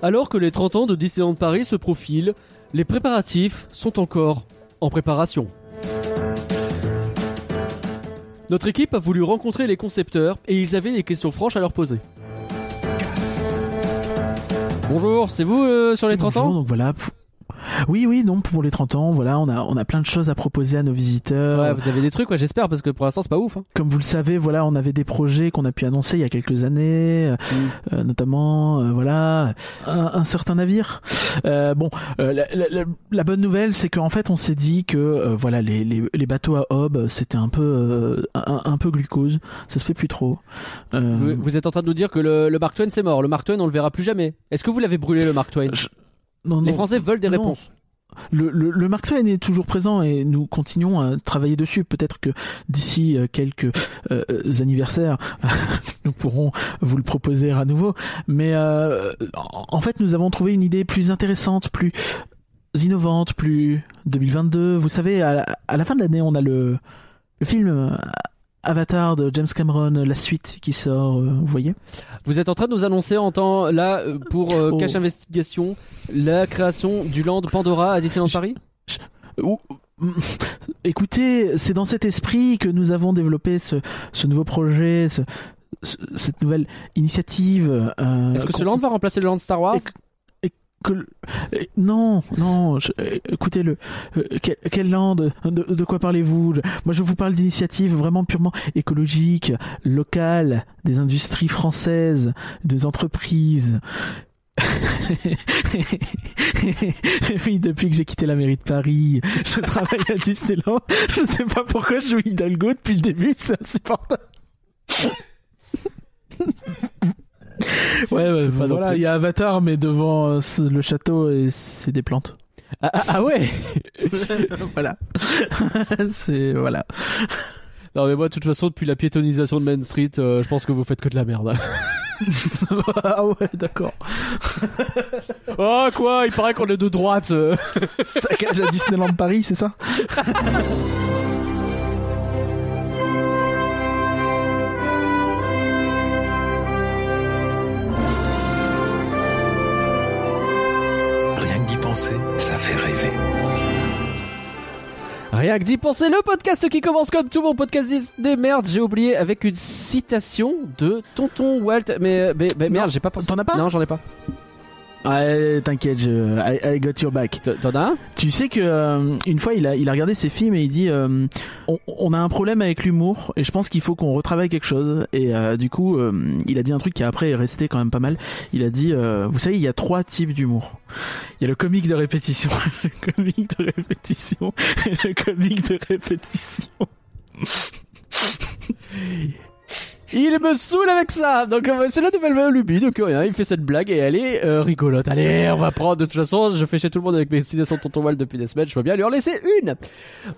Alors que les 30 ans de Disneyland Paris se profilent, les préparatifs sont encore en préparation. Notre équipe a voulu rencontrer les concepteurs et ils avaient des questions franches à leur poser. Bonjour, c'est vous euh, sur les 30 Bonjour, ans donc voilà. Oui, oui, non, pour les 30 ans, voilà, on a, on a plein de choses à proposer à nos visiteurs. Ouais, vous avez des trucs, ouais, j'espère, parce que pour l'instant c'est pas ouf. hein. Comme vous le savez, voilà, on avait des projets qu'on a pu annoncer il y a quelques années, euh, euh, notamment, euh, voilà, un, un certain navire. Euh, bon, euh, la, la- la- bonne nouvelle, c'est qu'en fait, on s'est dit que, euh, voilà, les, les, les bateaux à hob, c'était un peu, euh, un, un peu glucose. Ça se fait plus trop. Euh, Vous, vous êtes en train de nous dire que le, le Mark Twain c'est mort, le Mark Twain on le verra plus jamais. Est-ce que vous l'avez brûlé le Mark Twain? Je- non, Les non, Français veulent des non. réponses. Le, le, le Mark Twain est toujours présent et nous continuons à travailler dessus. Peut-être que d'ici euh, quelques euh, anniversaires, nous pourrons vous le proposer à nouveau. Mais euh, en fait, nous avons trouvé une idée plus intéressante, plus innovante, plus 2022. Vous savez, à la, à la fin de l'année, on a le, le film euh, Avatar de James Cameron, la suite qui sort. euh, vous voyez Vous êtes en train de nous annoncer en temps là euh, pour euh, Oh. Cache Investigation la création du land Pandora à Disneyland Je- Paris Ou- Écoutez, c'est dans cet esprit que nous avons développé ce, ce nouveau projet, ce- ce- cette nouvelle initiative. euh, Est-ce que ce land va remplacer le land Star Wars euh, non, non, je- euh, écoutez-le. Euh, quel, quel land de, quoi parlez-vous? Moi, je vous parle d'initiatives vraiment purement écologiques, locales, des industries françaises, des entreprises. oui, depuis que j'ai quitté la mairie de Paris, je travaille à Disneyland. Je sais pas pourquoi je joue Hidalgo depuis le début, c'est insupportable. ouais, pas voilà, il y a Avatar, mais devant euh, le château, et c'est des plantes. ah, ah, ah ouais voilà. c'est voilà. Non mais moi de toute façon depuis la piétonisation de Main Street, euh, je pense que vous faites que de la merde. ah ouais, d'accord. oh quoi Il paraît qu'on est de droite. Saccage à Disneyland Paris, c'est ça? Penser, ça fait rêver. Rien que d'y penser, le podcast qui commence comme tout mon podcast des merdes, j'ai oublié avec une citation de Tonton Walt. Mais, mais, mais merde, j'ai pas pensé. T'en as pas? Non, j'en ai pas. Ouais, t'inquiète, je... I, I got your back. T'en as un? Tu sais que euh, une fois il a il a regardé ses films et il dit euh, on, on a un problème avec l'humour et je pense qu'il faut qu'on retravaille quelque chose et euh, du coup euh, il a dit un truc qui après est resté quand même pas mal. Il a dit euh, vous savez il y a trois types d'humour. Il y a le comique de répétition, le comique de répétition, et le comique de répétition. Il me saoule avec ça. Donc euh, c'est la nouvelle lubie, donc euh, rien, il fait cette blague et elle est euh, rigolote. Allez, on va prendre, de toute façon, je fais chez tout le monde avec mes citations de Tonton Walt depuis des semaines, je peux bien lui en laisser une.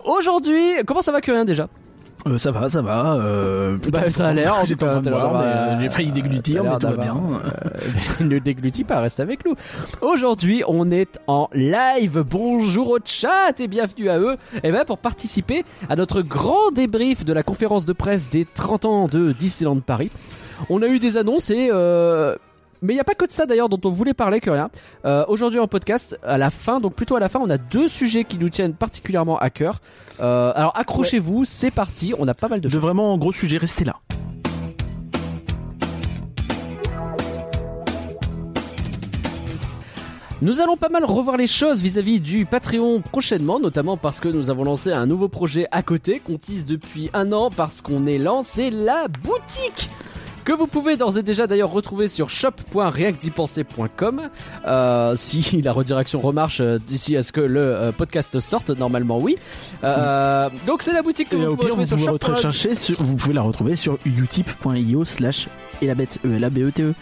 Aujourd'hui, comment ça va que rien déjà? Euh, ça va, ça va. Euh, Bah, ça a l'air, J'ai pas cas, en train de euh, j'ai failli déglutir, mais tout va bien. euh, ne déglutis pas, reste avec nous. Aujourd'hui, on est en live. Bonjour au chat et bienvenue à eux. Et ben pour participer à notre grand débrief de la conférence de presse des 30 ans de Disneyland Paris. On a eu des annonces et euh, mais il n'y a pas que de ça d'ailleurs dont on voulait parler que rien. Euh, Aujourd'hui en podcast, à la fin, donc plutôt à la fin, on a deux sujets qui nous tiennent particulièrement à cœur. Euh, alors accrochez-vous, c'est parti, on a pas mal de De choses. vraiment gros sujet, restez là. Nous allons pas mal revoir les choses vis-à-vis du Patreon prochainement, notamment parce que nous avons lancé un nouveau projet à côté qu'on tease depuis un an parce qu'on est lancé la boutique que vous pouvez d'ores et déjà d'ailleurs retrouver sur shop.reactdypenser.com euh, si la redirection remarche euh, d'ici à ce que le euh, podcast sorte normalement oui donc c'est la boutique que Et vous pouvez pire, vous retrouver sur pouvez, shop. sur- vous pouvez la retrouver sur utip.io slash elabette, e l a b e t e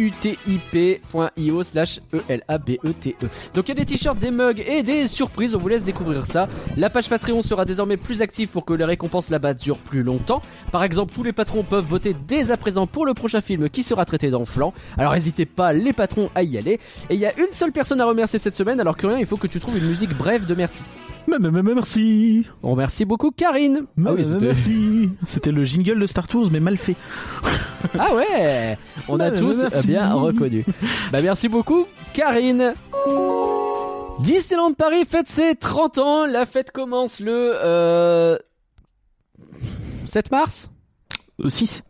utip.io slash E E-L-A-B-E-T-E. Donc il y a des t-shirts, des mugs et des surprises, on vous laisse découvrir ça. La page Patreon sera désormais plus active pour que les récompenses là-bas durent plus longtemps. Par exemple, tous les patrons peuvent voter dès à présent pour le prochain film qui sera traité dans Flanc. Alors n'hésitez pas, les patrons, à y aller. Et il y a une seule personne à remercier cette semaine, alors que rien, il faut que tu trouves une musique brève de merci. Merci. On remercie beaucoup Karine. Ah oui, mais, c'était- merci. C'était le jingle de Star Tours, mais mal fait. Ah ouais On a tous merci. bien reconnu. Bah merci beaucoup Karine. Disneyland Paris fête ses 30 ans. La fête commence le euh, 7 mars? 6.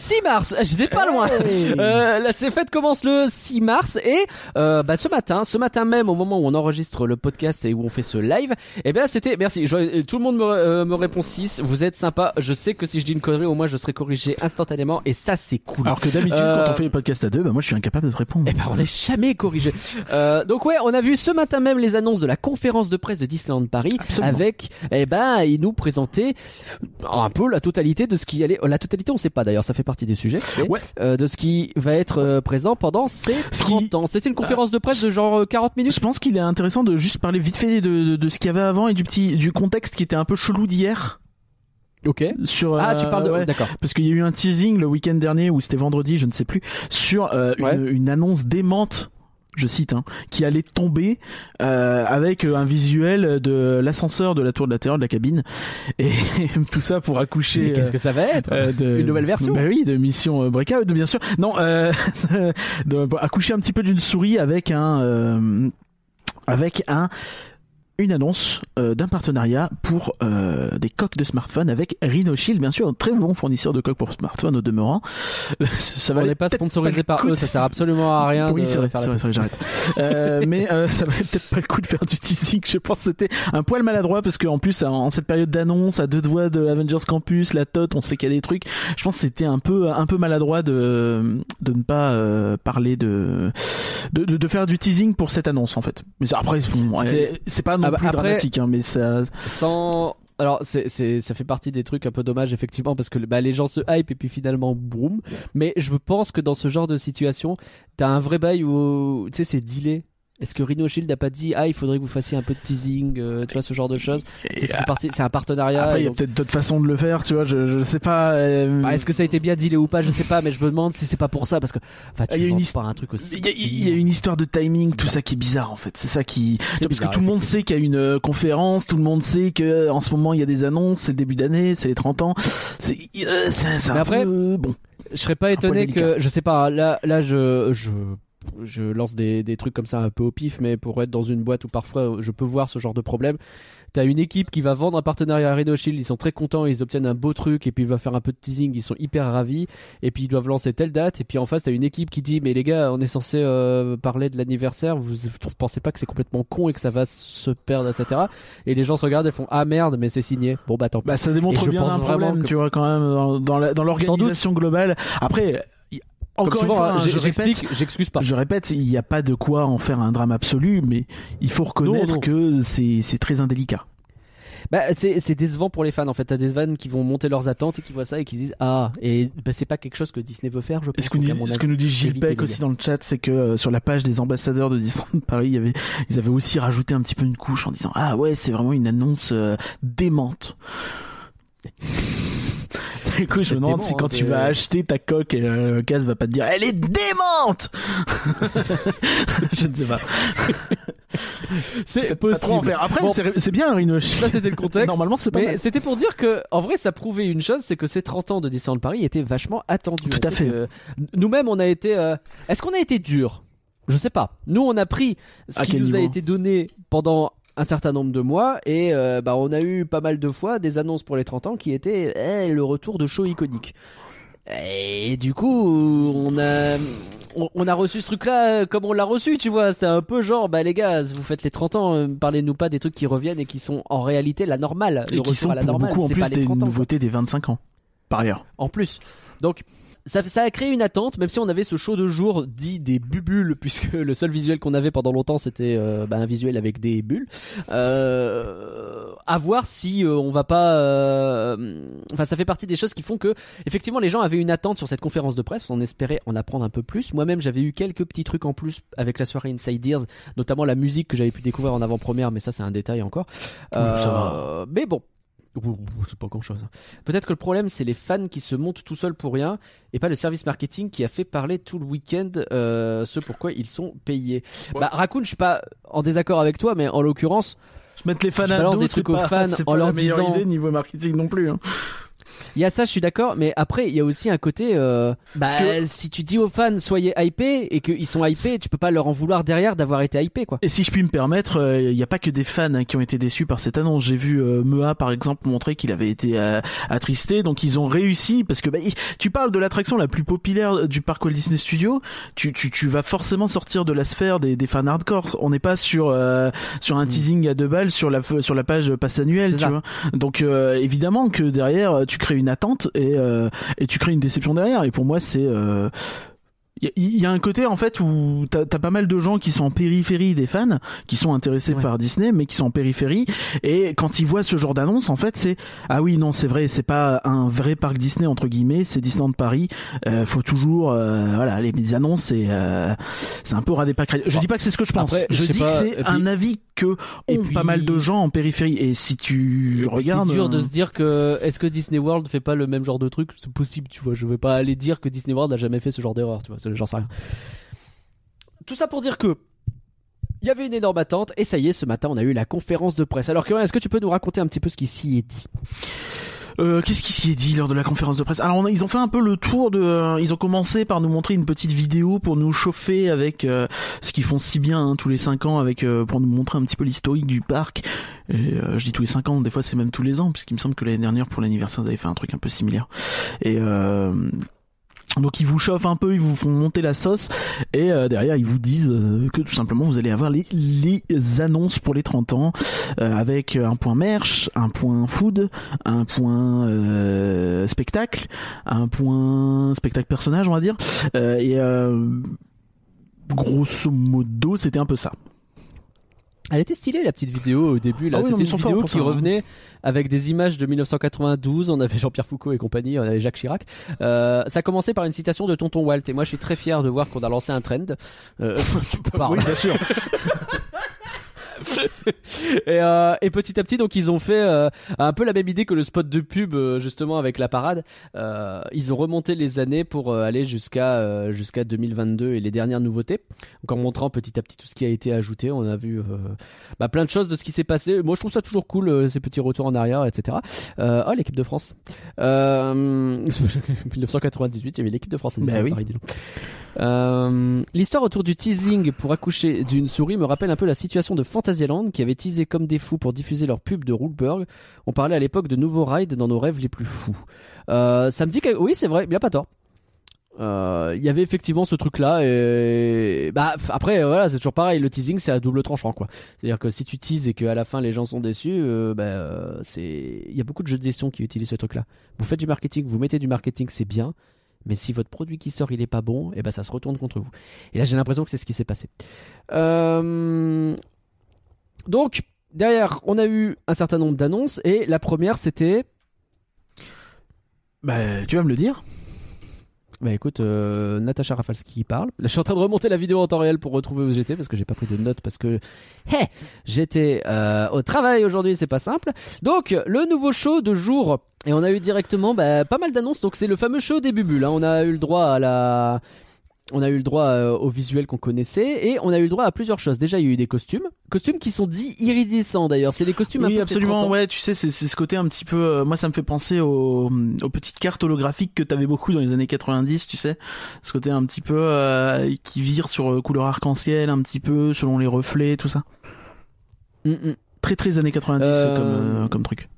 6 mars, j'étais pas loin. Euh, la fête commence le 6 mars et euh, bah, ce matin, ce matin même au moment où on enregistre le podcast et où on fait ce live, eh bien c'était merci. Je- euh, tout le monde me, euh, me répond 6. Vous êtes sympa. Je sais que si je dis une connerie, au moins je serai corrigé instantanément et ça c'est cool. Alors que d'habitude, Euh, quand on fait les podcasts à deux, bah moi je suis incapable de te répondre. Eh ben, on n'est jamais corrigé. Euh, donc ouais, on a vu ce matin même les annonces de la conférence de presse de Disneyland Paris Absolument. avec, eh ben, ils nous présentaient un peu la totalité de ce qui allait. La totalité, on sait pas d'ailleurs, ça fait partie des sujets. Ouais. euh, de ce qui va être euh, présent pendant ces Ce qui- 30 ans. C'était une conférence de presse de genre euh, 40 minutes. Je pense qu'il est intéressant de juste parler vite fait de, de, de ce qu'il y avait avant et du petit du contexte qui était un peu chelou d'hier Ok. sur Ah, euh, tu parles de. ouais, D'accord. parce qu'il y a eu un teasing le week-end dernier ou c'était vendredi je ne sais plus sur euh, Ouais. une annonce démente je cite hein, qui allait tomber euh, avec euh, un visuel de l'ascenseur de la tour de la terreur de la cabine et tout ça pour accoucher Mais qu'est-ce que ça va être euh, de, Une nouvelle version Bah oui, de Mission Breakout, bien sûr. Non, euh, de, accoucher un petit peu d'une souris avec un, avec un, une annonce euh, d'un partenariat pour euh, des coques de smartphone avec Rhino Shield, bien sûr, un très bon fournisseur de coques pour smartphone au demeurant. ça On valait n'est pas sponsorisé le par eux, de- ça sert absolument à rien. oui, de c'est vrai, c'est vrai, j'arrête. euh, mais ça valait peut-être pas le coup de faire du teasing. Je pense que c'était un poil maladroit parce qu'en plus, en, en cette période d'annonce, à deux doigts de Avengers Campus, la TOT, on sait qu'il y a des trucs. Je pense que c'était un peu, un peu maladroit de, de ne pas parler de, de, de, de faire du teasing pour cette annonce en fait. Mais après, c'est pas non Ah bah, plus après- dramatique, hein, mais ça. sans alors c'est c'est ça fait partie des trucs un peu dommages effectivement parce que bah, les gens se hype et puis finalement boum mais je pense que dans ce genre de situation t'as un vrai bail où tu sais c'est dealé est-ce que Rhino Shield n'a pas dit ah il faudrait que vous fassiez un peu de teasing euh, tu vois ce genre de choses c'est un partenariat Après, il y a donc- peut-être d'autres façons de le faire, tu vois. Je, je sais pas. euh, Bah, est-ce que ça a été bien dealé ou pas je sais pas mais je me demande si c'est pas pour ça parce que enfin tu Il y a une vends his- pas un truc aussi Il y, a, il y a une histoire de timing, tout ça qui est bizarre en fait. C'est ça qui, parce que tout le monde sait qu'il y a une euh, conférence, tout le monde sait que euh, en ce moment il y a des annonces, c'est le début d'année, c'est les 30 ans. C'est, euh, c'est, un après- peu bon. je serais pas étonné que je sais pas là là je je je lance des, des trucs comme ça un peu au pif mais pour être dans une boîte où parfois je peux voir ce genre de problème T'as une équipe qui va vendre un partenariat à Rhino Shield, ils sont très contents, ils obtiennent un beau truc et puis il va faire un peu de teasing, ils sont hyper ravis et puis ils doivent lancer telle date et puis en face t'as une équipe qui dit mais les gars on est censé euh, parler de l'anniversaire, vous, vous pensez pas que c'est complètement con et que ça va se perdre etc. Et les gens se regardent et font ah merde mais c'est signé, bon bah tant pis. Bah ça démontre Et bien pense un problème, que- tu vois quand même dans, dans l'organisation globale. Après, Comme encore souvent une fois, hein, hein, j'explique, j'excuse pas. Je répète, il n'y a pas de quoi en faire un drame absolu, mais il faut reconnaître non. que c'est, très indélicat. Bah, c'est décevant pour les fans en fait. T'as des fans qui vont monter leurs attentes et qui voient ça et qui disent ah et bah, c'est pas quelque chose que Disney veut faire. Je pense. ce que, nous, ce que dit Gilles Beck aussi dans le chat, c'est que euh, sur la page des ambassadeurs de Disneyland Paris, il y avait, ils avaient aussi rajouté un petit peu une couche en disant ah ouais c'est vraiment une annonce euh, démente. Du coup, je me demande dément, si hein, quand tu c'est- vas acheter ta coque, euh, le casse va pas te dire elle est démente. je ne sais pas. c'est en possible. faire. Après, Bon, c'est bien Rhino. Ça c'était le contexte. Normalement, c'est pas Mais c'était pour dire que, en vrai, ça prouvait une chose, c'est que ces 30 ans de Disneyland Paris étaient vachement attendus. Tout à fait. Nous-mêmes, on a été. euh, Est-ce qu'on a été dur? Je sais pas. Nous, on a pris ce À qui nous a été donné pendant un certain nombre de mois et euh, bah, on a eu pas mal de fois des annonces pour les 30 ans qui étaient eh, le retour de show iconique. Et du coup, on a, on, on a reçu ce truc-là euh, comme on l'a reçu, tu vois. C'était un peu genre, bah les gars, vous faites les 30 ans, euh, parlez-nous pas des trucs qui reviennent et qui sont en réalité la normale. le Et qui retour sont à la pour normale, beaucoup en plus des 30 ans, quoi. nouveautés des 25 ans. Par ailleurs. En plus. Donc, ça, ça a créé une attente, même si on avait ce show de jour dit des bubules, puisque le seul visuel qu'on avait pendant longtemps c'était euh, bah, un visuel avec des bulles. Euh, à voir si euh, on va pas. euh, Enfin, ça fait partie des choses qui font que, effectivement, les gens avaient une attente sur cette conférence de presse. On espérait en apprendre un peu plus. Moi-même, j'avais eu quelques petits trucs en plus avec la soirée Inside Ears, notamment la musique que j'avais pu découvrir en avant-première, mais ça, c'est un détail encore. Euh, Oui, ça va. Mais bon. C'est pas grand chose. Peut-être que le problème c'est les fans qui se montent tout seuls pour rien et pas le service marketing qui a fait parler tout le week-end euh, ce pourquoi ils sont payés. Bah Raccoon, je suis pas en désaccord avec toi, mais en l'occurrence, Se mettre les fans tu à dos, des c'est trucs aux pas, fans en pas leur la meilleure disant- idée niveau marketing non plus. hein. Il y a ça, je suis d'accord, mais après, il y a aussi un côté. euh, bah, que- si tu dis aux fans soyez hypés et qu'ils sont hypés, tu peux pas leur en vouloir derrière d'avoir été hypés, quoi. Et si je puis me permettre, euh, il n'y a pas que des fans hein, qui ont été déçus par cette annonce. J'ai vu euh, Mea par exemple montrer qu'il avait été euh, attristé, donc ils ont réussi parce que bah, tu parles de l'attraction la plus populaire du parc Walt Disney Studios, tu, tu, tu vas forcément sortir de la sphère des, des fans hardcore. On n'est pas sur euh, sur un Mm. teasing à deux balles sur la sur la page passe annuelle, tu vois. Donc euh, évidemment que derrière euh, tu crées une attente et euh, et tu crées une déception derrière. Et pour moi c'est euh, il y, a- il y a un côté en fait où t'as as pas mal de gens qui sont en périphérie des fans, qui sont intéressés Ouais. par Disney, mais qui sont en périphérie. Et quand ils voient ce genre d'annonce, en fait, c'est ah oui non c'est vrai, c'est pas un vrai parc Disney entre guillemets, c'est Disneyland Paris. Euh, faut toujours euh, voilà les, les annonces, c'est euh, c'est un peu ras des pâquerettes. Je dis pas que c'est ce que je pense. Après, je dis pas, que c'est puis- un avis que ont puis- pas mal de gens en périphérie. Et si tu regardes, C'est dur de euh, se dire que est-ce que Disney World fait pas le même genre de truc? C'est possible, tu vois. Je vais pas aller dire que Disney World a jamais fait ce genre d'erreur, tu vois. J'en sais rien. Tout ça pour dire que il y avait une énorme attente et ça y est, ce matin, on a eu la conférence de presse. Alors, Kieran, est-ce que tu peux nous raconter un petit peu ce qui s'y est dit? Euh, Qu'est-ce qui s'y est dit lors de la conférence de presse? Alors ils ont fait un peu le tour de. euh, ils ont commencé par nous montrer une petite vidéo pour nous chauffer avec euh, ce qu'ils font si bien hein, tous les cinq ans, avec pour nous montrer un petit peu l'historique du parc. Je dis tous les cinq ans, des fois c'est même tous les ans, puisqu'il me semble que l'année dernière pour l'anniversaire ils avaient fait un truc un peu similaire. Et donc ils vous chauffent un peu, ils vous font monter la sauce et euh, derrière ils vous disent euh, que tout simplement vous allez avoir les, annonces pour les 30 ans euh, avec un point merch, un point food, un point spectacle, un point spectacle personnage on va dire et grosso modo c'était un peu ça. Elle était stylée la petite vidéo au début. Là, Ah oui, c'était une vidéo qui ça, hein. revenait avec des images de 1992. On avait Jean-Pierre Foucault et compagnie, on avait Jacques Chirac. Euh, ça commençait par une citation de Tonton Walt. Et moi, je suis très fier de voir qu'on a lancé un trend. Euh, tu parles. bien sûr. et, euh, et petit à petit, donc ils ont fait euh, un peu la même idée que le spot de pub euh, justement avec la parade. Euh, ils ont remonté les années pour aller jusqu'à jusqu'à 2022 et les dernières nouveautés. Donc en montrant petit à petit tout ce qui a été ajouté, on a vu bah, plein de choses de ce qui s'est passé. Moi, je trouve ça toujours cool ces petits retours en arrière, etc. Oh, l'équipe de France. Euh, 1998, il y avait l'équipe de France. Bah oui. L'histoire autour du teasing pour accoucher d'une souris me rappelle un peu la situation de Fantasyland qui avait teasé comme des fous pour diffuser leur pub de Rulberg. On parlait à l'époque de nouveaux rides dans nos rêves les plus fous. Euh, ça me dit que oui, c'est vrai, il y a pas tort. Euh, Il y avait effectivement ce truc là et bah après euh, voilà c'est toujours pareil le teasing c'est à double tranchant quoi c'est à dire que si tu teases et qu'à la fin les gens sont déçus euh, bah, c'est il y a beaucoup de jeux de gestion qui utilisent ce truc là vous faites du marketing vous mettez du marketing c'est bien mais si votre produit qui sort il est pas bon et ben ça se retourne contre vous et là j'ai l'impression que c'est ce qui s'est passé donc derrière on a eu un certain nombre d'annonces et la première c'était Bah tu vas me le dire. Bah écoute, euh, Natacha Rafalski qui parle. Là, je suis en train de remonter la vidéo en temps réel pour retrouver où j'étais parce que j'ai pas pris de notes parce que hé, j'étais euh, au travail aujourd'hui, c'est pas simple. Donc le nouveau show de jour et on a eu directement bah, pas mal d'annonces. Donc c'est le fameux show des bubules. hein. On a eu le droit à la on a eu le droit euh, au visuel qu'on connaissait et on a eu le droit à plusieurs choses. Déjà, il y a eu des costumes, costumes qui sont dits iridescents d'ailleurs. C'est les costumes un Oui, peu ces 30 absolument. Ouais, tu sais, c'est ce côté un petit peu. euh, moi, ça me fait penser aux, aux petites cartes holographiques que t'avais beaucoup dans les années 90, tu sais. Ce côté un petit peu euh, qui vire sur couleur arc-en-ciel, un petit peu selon les reflets, tout ça. Mm, mm. Très très années 90 Euh, comme euh, comme truc.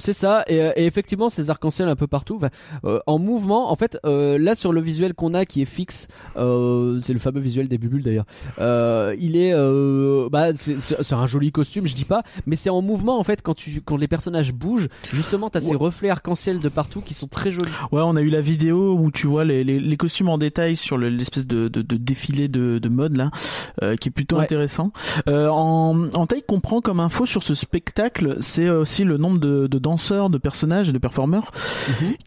C'est ça, et, euh, et effectivement, ces arcs-en-ciel un peu partout, bah, euh, en mouvement. En fait, euh, là sur le visuel qu'on a, qui est fixe, euh, c'est le fameux visuel des bubules d'ailleurs. Euh, il est, euh, bah, c'est- un joli costume, je dis pas, mais c'est en mouvement en fait quand tu, quand les personnages bougent. Justement, t'as ces Ouais. reflets arc-en-ciel de partout qui sont très jolis. Ouais, on a eu la vidéo où tu vois les, les, les costumes en détail sur le- l'espèce de, de, de défilé de, de mode là, euh, qui est plutôt Ouais. intéressant. Euh, en, en taille qu'on prend comme info sur ce spectacle, c'est aussi le nombre de, de danseurs, de personnages et de performeurs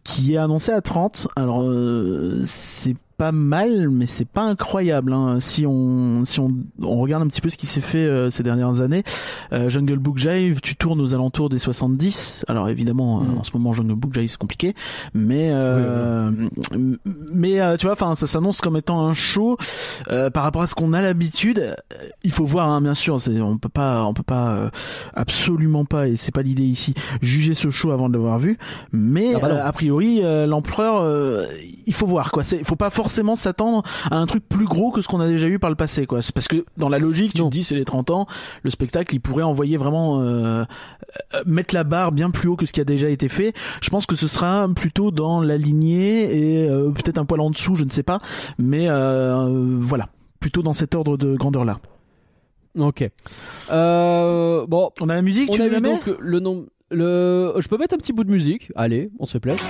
qui est annoncé à 30. Alors euh, c'est pas mal, mais c'est pas incroyable. Hein. Si on si on, on regarde un petit peu ce qui s'est fait euh, ces dernières années, euh, Jungle Book Jive, tu tournes aux alentours des 70. Alors évidemment, euh, Mm. en ce moment Jungle Book Jive c'est compliqué, mais euh, m- mais euh, tu vois, enfin ça s'annonce comme étant un show euh, par rapport à ce qu'on a l'habitude. Il faut voir, hein, bien sûr, c'est on peut pas on peut pas euh, absolument pas et c'est pas l'idée ici juger ce show avant de l'avoir vu, mais Ah bah euh, a priori euh, l'empereur, euh, il faut voir quoi. C'est il faut pas forcément s'attendre à un truc plus gros que ce qu'on a déjà eu par le passé quoi. C'est parce que dans la logique, tu Non. te dis c'est les 30 ans, le spectacle il pourrait envoyer vraiment euh, euh, mettre la barre bien plus haut que ce qui a déjà été fait. Je pense que ce sera plutôt dans la lignée et euh, peut-être un poil en dessous, je ne sais pas, mais euh, voilà, plutôt dans cet ordre de grandeur là. Ok. Euh, bon, On a la musique, on tu a veux la donc le nom. Le... Je peux mettre un petit bout de musique. Allez, on se fait plaisir.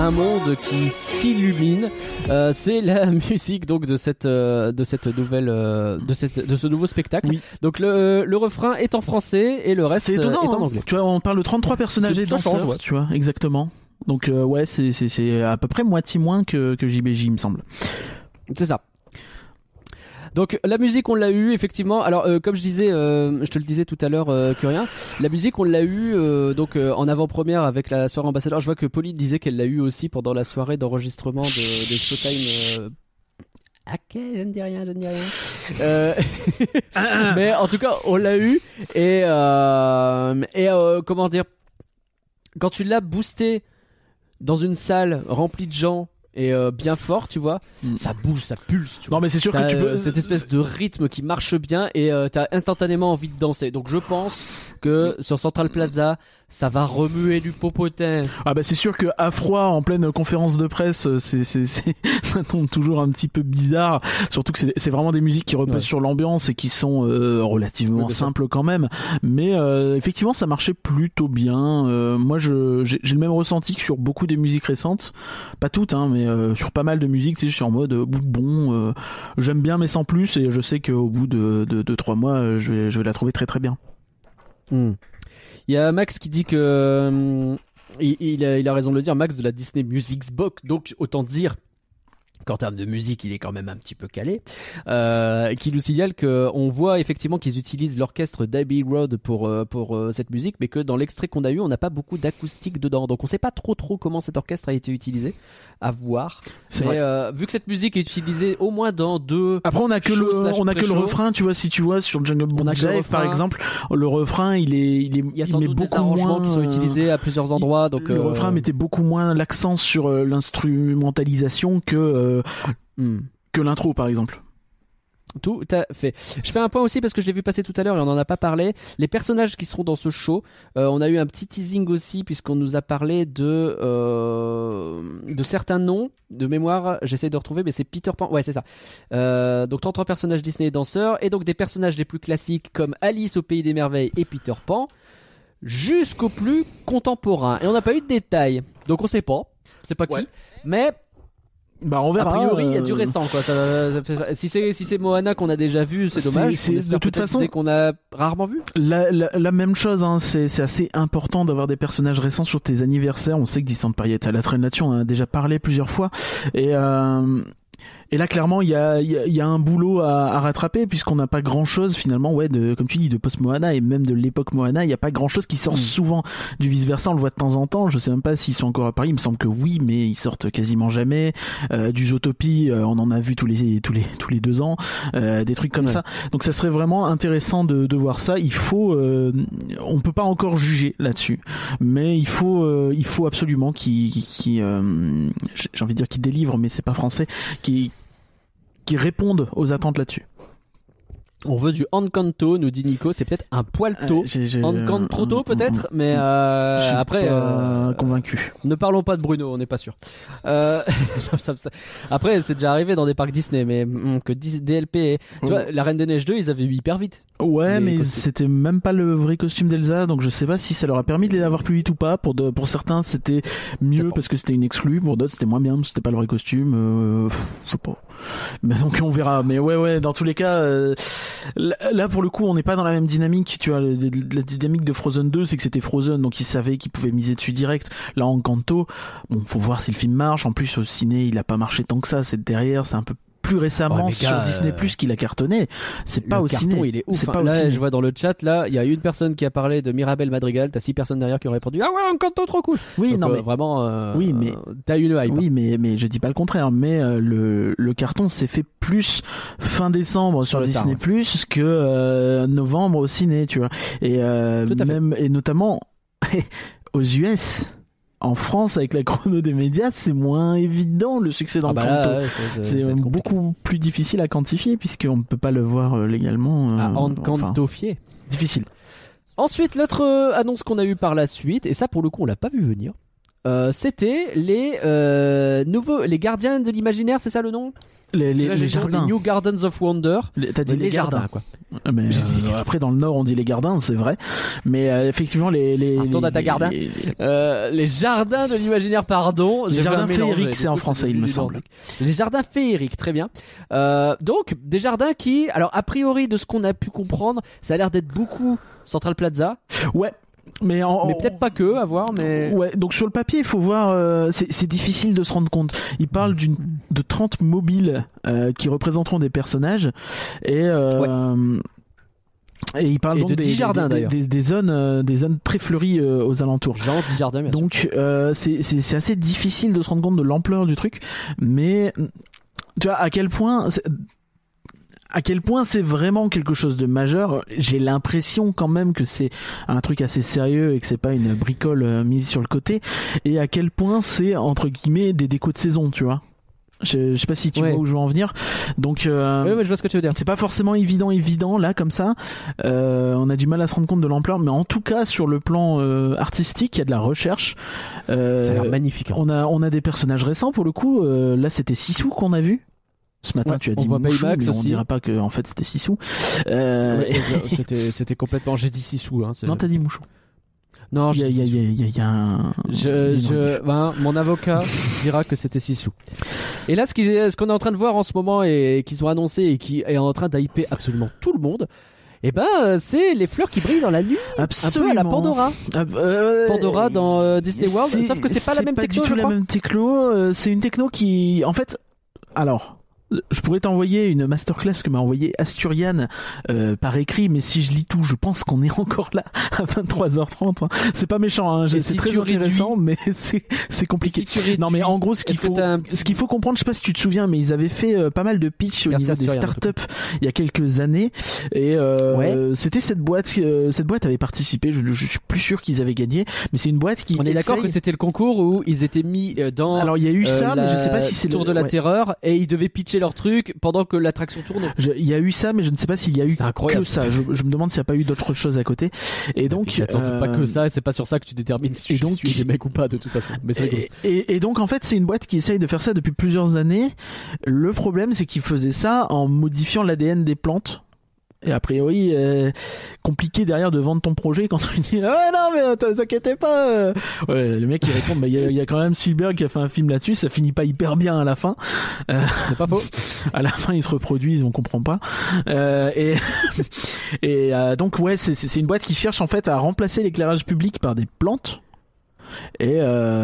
Un monde qui s'illumine. Euh, c'est la musique donc de cette euh, de cette nouvelle euh, de cette de ce nouveau spectacle. Oui. Donc le, le refrain est en français et le reste euh, étonnant. est en hein. anglais. Tu vois, on parle de 33 personnages et danseurs, ouais. tu vois, exactement. Donc euh, ouais, c'est c'est c'est à peu près moitié moins que que JBJ, il me semble. C'est ça. Donc la musique on l'a eu effectivement. Alors euh, comme je disais, euh, je te le disais tout à l'heure, euh, Curien, la musique on l'a eu euh, donc euh, en avant-première avec la soirée ambassadeur. Je vois que Pauline disait qu'elle l'a eu aussi pendant la soirée d'enregistrement de, de Showtime. Euh... Ok, je ne dis rien, je ne dis rien. Euh, Mais en tout cas, on l'a eu et euh, et euh, comment dire, quand tu l'as boosté dans une salle remplie de gens et euh, bien fort, tu vois, Mm. ça bouge, ça pulse. Tu vois. Non mais c'est sûr que tu euh, peux cette espèce de rythme qui marche bien et euh, t'as instantanément envie de danser. Donc je pense que sur Central Plaza, ça va remuer du popotin. Ah bah c'est sûr que à froid en pleine conférence de presse, euh, c'est c'est c'est ça tombe toujours un petit peu bizarre. Surtout que c'est c'est vraiment des musiques qui reposent Ouais. sur l'ambiance et qui sont euh, relativement simples quand même. Mais euh, effectivement, ça marchait plutôt bien. Euh, moi, je j'ai j'ai le même ressenti que sur beaucoup des musiques récentes, pas toutes, hein, mais euh, sur pas mal de musiques, tu sais, je suis en mode bon, euh, j'aime bien mais sans plus et je sais qu'au bout de, de de trois mois, je vais je vais la trouver très très bien. Hmm. Il y a Max qui dit que hum, il, a, il a raison de le dire, Max de la Disney Music Box. Donc autant dire qu'en termes de musique, il est quand même un petit peu calé. Euh, qui nous signale que on voit effectivement qu'ils utilisent l'orchestre d'Abbey Road pour euh, pour euh, cette musique, mais que dans l'extrait qu'on a eu, on n'a pas beaucoup d'acoustique dedans. Donc on sait pas trop trop comment cet orchestre a été utilisé. À voir. C'est Mais vrai. euh, vu que cette musique est utilisée au moins dans deux. Après, on a que le, on a que le refrain, tu vois, si tu vois sur Jungle Book Jive, par exemple, le refrain, il est, il est, Il y a sans met doute des beaucoup arrangements moins, qui sont euh, utilisés à plusieurs endroits. Donc le refrain mettait beaucoup moins l'accent sur l'instrumentalisation que euh, hmm. que l'intro, par exemple. Tout à fait. Je fais un point aussi parce que je l'ai vu passer tout à l'heure et on n'en a pas parlé. Les personnages qui seront dans ce show, euh, on a eu un petit teasing aussi puisqu'on nous a parlé de euh, de certains noms de mémoire. J'essaie de retrouver, mais c'est Peter Pan. Ouais, c'est ça. Euh, donc 33 personnages Disney et danseurs et donc des personnages les plus classiques comme Alice au pays des merveilles et Peter Pan jusqu'au plus contemporain. Et on n'a pas eu de détails, donc on sait pas. C'est pas qui. Ouais. Mais Bah, on verra. a priori, il y a du euh, récent, quoi. Ça- ça- ça- si c'est si c'est Moana qu'on a déjà vu, c'est dommage. c'est- de toute façon- qu'on a rarement vu. La, la, la même chose, hein, c'est c'est assez important d'avoir des personnages récents sur tes anniversaires. On sait que Disneyland Paris est à la traîne là-dessus, on en a déjà parlé plusieurs fois. Et, euh, et là, clairement, il y a, il y, a, y a un boulot à, à rattraper puisqu'on n'a pas grand-chose finalement, ouais, de, comme tu dis, de post-Moana et même de l'époque Moana, il n'y a pas grand-chose qui sort Mm. souvent du vice-versa. On le voit de temps en temps. Je sais même pas s'ils sont encore à Paris. Il me semble que oui, mais ils sortent quasiment jamais. Euh, du Zootopie, euh, on en a vu tous les tous les tous les deux ans, euh, des trucs comme Ouais. ça. Donc ça serait vraiment intéressant de, de voir ça. Il faut, euh, on peut pas encore juger là-dessus, mais il faut, euh, il faut absolument qui, qui, euh, j'ai envie de dire qui délivre, mais c'est pas français, qui, qui répondent aux attentes là-dessus. On veut du Encanto, nous dit Nico. C'est peut-être un poil tôt. Euh, j'ai- j'ai- Encanto euh, peut-être, mais euh, je suis après, pas euh, convaincu. ne parlons pas de Bruno, on n'est pas sûr. Euh, après, c'est déjà arrivé dans des parcs Disney, mais que DLP, tu vois, la Reine des Neiges 2, ils avaient eu hyper vite. Ouais, mais c'était même pas le vrai costume d'Elsa, donc je sais pas si ça leur a permis de les avoir plus vite ou pas. Pour de, pour certains, c'était mieux parce que c'était une exclue. Pour d'autres, c'était moins bien, c'était pas le vrai costume. Euh, je sais pas. Mais donc on verra. Mais ouais, ouais. Dans tous les cas, euh, là, pour le coup, on n'est pas dans la même dynamique. Tu vois, la dynamique de Frozen 2, c'est que c'était Frozen, donc ils savaient qu'ils pouvaient miser dessus direct. Là, en Kanto, bon, faut voir si le film marche. En plus, au ciné, il a pas marché tant que ça. C'est derrière, c'est un peu plus récemment Ouais, sur Disney Plus qu'il a cartonné. C'est pas le au carton, ciné. il est ouf. C'est hein. pas au là, je vois dans le chat, là, il y a une personne qui a parlé de Mirabel Madrigal. T'as six personnes derrière qui ont répondu Ah ouais, Encanto, trop cool. Oui, Donc, non euh, mais vraiment. euh, Oui, mais- t'as une hype. Oui, mais mais je dis pas le contraire. Mais euh, le le carton s'est fait plus fin décembre sur, tard, Disney Plus que euh, novembre au ciné, tu vois. Et même et notamment aux US. En France, avec la chrono des médias, c'est moins évident le succès dans Ah bah le canto. c'est- beaucoup plus difficile à quantifier puisqu'on ne peut pas le voir euh, légalement. euh, à enfin, Encantofier. difficile. Ensuite, l'autre euh, annonce qu'on a eue par la suite, et ça pour le coup on l'a pas vu venir, euh, c'était les euh, nouveaux, les gardiens de l'imaginaire, c'est ça le nom? Les, les, Là, les jardins. Les New Gardens of Wonder. Les- T'as dit Mais les, jardins. quoi. Mais J'ai dit les euh, après dans le nord on dit les gardins, c'est vrai. Mais euh, effectivement les les Retourne les- à ta gardin. les- les- Euh, les jardins de l'imaginaire, pardon. Les jardins féeriques, c'est en coup, français, il me semble. Les jardins féeriques, très bien. Euh, donc, des jardins qui, alors a priori de ce qu'on a pu comprendre, ça a l'air d'être beaucoup Central Plaza, Ouais. Mais, en, mais peut-être pas que, à voir, mais Ouais, donc sur le papier, il faut voir, euh, c'est c'est difficile de se rendre compte. Il parle d'une de 30 mobiles euh, qui représenteront des personnages et euh, et il parle Et donc de des, 10 jardins, des- d'ailleurs. des, des zones euh, des zones très fleuries euh, aux alentours. Jean dit jardin, bien. Donc euh, c'est c'est c'est assez difficile de se rendre compte de l'ampleur du truc, mais tu vois à quel point c'est- à quel point c'est vraiment quelque chose de majeur. J'ai l'impression quand même que c'est un truc assez sérieux et que c'est pas une bricole euh, mise sur le côté. Et à quel point c'est entre guillemets des décos de saison, tu vois. Je, je sais pas si tu Ouais. vois où je veux en venir. Donc euh, mais je vois ce que tu veux dire. c'est pas forcément évident, évident là comme ça. Euh, on a du mal à se rendre compte de l'ampleur, mais en tout cas sur le plan euh, artistique, il y a de la recherche. Euh, Ça a l'air magnifique. hein. on a on a des personnages récents pour le coup. Euh, là, c'était Sissou qu'on a vu. Ce matin, Ouais, tu as on dit voit Mouchou, Baymax mais on aussi. dira pas que en fait c'était Sissou. Euh, Ouais, C'était complètement. J'ai dit Sissou. Hein, c'est- non, t'as dit Mouchou. non, Il y j'ai a, il y, a, y, y un. Je, je, ben, mon avocat dira que c'était Sissou. Et là, ce qu'on est en train de voir en ce moment et qu'ils ont annoncé et qui est en train d'hyper absolument tout le monde, eh ben, euh, c'est les fleurs qui brillent dans la nuit, un peu à la Absolument. Pandora. Ah, euh, Pandora dans euh, Disney World, sauf que c'est pas la même pas techno, du je tout la crois. même techno. C'est une techno qui, en fait, alors. Je pourrais t'envoyer une masterclass que m'a envoyé Asturiane euh, par écrit, mais si je lis tout, je pense qu'on est encore là à 23h30. hein. C'est pas méchant, hein, c'est si très réduis- intéressant, mais c'est compliqué. Si réduis- Non mais en gros ce qu'il faut un- ce qu'il faut comprendre, je sais pas si tu te souviens mais ils avaient fait euh, pas mal de pitch au Merci niveau des startups il y a quelques années et euh, Ouais. c'était cette boîte euh, cette boîte avait participé, je, je suis plus sûr qu'ils avaient gagné mais c'est une boîte qui On est d'accord que c'était le concours où ils étaient mis euh, dans Alors il y a eu euh, ça mais je la sais pas si c'est tour le... de la ouais. terreur et ils devaient pitcher leur truc pendant que l'attraction tournait. Je- Il y a eu ça, mais je ne sais pas s'il y a eu que ça. Je, je me demande s'il n'y a pas eu d'autres choses à côté. Et donc, Il y a sans doute pas euh, que ça, et c'est pas sur ça que tu détermines si et tu donc- suis des mecs ou pas de toute façon. Mais. Et, et- et donc en fait c'est une boîte qui essaye de faire ça depuis plusieurs années. Le problème c'est qu'ils faisaient ça en modifiant l'ADN des plantes. Et a priori, euh, compliqué derrière de vendre ton projet quand tu dis ah non mais euh, vous inquiétez pas. euh. Ouais, le mec il répond bah il y, a- il y a quand même Spielberg qui a fait un film là-dessus, ça finit pas hyper bien à la fin. C'est pas faux. à la fin ils se reproduisent, on comprend pas. Euh, et et euh, donc ouais, c'est une boîte qui cherche en fait à remplacer l'éclairage public par des plantes. Et euh,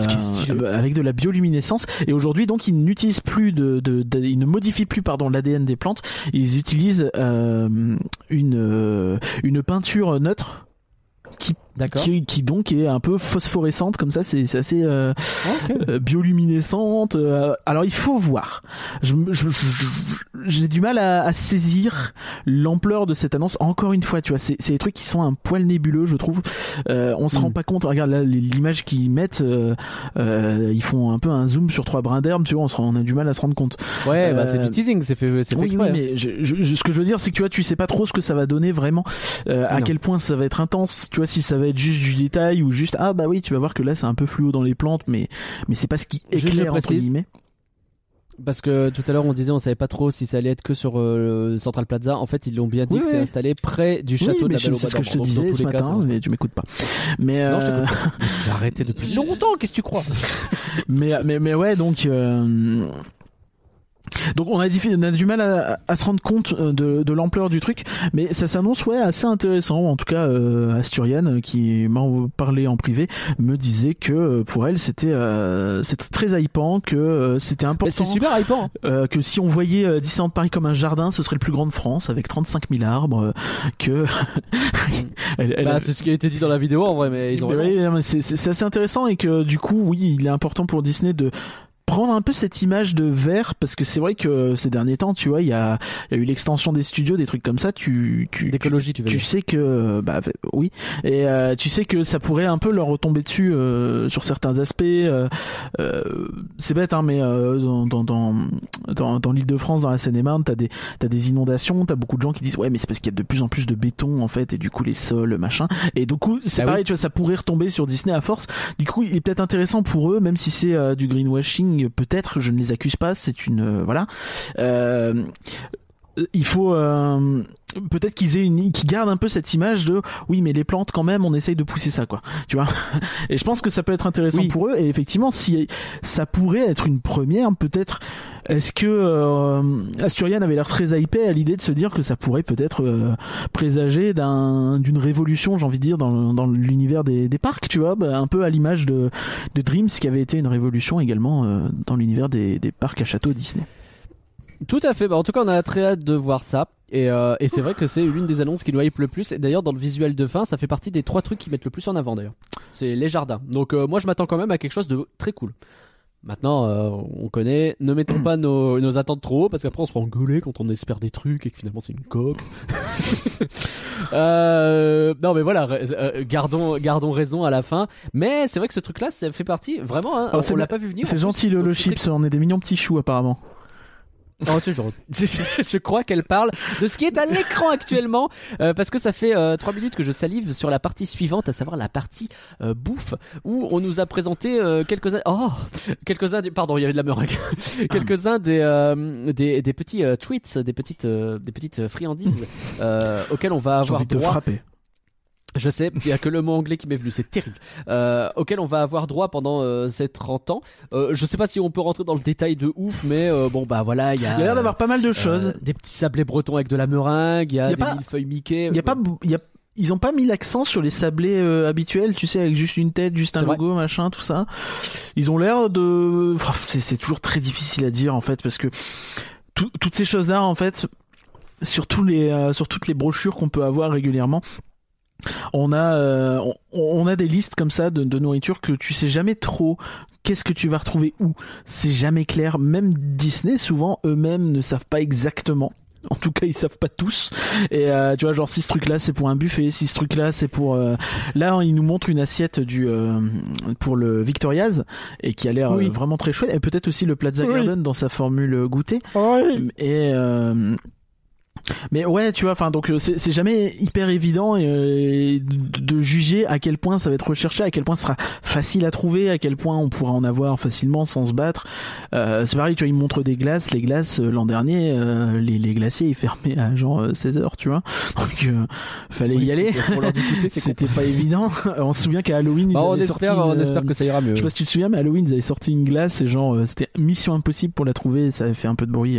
euh, avec de la bioluminescence et aujourd'hui donc ils n'utilisent plus de, de, de- ils ne modifient plus pardon l'ADN des plantes ils utilisent euh, une une peinture neutre qui. Qui, qui donc est un peu phosphorescente comme ça. C'est assez euh, Ok. euh, bioluminescente. euh, alors il faut voir. Je me- je- je- je- J'ai du mal à, à saisir l'ampleur de cette annonce. Encore une fois, tu vois, c'est des trucs qui sont un poil nébuleux, je trouve. Euh, on se Mm. rend pas compte. Regarde là, l'image qu'ils mettent, euh, euh, ils font un peu un zoom sur trois brins d'herbe. Tu vois, on, se rend- on a du mal à se rendre compte. Ouais, bah c'est du teasing, c'est fait, c'est fait Oui, exprès. oui, mais je, je- je- ce que je veux dire, c'est que tu vois, tu sais pas trop ce que ça va donner vraiment, euh, à Non. quel point ça va être intense. Tu vois, si ça va être juste du détail ou juste ah bah oui, tu vas voir que là c'est un peu fluo dans les plantes, mais mais c'est pas ce qui éclaire entre guillemets. Parce que tout à l'heure on disait on savait pas trop si ça allait être que sur euh, Central Plaza. En fait ils l'ont bien dit Oui, que c'est oui. installé près du Oui, château de mais la Belle c'est ce que je te. Donc, disais ce cas, matin, ça- mais tu m'écoutes pas. Mais euh. J'ai arrêté depuis longtemps, qu'est-ce que tu crois? Mais mais mais ouais donc. euh, Donc on a, diffi- on a du mal à, à se rendre compte euh, de, de l'ampleur du truc, mais ça s'annonce ouais assez intéressant. En tout cas, euh, Asturiane qui m'a parlé en privé me disait que euh, pour elle c'était euh, c'était très hypant, que euh, c'était important, C'est super hypant. euh, que si on voyait euh, Disneyland Paris comme un jardin, ce serait le plus grand de France avec 35 000 arbres, euh, que Bah, c'est ce qui a été dit dans la vidéo en vrai, mais ils ont c'est c'est assez intéressant et que du coup, oui, il est important pour Disney de prendre un peu cette image de vert parce que c'est vrai que ces derniers temps, tu vois, il y a, y a eu l'extension des studios, des trucs comme ça. Tu, tu, tu, D'écologie, tu veux tu dire. sais que, bah oui, et euh, tu sais que ça pourrait un peu leur retomber dessus euh, sur certains aspects. euh, euh, c'est bête, hein, mais euh, dans dans dans dans, dans l'Île-de-France, dans la Seine-et-Marne, t'as des t'as des inondations, t'as beaucoup de gens qui disent ouais, mais c'est parce qu'il y a de plus en plus de béton en fait, et du coup les sols, machin. Et du coup, c'est Ah pareil, tu vois, ça pourrait retomber sur Disney à force. Du coup, il est peut-être intéressant pour eux, même si c'est euh, du greenwashing, peut-être. Je ne les accuse pas. C'est une euh, voilà. Euh, il faut euh, peut-être qu'ils aient une qu'ils gardent un peu cette image de oui mais les plantes quand même on essaye de pousser ça quoi. Tu vois? Et je pense que ça peut être intéressant Oui. pour eux. Et effectivement si ça pourrait être une première peut-être est-ce que euh, Asturian avait l'air très hypé à l'idée de se dire que ça pourrait peut-être euh, présager d'un d'une révolution j'ai envie de dire dans, dans l'univers des, des parcs tu vois? Bah, un peu à l'image de, de Dreams qui avait été une révolution également euh, dans l'univers des, des parcs à château Disney Tout à fait. Bah, en tout cas, on a très hâte de voir ça. Et, euh, et c'est vrai que c'est l'une des annonces qui nous hype le plus. Et d'ailleurs, dans le visuel de fin, ça fait partie des trois trucs qui mettent le plus en avant d'ailleurs. C'est les jardins. Donc euh, moi, je m'attends quand même à quelque chose de très cool. Maintenant, euh, on connaît. Ne mettons pas nos, nos attentes trop haut parce qu'après, on se fera engueuler quand on espère des trucs et que finalement c'est une coque. euh, non, mais voilà, euh, gardons, gardons raison à la fin. Mais c'est vrai que ce truc-là, ça fait partie vraiment. Hein, Alors, c'est on l'a pas vu venir. en c'est gentil le, le chips on est des mignons petits choux apparemment Je, je crois qu'elle parle de ce qui est à l'écran actuellement, euh, parce que ça fait euh, trois minutes que je salive sur la partie suivante, à savoir la partie euh, bouffe, où on nous a présenté euh, quelques-uns, oh, quelques-uns, des- pardon, il y avait de la meringue, quelques-uns des, des des petits treats, des petites des petites friandises auxquelles on va avoir de droit. frapper Je sais, il y a que le mot anglais qui m'est venu, c'est terrible. Euh, auquel on va avoir droit pendant euh, ces 30 ans. Euh, je sais pas si on peut rentrer dans le détail de ouf, mais euh, bon bah voilà, il y a. il y a l'air d'avoir pas mal de choses des petits sablés bretons avec de la meringue, il y a, Il y a des pas- millefeuilles Mickey. Il y a pas, il y a, ils ont pas mis l'accent sur les sablés habituels, tu sais, avec juste une tête, juste un vrai. logo, machin, tout ça. Ils ont l'air de, Enfin, c'est, toujours très difficile à dire en fait, parce que tout- toutes ces choses-là, en fait, sur tous les, sur toutes les brochures qu'on peut avoir régulièrement. On a, euh, on, on a des listes comme ça de, de nourriture que tu sais jamais trop qu'est-ce que tu vas retrouver où. C'est jamais clair. Même Disney, souvent, eux-mêmes ne savent pas exactement. En tout cas, ils savent pas tous. Et euh, tu vois, genre si ce truc-là c'est pour un buffet, si ce truc-là c'est pour euh, là, ils nous montrent une assiette du euh, pour le Victoria's et qui a l'air Oui. vraiment très chouette. Et peut-être aussi le Plaza Oui. Garden dans sa formule goûter. Et euh, mais ouais, tu vois, enfin donc euh, c'est jamais hyper évident euh, de, de juger à quel point ça va être recherché, à quel point ce sera facile à trouver, à quel point on pourra en avoir facilement sans se battre. Euh, c'est pareil, tu vois, ils montrent des glaces, les glaces euh, l'an dernier, euh, les, les glaciers ils fermaient à genre 16 heures, tu vois. Donc euh, fallait y aller. C'était pas évident. on se souvient qu'à Halloween ils Bah, on avaient sorti espère, on une, espère que ça ira mieux. je sais pas si tu te souviens, mais Halloween, ils avaient sorti une glace et genre, c'était mission impossible pour la trouver et ça avait fait un peu de bruit.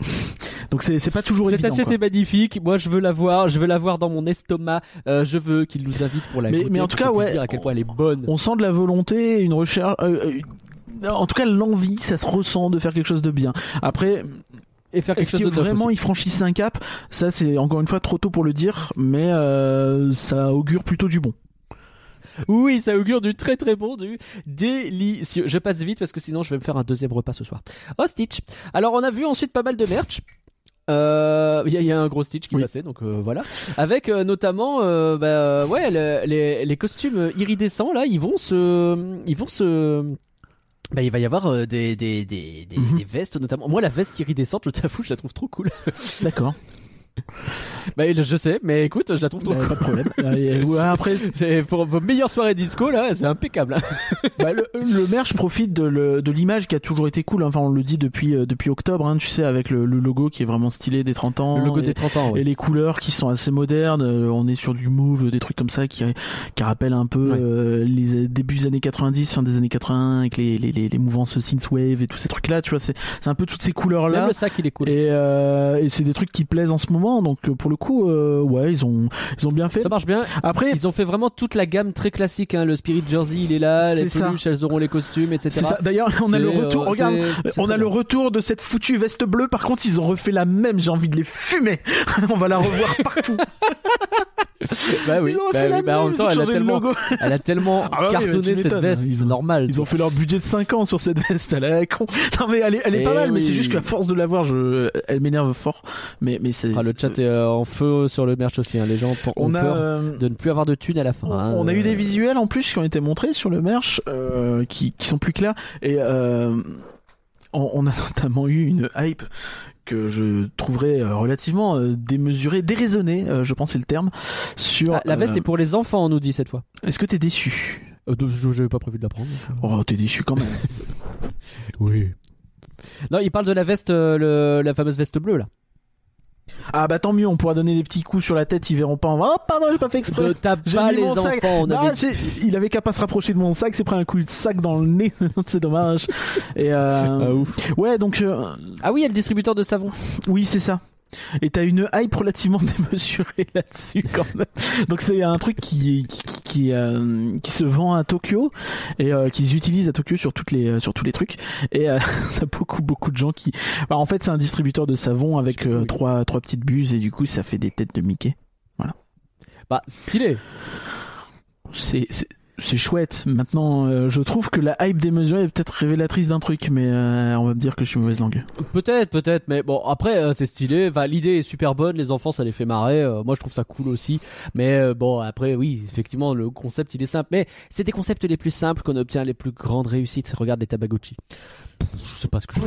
Donc c'est c'est pas toujours Cette évident. assiette quoi. est magnifique. Moi, je veux la voir. Je veux la voir dans mon estomac. Euh, je veux qu'il nous invite pour la Mais- goûter. mais en tout cas, ouais, Dire à quel point elle est bonne. On sent de la volonté, une recherche. euh, euh, en tout cas, l'envie, ça se ressent de faire quelque chose de bien. Après, et faire quelque Est-ce chose que vraiment ils franchissent un cap? Ça, c'est encore une fois trop tôt pour le dire, mais euh, ça augure plutôt du bon. Oui, ça augure du très très bon, du délicieux. Je passe vite parce que sinon je vais me faire un deuxième repas ce soir. Oh Stitch. Alors on a vu ensuite pas mal de merch. Euh, Il y, a- il y a un gros Stitch qui Oui. passait, donc euh, voilà. Avec euh, notamment, bah, ouais, le- les, les costumes iridescents là, ils vont se, ils vont se. Bah, il va y avoir des, des, des, des, Mhm. des vestes notamment. Moi, la veste iridescente, je t'avoue, je la trouve trop cool. D'accord. bah, je sais, mais écoute, je la trouve trop cool. pas de problème. Ouais, après, C'est pour vos meilleures soirées disco là, c'est impeccable. hein. bah, le, le merch profite de, l'image qui a toujours été cool. Enfin, on le dit depuis euh, depuis octobre, hein, tu sais, avec le, le logo qui est vraiment stylé des 30 ans. Le logo et, des 30 ans, et les couleurs qui sont assez modernes. Euh, On est sur du move, des trucs comme ça qui qui rappellent un peu Ouais. euh, les débuts des années 90, fin des années 80, avec les les les, les mouvances synthwave et tous ces trucs là. Tu vois, c'est c'est un peu toutes ces couleurs là. Même le sac, il est cool. Et, euh, et c'est des trucs qui plaisent en ce moment, donc euh, pour le coup, euh, ouais, ils ont ils ont bien fait. Ça marche bien. Après, Ils ont fait vraiment toute la gamme très classique. Hein. Le Spirit Jersey, il est là. Les ça. peluches, elles auront les costumes, etc. D'ailleurs, on a le C'est, retour. euh, regarde, on a le retour de cette foutue veste bleue. Par contre, ils ont refait la même. J'ai envie de les fumer. on va la revoir partout. Bah oui. Bah oui, bah en même. temps, elle a tellement, elle a tellement Ah bah cartonné cette veste. Ils C'est ont- normal. Ils ont fait leur budget de 5 ans sur cette veste. Elle est con. Non mais elle est, elle est Eh pas mal, mais c'est juste que la force de l'avoir, je, elle m'énerve fort. Mais mais c'est. Ah, le chat est euh, en feu sur le merch aussi. Hein. Les gens ont On a. peur euh, de ne plus avoir de thunes à la fin. hein. On a eu des visuels en plus qui ont été montrés sur le merch euh, qui, qui sont plus clairs et euh, on, on a notamment eu une hype que je trouverais euh, relativement euh, démesurée, déraisonnée, euh, je pense c'est le terme. Sur ah, la veste est pour les enfants, on nous dit cette fois. Est-ce que t'es déçu? Je n'avais pas prévu de la prendre. Oh, t'es déçu quand même. Oui. Non, il parle de la veste, le- la fameuse veste bleue là. Ah bah tant mieux, on pourra donner des petits coups sur la tête, ils verront pas. en Oh pardon, j'ai pas fait exprès. Ne tape pas les enfants. On avait il avait qu'à pas se rapprocher de mon sac, c'est pris un coup de sac dans le nez, c'est dommage. Et euh, Ah, ouf. ouais, donc euh, Ah oui, il y a le distributeur de savon. Oui, c'est ça. Et t'as une hype relativement démesurée là-dessus quand même. Donc c'est un truc qui qui qui, euh, qui se vend à Tokyo et euh, qu'ils utilisent à Tokyo sur toutes les euh, sur tous les trucs. Et euh, t'as beaucoup beaucoup de gens qui. Bah, en fait, c'est un distributeur de savon avec euh, Oui. trois trois petites buses et du coup ça fait des têtes de Mickey. Bah, stylé. C'est c'est chouette. Maintenant, euh, je trouve que la hype démesurée est peut-être révélatrice d'un truc, mais euh, on va me dire que je suis mauvaise langue. Peut-être, peut-être, mais bon, après, euh, c'est stylé. Enfin, l'idée est super bonne, les enfants, ça les fait marrer. Euh, moi, je trouve ça cool aussi. Mais euh, bon, après, oui, effectivement, le concept, il est simple. Mais c'est des concepts les plus simples qu'on obtient les plus grandes réussites. Regarde les Tamagotchi. Pff, Je sais pas ce que je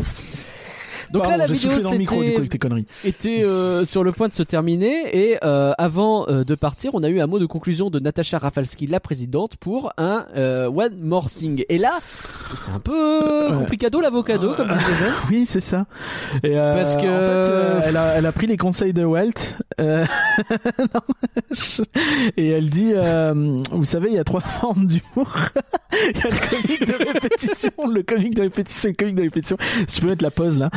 Donc Pardon, là, la vidéo soufflé dans le micro du coup c'était- avec tes conneries. était euh, sur le point de se terminer et euh, avant euh, de partir, on a eu un mot de conclusion de Natasha Rafalski, la présidente, pour un euh, One More Thing. Et là, c'est un peu Ouais. complicado l'avocado, comme les jeunes. Oui, c'est ça. Et euh, Parce que- en fait, euh, elle, a, elle a pris les conseils de Walt. euh, non, je- et elle dit, euh, vous savez, il y a trois formes d'humour. il y a le comique de répétition, le comique de répétition, le comique de répétition. Je peux mettre la pause là,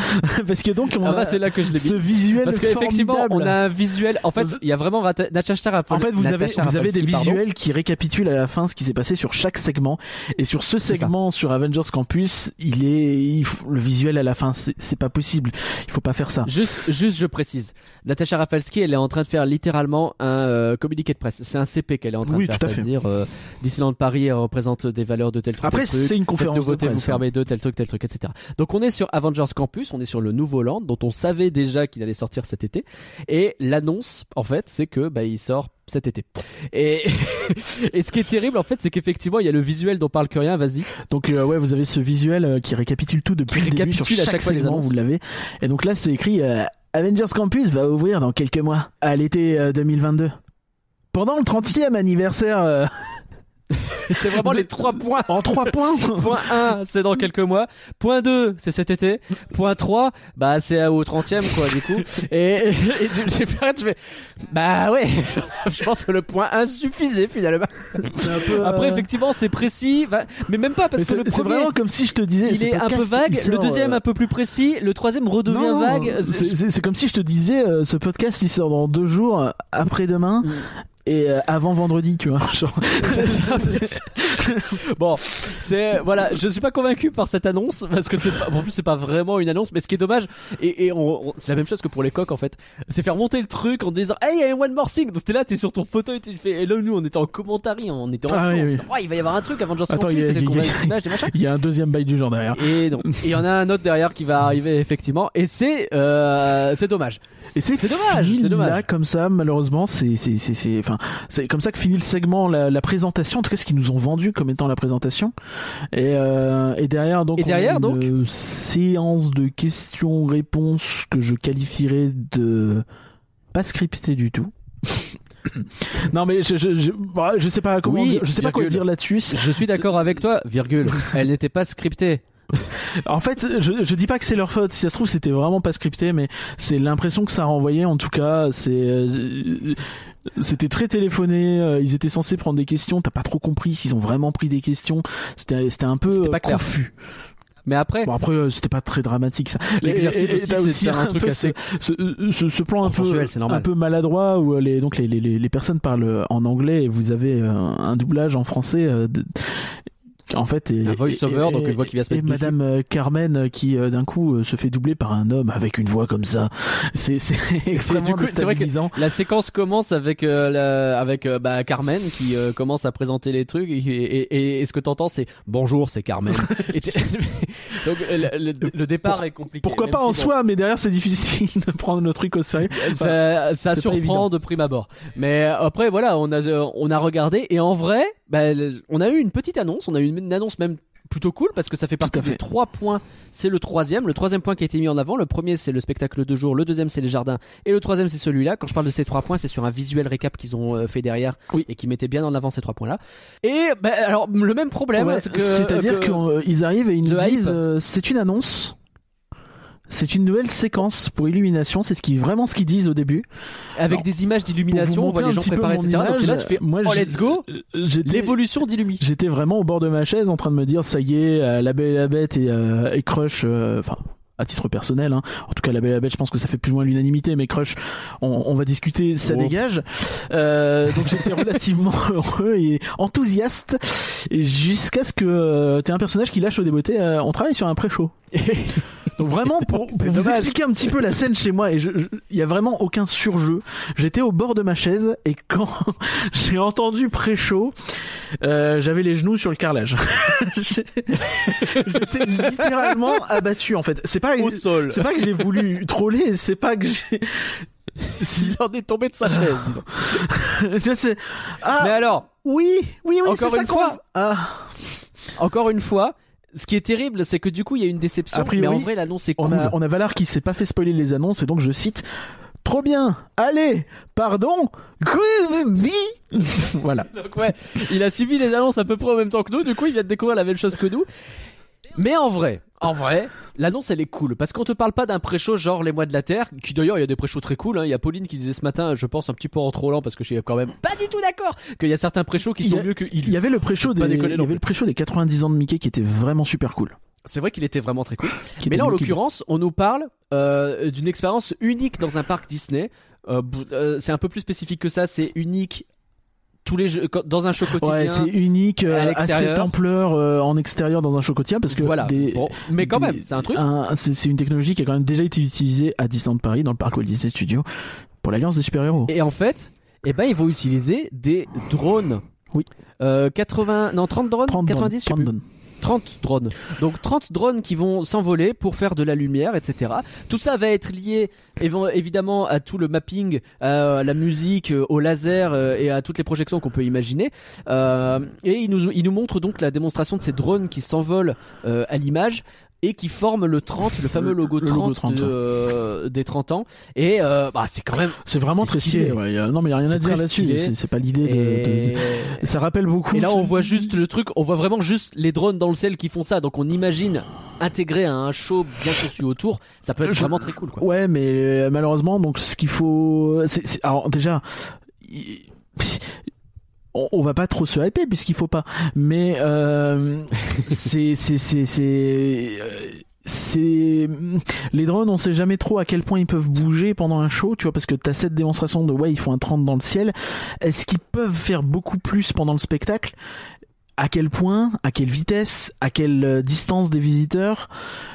parce que donc on Ah a bah c'est là que je l'ai ce visuel Parce qu'effectivement, on a un visuel. En fait, il y a vraiment Natasha. En fait, vous avez, vous avez des visuels qui récapitulent à la fin ce qui s'est passé sur chaque segment. Et sur ce segment, sur Avengers Campus, il est, il le visuel à la fin, c'est pas possible. Il faut pas faire ça. Juste, juste, je précise. Natasha Rafalski, elle est en train de faire littéralement un euh, communiqué de presse. C'est un CP qu'elle est en train Oui, de faire. tout à fait. C'est-à-dire, euh, Disneyland Paris elle représente des valeurs de tel truc. Après, c'est une Cette conférence de presse. vous hein. permet de tel truc, tel truc, etc. Donc on est sur Avengers Campus, on est sur le nouveau land dont on savait déjà qu'il allait sortir cet été. Et l'annonce, en fait, c'est que bah il sort cet été. Et, et ce qui est terrible, en fait, c'est qu'effectivement, il y a le visuel dont parle que rien. Vas-y. Donc euh, ouais, vous avez ce visuel euh, qui récapitule tout depuis le début sur récapitule à chaque, chaque fois segment, vous l'avez. Et donc là, c'est écrit euh, Avengers Campus va ouvrir dans quelques mois, à l'été euh, 2022. Pendant le 30e anniversaire, C'est vraiment les trois points. en trois points. Point 1, c'est dans quelques mois. Point 2, c'est cet été. Point 3, bah c'est au 30e quoi du coup. Et, et, et tu- arrête, je fais bah ouais, je pense que le point 1 suffisait finalement. Peu, Après euh, effectivement, c'est précis, bah, mais même pas parce mais que le c'est vraiment comme si je te disais. il est un peu vague, le deuxième euh, un peu plus précis, le troisième redevient non, vague. C'est comme si je te disais, euh, ce podcast il sort dans deux jours, euh, après-demain, Mm. Et euh, avant vendredi, tu vois. Genre, C'est ça, c'est- bon, c'est voilà, je suis pas convaincu par cette annonce parce que c'est pas, bon, en plus c'est pas vraiment une annonce, mais ce qui est dommage et, et on- on- c'est la même chose que pour les coques en fait, c'est faire monter le truc en disant hey, il y a un one more thing, donc t'es là, t'es sur ton fauteuil, tu fais et là nous on était en commentaire, on était en Ah, oui, oui. il va y avoir un truc avant de Attends, il y a- il y a- il y un deuxième bail du genre derrière. Et donc, et il y en a un autre derrière qui va arriver effectivement, et c'est euh, c'est dommage. Et c'est C'est dommage, c'est dommage. Là, comme ça, malheureusement, c'est c'est c'est c'est enfin c'est comme ça que finit le segment, la, la présentation. En tout cas, ce qu'ils nous ont vendu comme étant la présentation. Et euh, et derrière donc Et derrière, une donc euh, séance de questions-réponses que je qualifierais de pas scriptée du tout. non mais je je je, bah, je sais pas comment Oui, dire, je sais pas quoi dire là-dessus. Je suis d'accord avec toi, virgule. Elle n'était pas scriptée. En fait, je, je dis pas que c'est leur faute. Si ça se trouve, c'était vraiment pas scripté, mais c'est l'impression que ça renvoyait. En tout cas, c'est euh, c'était très téléphoné. euh, Ils étaient censés prendre des questions. T'as pas trop compris s'ils ont vraiment pris des questions. C'était c'était un peu pas euh, clair. confus. Mais après, Bon après, euh, c'était pas très dramatique ça. L'exercice aussi, c'est aussi un un truc assez- ce, ce, plan un peu un peu maladroit où les donc les, les, les personnes parlent en anglais et vous avez un doublage en français. euh, de- en fait, et, Un voice-over, et- donc une voix qui vient se et mettre dessus. Madame euh, Carmen euh, qui euh, d'un coup se fait doubler par un homme avec une voix comme ça. C'est c'est extrêmement c'est vrai que-. La séquence commence avec euh, la- avec bah, Carmen qui euh, commence à présenter les trucs et, et, et- et ce que t'entends c'est bonjour c'est Carmen. Et Donc le, le- le départ Pour- est compliqué. Pourquoi pas en soi, mais derrière c'est difficile de prendre le truc au sérieux. ça, ça surprend de prime abord. Mais après voilà on a on a regardé et en vrai bah, on a eu une petite annonce, on a eu une, une annonce même plutôt cool parce que ça fait partie des trois points. C'est le troisième. Le troisième point qui a été mis en avant. Le premier c'est le spectacle de jour. Le deuxième c'est les jardins. Et le troisième c'est celui-là. Quand je parle de ces trois points, c'est sur un visuel récap qu'ils ont euh, fait derrière Oui. et qui mettait bien en avant ces trois points-là. Et bah, alors le même problème. Ouais, que- C'est-à-dire que- qu'ils arrivent et ils nous disent euh, c'est une annonce. C'est une nouvelle séquence pour illumination, c'est ce qui vraiment ce qu'ils disent au début. avec Alors, des images d'illumination, on voit les un gens petit peu préparer, mon etc. Donc image, là tu fais moi, oh j'ai- let's go, J'étais l'évolution d'Illumi. J'étais vraiment au bord de ma chaise en train de me dire ça y est, euh, la Belle et la Bête et, euh, et Crush, euh, enfin à titre personnel, hein. en tout cas la Belle et la Bête, je pense que ça fait plus ou moins l'unanimité, mais Crush, on, on va discuter, ça Oh. dégage. Euh, donc j'étais relativement heureux et enthousiaste jusqu'à ce que euh, t'aies un personnage qui lâche au débeauté. euh, on travaille sur un pré-show. Donc vraiment pour, pour vous dommage. expliquer un petit peu la scène chez moi et je- je- il y a vraiment aucun surjeu. J'étais au bord de ma chaise et quand j'ai entendu pré-show, euh, j'avais les genoux sur le carrelage. J'étais littéralement abattu en fait. C'est pas Au sol. c'est pas que j'ai voulu troller, c'est pas que j'ai Il en est tombé de sa chaise. vois, c'est- ah Mais alors, oui, oui oui, Encore c'est ça une qu'on- fois. Ah, encore une fois, ce qui est terrible, c'est que du coup, il y a une déception. A priori, mais en vrai, l'annonce est on cool. a on a Valar qui s'est pas fait spoiler les annonces et donc je cite Trop bien. Allez, pardon. voilà. Donc ouais, il a suivi les annonces à peu près en même temps que nous. Du coup, il vient de découvrir la même chose que nous. Mais en vrai, en vrai, l'annonce elle est cool parce qu'on te parle pas d'un pré-show genre les mois de la Terre, qui d'ailleurs il y a des pré-shows très cool. hein. Il y a Pauline qui disait ce matin, je pense un petit peu en trollant parce que je suis quand même pas du tout d'accord qu'il y a certains pré-shows qui Il y sont a- mieux que Il y avait le pré-show Pas des déconner il y non avait plus. le pré-show des 90 ans de Mickey qui était vraiment super cool. C'est vrai qu'il était vraiment très cool. Qui Mais était là, en l'occurrence, on nous parle euh, d'une expérience unique dans un parc Disney. Euh, bou- euh, c'est un peu plus spécifique que ça. C'est unique tous les jeux, quand- dans un show quotidien. Ouais, c'est unique à euh, cette ampleur euh, en extérieur dans un show quotidien parce que voilà. des- Bon, mais quand des- même, c'est un truc. un- c'est une technologie qui a quand même déjà été utilisée à Disneyland Paris dans le parc Walt Disney Studios pour l'alliance des super-héros. Et en fait, eh ben, ils vont utiliser des drones. Oui. Euh, 80, non, 30 drones? 30 90, drones, je sais 30 plus. drones. 30 drones. Donc 30 drones qui vont s'envoler pour faire de la lumière, etc. Tout ça va être lié évi- évidemment à tout le mapping, à la musique, euh, au laser euh, et à toutes les projections qu'on peut imaginer. Euh, et il nous, il nous montre donc la démonstration de ces drones qui s'envolent à l'image et qui forment le 30, le fameux logo le 30, logo 30, de, ouais. euh, des 30 ans. Et euh, bah, c'est quand même... C'est vraiment très stylé. ouais. Non mais y a rien à dire là-dessus. C'est- pas l'idée de, Et... de- de- Ça rappelle beaucoup. Et là, on voit juste le truc, on voit vraiment juste les drones dans le ciel qui font ça. Donc, on imagine intégrer à un show bien conçu autour. Ça peut être vraiment très cool, quoi. Ouais, mais euh, malheureusement, donc ce qu'il faut, alors déjà, il- on, on va pas trop se hyper puisqu'il faut pas, mais euh, c'est c'est c'est c'est euh, c'est les drones on sait jamais trop à quel point ils peuvent bouger pendant un show tu vois parce que t'as cette démonstration de ouais ils font un 30 dans le ciel est-ce qu'ils peuvent faire beaucoup plus pendant le spectacle? À quel point, à quelle vitesse, à quelle euh, distance des visiteurs?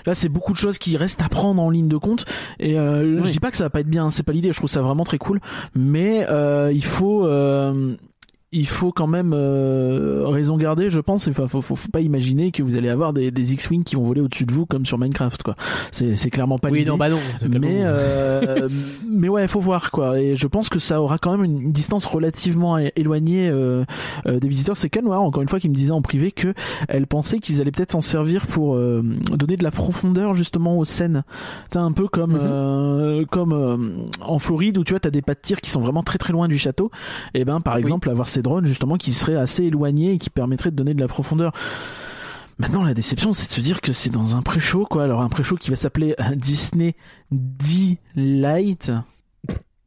Là, c'est beaucoup de choses qui restent à prendre en ligne de compte. Et euh, Oui. je dis pas que ça va pas être bien, c'est pas l'idée. Je trouve ça vraiment très cool, mais euh, il faut. euh, il faut quand même euh, raison garder, je pense. Enfin, faut, faut, faut pas imaginer que vous allez avoir des, des X-wing qui vont voler au-dessus de vous comme sur Minecraft, quoi. C'est, c'est clairement pas oui, non, bah non. Mais euh, mais ouais, faut voir quoi. Et je pense que ça aura quand même une distance relativement éloignée euh, euh, des visiteurs. C'est Ken Noir encore une fois qui me disait en privé que elle pensait qu'ils allaient peut-être s'en servir pour donner de la profondeur justement aux scènes. T'as un peu comme Mhm. comme en Floride où tu vois t'as des pas de tir qui sont vraiment très très loin du château. Et ben par Oui. exemple avoir ces drones justement qui seraient assez éloignés et qui permettraient de donner de la profondeur. Maintenant, la déception, c'est de se dire que c'est dans un pré-show, quoi. Alors, un pré-show qui va s'appeler euh, Disney D-Light.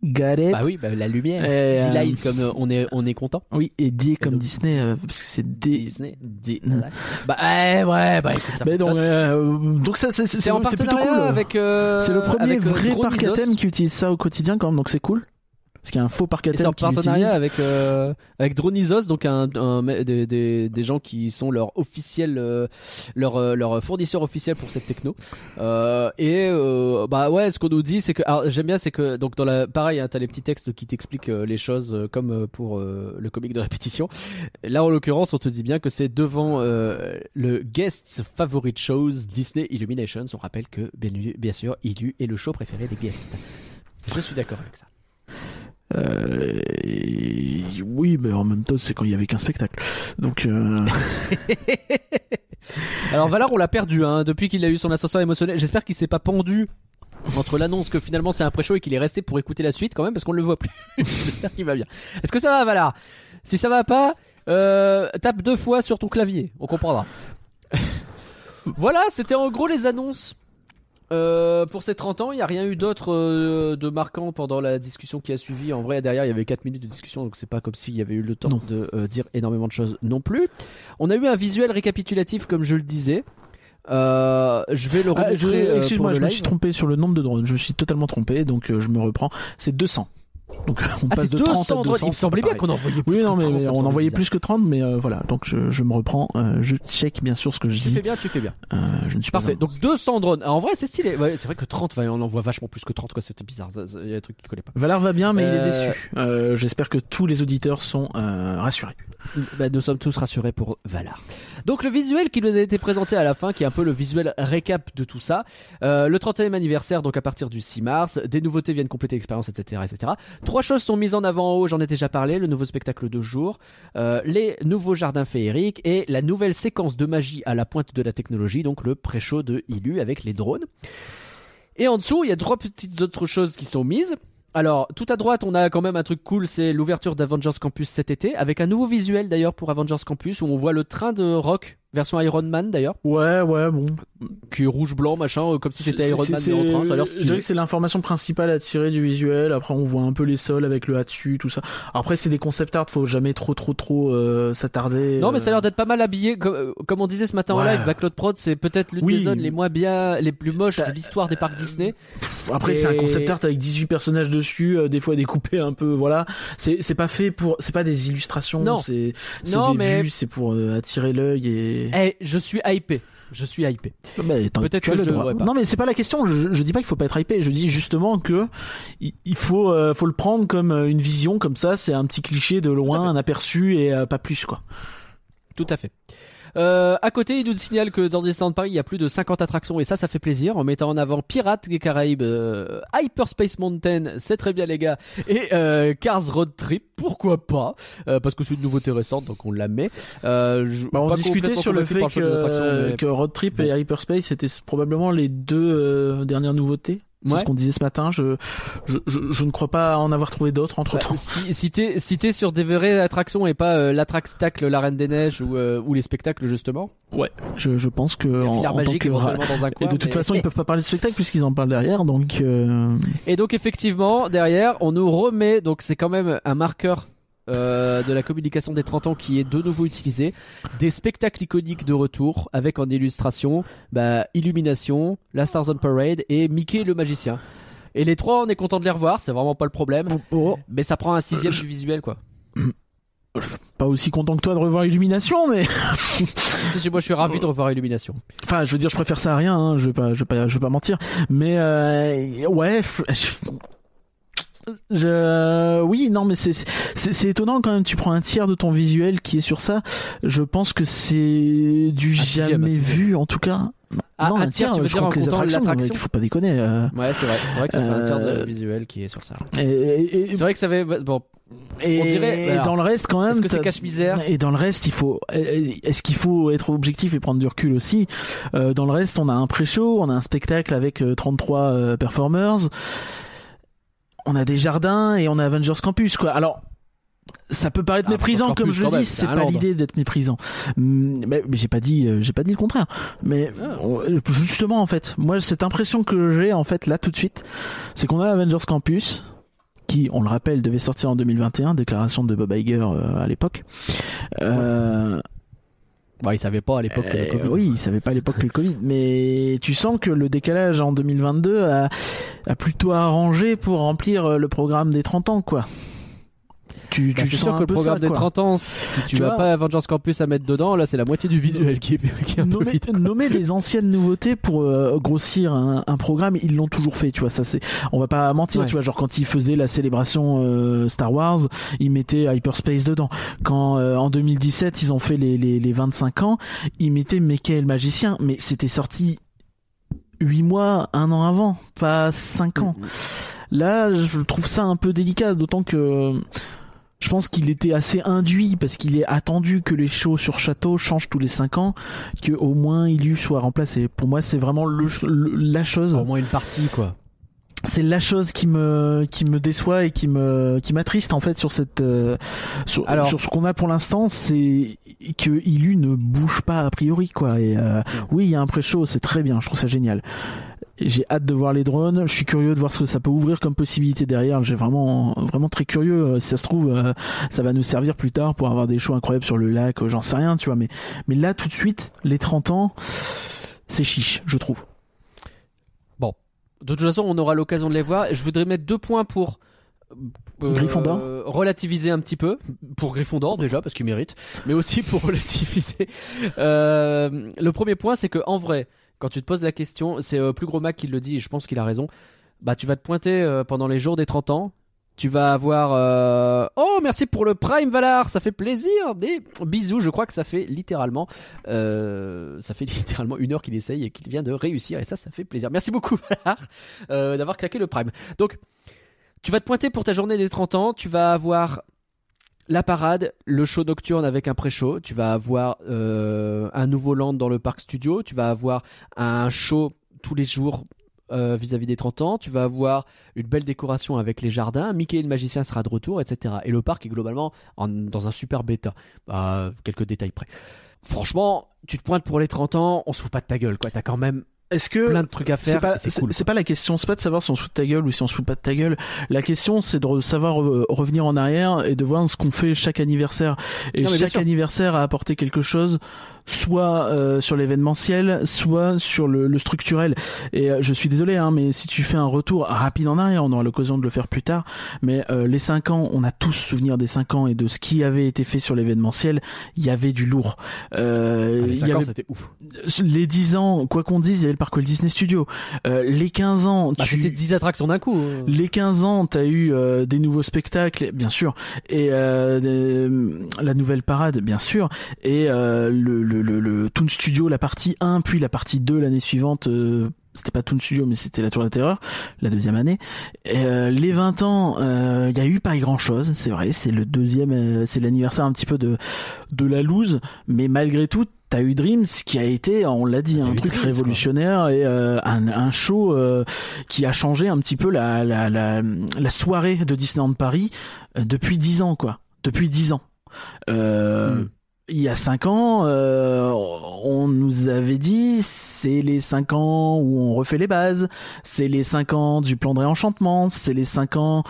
It? Bah oui, bah, la lumière. Euh, Delight, comme euh, on est, on est content. Oui, et D comme donc- Disney, euh, parce que c'est D. Disney. D- Bah ouais, ouais, bah écoute, ça Mais donc, ça, c'est, c'est, C'est en c'est plutôt cool. avec. c'est le premier vrai parc à thème qui utilise ça au quotidien, quand même, donc c'est cool. Parce qu'il y a un faux parc à Et c'est thème en partenariat avec euh, avec Dronisos, donc un, un des, des, des gens qui sont leur officiel euh, leur euh, leur fournisseur officiel pour cette techno. Euh, et bah ouais, ce qu'on nous dit, c'est que j'aime bien, c'est que donc dans la pareil, hein, t'as les petits textes qui t'expliquent les choses comme pour le comique de répétition. Là en l'occurrence, on te dit bien que c'est devant le guest favorite shows Disney Illuminations. On rappelle que bien, bien sûr, Illu est le show préféré des guests. Je suis d'accord avec ça. Euh, oui, mais en même temps, c'est quand il y avait qu'un spectacle. Donc, euh, Alors Valar, on l'a perdu hein, depuis qu'il a eu son ascenseur émotionnel. J'espère qu'il s'est pas pendu entre l'annonce que finalement c'est un pré-show et qu'il est resté pour écouter la suite quand même parce qu'on le voit plus. J'espère qu'il va bien. Est-ce que ça va Valar? Si ça va pas, euh, tape deux fois sur ton clavier, on comprendra. voilà, c'était en gros les annonces. Euh, pour ces 30 ans, il n'y a rien eu d'autre euh, de marquant pendant la discussion qui a suivi. En vrai, derrière, il y avait 4 minutes de discussion, donc c'est pas comme s'il y avait eu le temps Non. de euh, dire énormément de choses non plus. On a eu un visuel récapitulatif, comme je le disais. Euh, je vais le ah, je- euh, excuse-moi, pour je le me live. suis trompé sur le nombre de drones. Je me suis totalement trompé, donc euh, je me reprends. C'est 200. Donc, on Ah, passe de 30 à 200 drones. 200. Il me semblait bien qu'on envoyait plus. Oui, non, mais 30, ça me on envoyait plus que 30, mais euh, voilà. Donc, je, je me reprends. euh, je check bien sûr ce que je Tu dis. fais bien, tu fais bien. Euh, je ne suis pas Parfait. Donc 200 drones. Ah, en vrai, c'est stylé. Ouais, c'est vrai que 30, ouais, on en voit vachement plus que 30. Quoi, c'était bizarre. Il y a des trucs qui collaient pas. Valar va bien, mais il est Euh, déçu. Euh, J'espère que tous les auditeurs sont euh, rassurés. Bah, nous sommes tous rassurés pour Valar. Donc le visuel qui nous a été présenté à la fin, qui est un peu le visuel récap de tout ça. Euh, le 31e anniversaire, donc à partir du 6 mars, des nouveautés viennent compléter l'expérience, etc., etc. Trois choses sont mises en avant en haut, j'en ai déjà parlé, le nouveau spectacle de jour, euh, les nouveaux jardins féeriques et la nouvelle séquence de magie à la pointe de la technologie, donc le pré-show de Illu avec les drones. Et en dessous, il y a trois petites autres choses qui sont mises. Alors, tout à droite, on a quand même un truc cool, c'est l'ouverture d'Avengers Campus cet été, avec un nouveau visuel d'ailleurs pour Avengers Campus, où on voit le train de Rock, version Iron Man d'ailleurs, Ouais, ouais, bon. qui est rouge-blanc, machin, euh, comme si c'était Iron Man en train, ça a l'air Je dirais que c'est l'information principale à tirer du visuel. Après, on voit un peu les sols avec le A dessus, tout ça. Après, c'est des concept art, faut jamais trop, trop, trop euh, s'attarder. Non, mais ça a euh. l'air d'être pas mal habillé, comme, euh, comme on disait ce matin en live, Backlot Prod, c'est peut-être l'une Oui. des zones les moins bien, les plus moches Bah, de l'histoire des parcs Disney. Après, c'est un concept art avec 18 personnages dessus, euh, des fois découpés un peu, voilà. C'est c'est pas fait pour, c'est pas des illustrations, Non. c'est des mais- vues, c'est pour euh, attirer l'œil et. Eh, je suis hypé. Je suis hypé. Peut-être que le je pas. Non, mais c'est pas la question. Je, je dis pas qu'il faut pas être hypé. Je dis justement que il, il faut, euh, faut le prendre comme euh, une vision, comme ça. C'est un petit cliché de loin, un aperçu et euh, pas plus, quoi. Tout à fait. Euh, à côté, il nous signale que dans Disneyland Paris, il y a plus de 50 attractions et ça, ça fait plaisir en mettant en avant Pirates des Caraïbes, euh, Hyperspace Mountain, c'est très bien les gars, et euh, Cars Road Trip, pourquoi pas, euh, parce que c'est une nouveauté récente, donc on la met. Euh, je- Bah, on discutait sur le fait que, mais- que Road Trip et Hyperspace c'était probablement les deux euh, dernières nouveautés. C'est Ouais. ce qu'on disait ce matin. Je, je, je, je ne crois pas en avoir trouvé d'autres entre Bah, temps. si, si t'es si t'es sur des vraies attractions et pas euh, l'attractacle La Reine des Neiges ou, euh, ou les spectacles justement, Je, je pense que en, en tant magique que éventuellement dans un et de toute mais- façon, ils peuvent pas parler de spectacle puisqu'ils en parlent derrière. Donc, euh, Et donc effectivement, derrière, on nous remet, donc c'est quand même un marqueur euh, de la communication des 30 ans qui est de nouveau utilisé. Des spectacles iconiques de retour avec en illustration bah, Illumination, La Stars on Parade et Mickey le magicien. Et les trois, on est content de les revoir, c'est vraiment pas le problème. Oh, Mais ça prend un sixième Je- du visuel, quoi. pas aussi content que toi de revoir Illumination, mais Si, moi, je suis ravi de revoir Illumination. enfin, je veux dire, je préfère ça à rien. Hein, je vais pas, je vais pas, je vais pas mentir. Mais euh, ouais, je... je- oui, non, mais c'est étonnant quand même. Tu prends un tiers de ton visuel qui est sur ça. Je pense que c'est du Un sixième, un jamais sixième. vu, en tout cas. Ah, non, un tiers, tu veux je dire en compte les comptant attractions, l'attraction mec, Faut pas déconner. euh. Ouais, c'est vrai. C'est vrai que ça fait un tiers de Euh, visuel qui est sur ça. Et, et- et- C'est vrai que ça fait. Bon, et- on dirait- et alors, dans le reste quand même. est-ce que c'est cache-misère Et dans le reste, il faut. Est-ce qu'il faut être objectif et prendre du recul aussi? Euh, Dans le reste, on a un pré-show, on a un spectacle avec euh, 33 euh, performers, on a des jardins et on a Avengers Campus, quoi. Alors. Ça peut paraître Ah, méprisant, comme je le dis, c'est pas l'idée d'être méprisant. Hum, Mais, mais j'ai pas dit, euh, j'ai pas dit le contraire. Mais Ah. on- justement, en fait, moi, cette impression que j'ai, en fait, là, tout de suite, c'est qu'on a Avengers Campus, qui, on le rappelle, devait sortir en 2021, déclaration de Bob Iger euh, à l'époque. Euh, Bah, il savait pas à l'époque. euh, le Covid. oui, il savait pas à l'époque que le Covid, mais tu sens que le décalage en 2022 a, a plutôt arrangé pour remplir euh, le programme des 30 ans, quoi. Tu, Bah, tu sens sûr un que le peu programme ça, des quoi. 30 ans, si tu, Tu vas vois pas Avengers Campus à mettre dedans, là c'est la moitié du visuel qui est, qui est un peu nommer, vide. nommer les anciennes nouveautés pour euh, grossir un, un programme, ils l'ont toujours fait, tu vois. Ça c'est, on va pas mentir, Ouais. tu vois. Genre quand ils faisaient la célébration euh, Star Wars, ils mettaient Hyperspace dedans. Quand euh, en 2017 ils ont fait les, les, les 25 ans, ils mettaient Mickey et le magicien, mais c'était sorti 8 mois, un an avant, pas 5 ans. Là, je trouve ça un peu délicat, d'autant que je pense qu'il était assez induit parce qu'il est attendu que les shows sur château changent tous les 5 ans, que au moins Illu soit remplacé. Pour moi, c'est vraiment le, la chose. Au moins une partie quoi. C'est la chose qui me qui me déçoit et qui me qui m'attriste en fait sur cette euh, sur, Alors- sur ce qu'on a pour l'instant, c'est que Illu ne bouge pas a priori quoi. Et euh, oui, il y a un pré-show, c'est très bien, je trouve ça génial. J'ai hâte de voir les drones. Je suis curieux de voir ce que ça peut ouvrir comme possibilité derrière. J'ai vraiment, vraiment très curieux. Euh, Si ça se trouve, euh, ça va nous servir plus tard pour avoir des shows incroyables sur le lac. euh, J'en sais rien, tu vois. Mais, mais là, tout de suite, les 30 ans, c'est chiche, je trouve. De toute façon, on aura l'occasion de les voir. Je voudrais mettre deux points pour euh, Gryffondor relativiser un petit peu pour Gryffondor déjà parce qu'il mérite, mais aussi pour relativiser. Euh, le premier point, c'est que en vrai, quand tu te poses la question, c'est euh, plus gros Mac qui le dit, et je pense qu'il a raison. Bah, tu vas te pointer euh, pendant les jours des 30 ans. Tu vas avoir euh, oh merci pour le Prime Valar, ça fait plaisir. Des bisous, je crois que ça fait littéralement ça fait littéralement une heure qu'il essaye et qu'il vient de réussir et ça ça fait plaisir. Merci beaucoup Valar d'avoir claqué le Prime. Donc tu vas te pointer pour ta journée des 30 ans, tu vas avoir la parade, le show nocturne avec un pré-show, tu vas avoir euh, un nouveau land dans le parc studio, tu vas avoir un show tous les jours euh, vis-à-vis des 30 ans, tu vas avoir une belle décoration avec les jardins, Mickey le magicien sera de retour, etc. Et le parc est globalement en- dans un super bêta, quelques détails près. Franchement, tu te pointes pour les 30 ans, on se fout pas de ta gueule, quoi. T'as quand même Est-ce que plein de trucs à c'est faire. pas, C'est cool. c'est pas la question, c'est pas de savoir si on se fout de ta gueule ou si on se fout pas de ta gueule. La question, c'est de savoir euh, revenir en arrière et de voir ce qu'on fait chaque anniversaire. Et Non, chaque anniversaire a apporté quelque chose, soit euh, sur l'événementiel, soit sur le, le structurel. Et euh, je suis désolé, hein, mais si tu fais un retour rapide en arrière, on aura l'occasion de le faire plus tard. Mais euh, les 5 ans, on a tous souvenir des 5 ans et de ce qui avait été fait sur l'événementiel. Il y avait du lourd. Euh, Ah, les il 5 y ans, avait c'était ouf. les 10 ans, quoi qu'on dise, il y avait le parc Walt Disney Studio. Euh, les 15 ans, Bah, tu... C'était 10 attractions d'un coup. hein. les 15 ans, t'as eu euh, des nouveaux spectacles, bien sûr, et euh, des- la nouvelle parade, bien sûr, et euh, le, le, le, le Toon Studio, la partie 1, puis la partie 2 l'année suivante. euh, c'était pas Toon Studio, mais c'était la Tour de la Terreur, la deuxième année. Et, euh, les 20 ans, il y a eu pas grand chose, c'est vrai. C'est le deuxième, euh, c'est l'anniversaire un petit peu de de la loose, mais malgré tout, t'as eu Dreams qui a été, on l'a dit, un truc Dreams, quoi. révolutionnaire et euh, un, un show euh, qui a changé un petit peu la la la, la soirée de Disneyland Paris euh, depuis dix ans, quoi. Depuis dix ans. Euh, Mm. Il y a cinq ans, euh, on nous avait dit c'est les cinq ans où on refait les bases, c'est les cinq ans du plan de réenchantement, c'est les cinq ans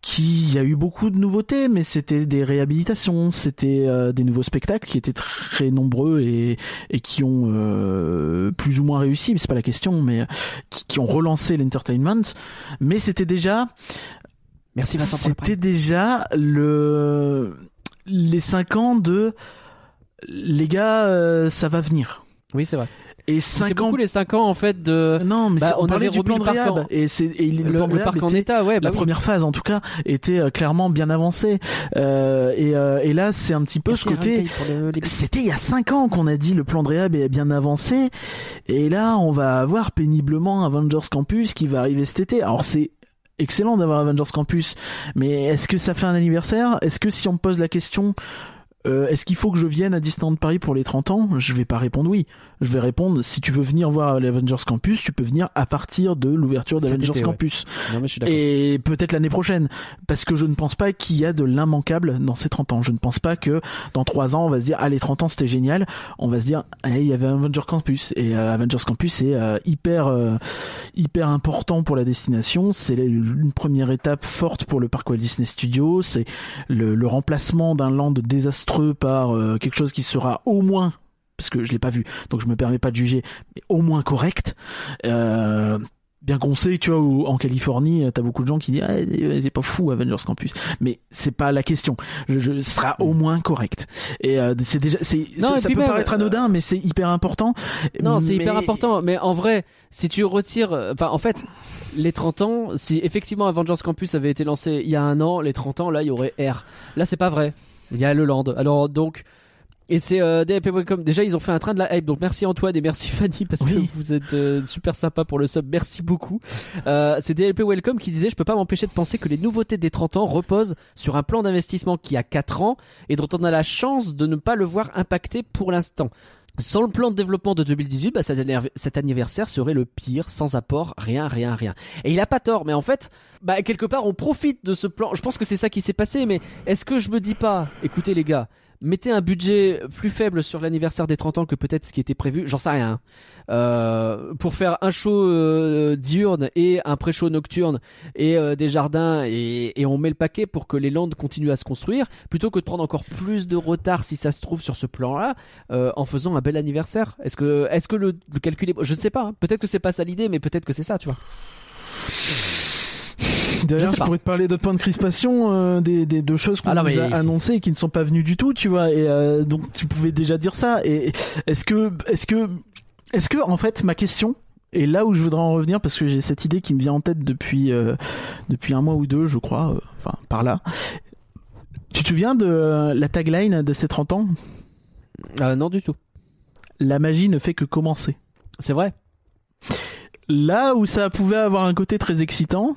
qui il y a eu beaucoup de nouveautés, mais c'était des réhabilitations, c'était euh, des nouveaux spectacles qui étaient très nombreux et, et qui ont euh, plus ou moins réussi, mais c'est pas la question, mais qui, qui ont relancé l'entertainment. Mais c'était déjà Merci Vincent c'était déjà le les cinq ans de les gars euh, ça va venir Oui, c'est vrai. et C'était cinq ans beaucoup les 5 ans en fait de non mais Bah, on, on parlait du plan de réhab en- et c'est et le, le, plan de le parc en était- état, ouais. bah la oui. première phase en tout cas était euh, clairement bien avancée Euh, et, euh, et là c'est un petit peu Merci, ce côté le- les- c'était il y a 5 ans qu'on a dit le plan de réhab est bien avancé et là on va avoir péniblement Avengers Campus qui va arriver cet été. Alors c'est excellent d'avoir Avengers Campus, mais est-ce que ça fait un anniversaire? Est-ce que si on me pose la question euh, est-ce qu'il faut que je vienne à Disneyland Paris pour les 30 ans? Je vais pas répondre oui. Je vais répondre si tu veux venir voir l'Avengers Campus, tu peux venir à partir de l'ouverture d'Avengers ouais. Campus. Non, mais je suis d'accord. Et peut-être l'année prochaine. Parce que je ne pense pas qu'il y a de l'immanquable dans ces 30 ans. Je ne pense pas que dans 3 ans, on va se dire, ah, les 30 ans, c'était génial. On va se dire, ah, il y avait Avengers Campus. Et euh, Avengers Campus, c'est euh, hyper, hyper important pour la destination. C'est une première étape forte pour le parc Walt Disney Studios. C'est le, le remplacement d'un land désastreux par euh, quelque chose qui sera au moins parce que je l'ai pas vu, donc je me permets pas de juger, mais au moins correct. Euh, bien qu'on sait, tu vois, où, en Californie, t'as beaucoup de gens qui disent ah, c'est pas fou Avengers Campus, mais c'est pas la question. Je, je ce sera au moins correct. Et euh, c'est déjà, c'est Non, ça, peut même, paraître anodin, mais c'est hyper important. Non, c'est Mais- hyper important, mais en vrai, si tu retires, enfin, en fait, les 30 ans, si effectivement Avengers Campus avait été lancé il y a un an, les 30 ans, là, il y aurait R. Là, c'est pas vrai. Il y a le Land. Alors, donc, et c'est euh, DLP Welcome. Déjà, ils ont fait un train de la hype. Donc, merci Antoine et merci Fanny parce que vous êtes euh, super sympa pour le sub. Merci beaucoup. Euh, c'est DLP Welcome qui disait Je peux pas m'empêcher de penser que les nouveautés des 30 ans reposent sur un plan d'investissement qui a 4 ans et dont on a la chance de ne pas le voir impacter pour l'instant. Sans le plan de développement de 2018, bah, cet anniv- cet anniversaire serait le pire, sans apport, rien, rien, rien. Et il a pas tort, mais en fait, bah, quelque part, on profite de ce plan. Je pense que c'est ça qui s'est passé, mais est-ce que je me dis pas, écoutez les gars, mettez un budget plus faible sur l'anniversaire des 30 ans que peut-être ce qui était prévu, j'en sais rien. hein. Euh, pour faire un show euh, diurne et un pré-show nocturne et euh, des jardins et, et on met le paquet pour que les landes continuent à se construire plutôt que de prendre encore plus de retard si ça se trouve sur ce plan-là euh, en faisant un bel anniversaire. Est-ce que est-ce que le, le calcul est je ne sais pas. hein. Peut-être que c'est pas ça l'idée, mais peut-être que c'est ça, tu vois. D'ailleurs, je, pourrais te parler d'autres points de crispation, euh, des, des deux choses qu'on Ah nous mais- a annoncées et qui ne sont pas venues du tout, tu vois. Et euh, donc, tu pouvais déjà dire ça. Et est-ce que, est-ce que, est-ce que, en fait, ma question et là où je voudrais en revenir parce que j'ai cette idée qui me vient en tête depuis euh, depuis un mois ou deux, je crois, euh, enfin par là. Tu te souviens de euh, la tagline de ces 30 ans? Euh, non du tout. La magie ne fait que commencer. C'est vrai. Là où ça pouvait avoir un côté très excitant,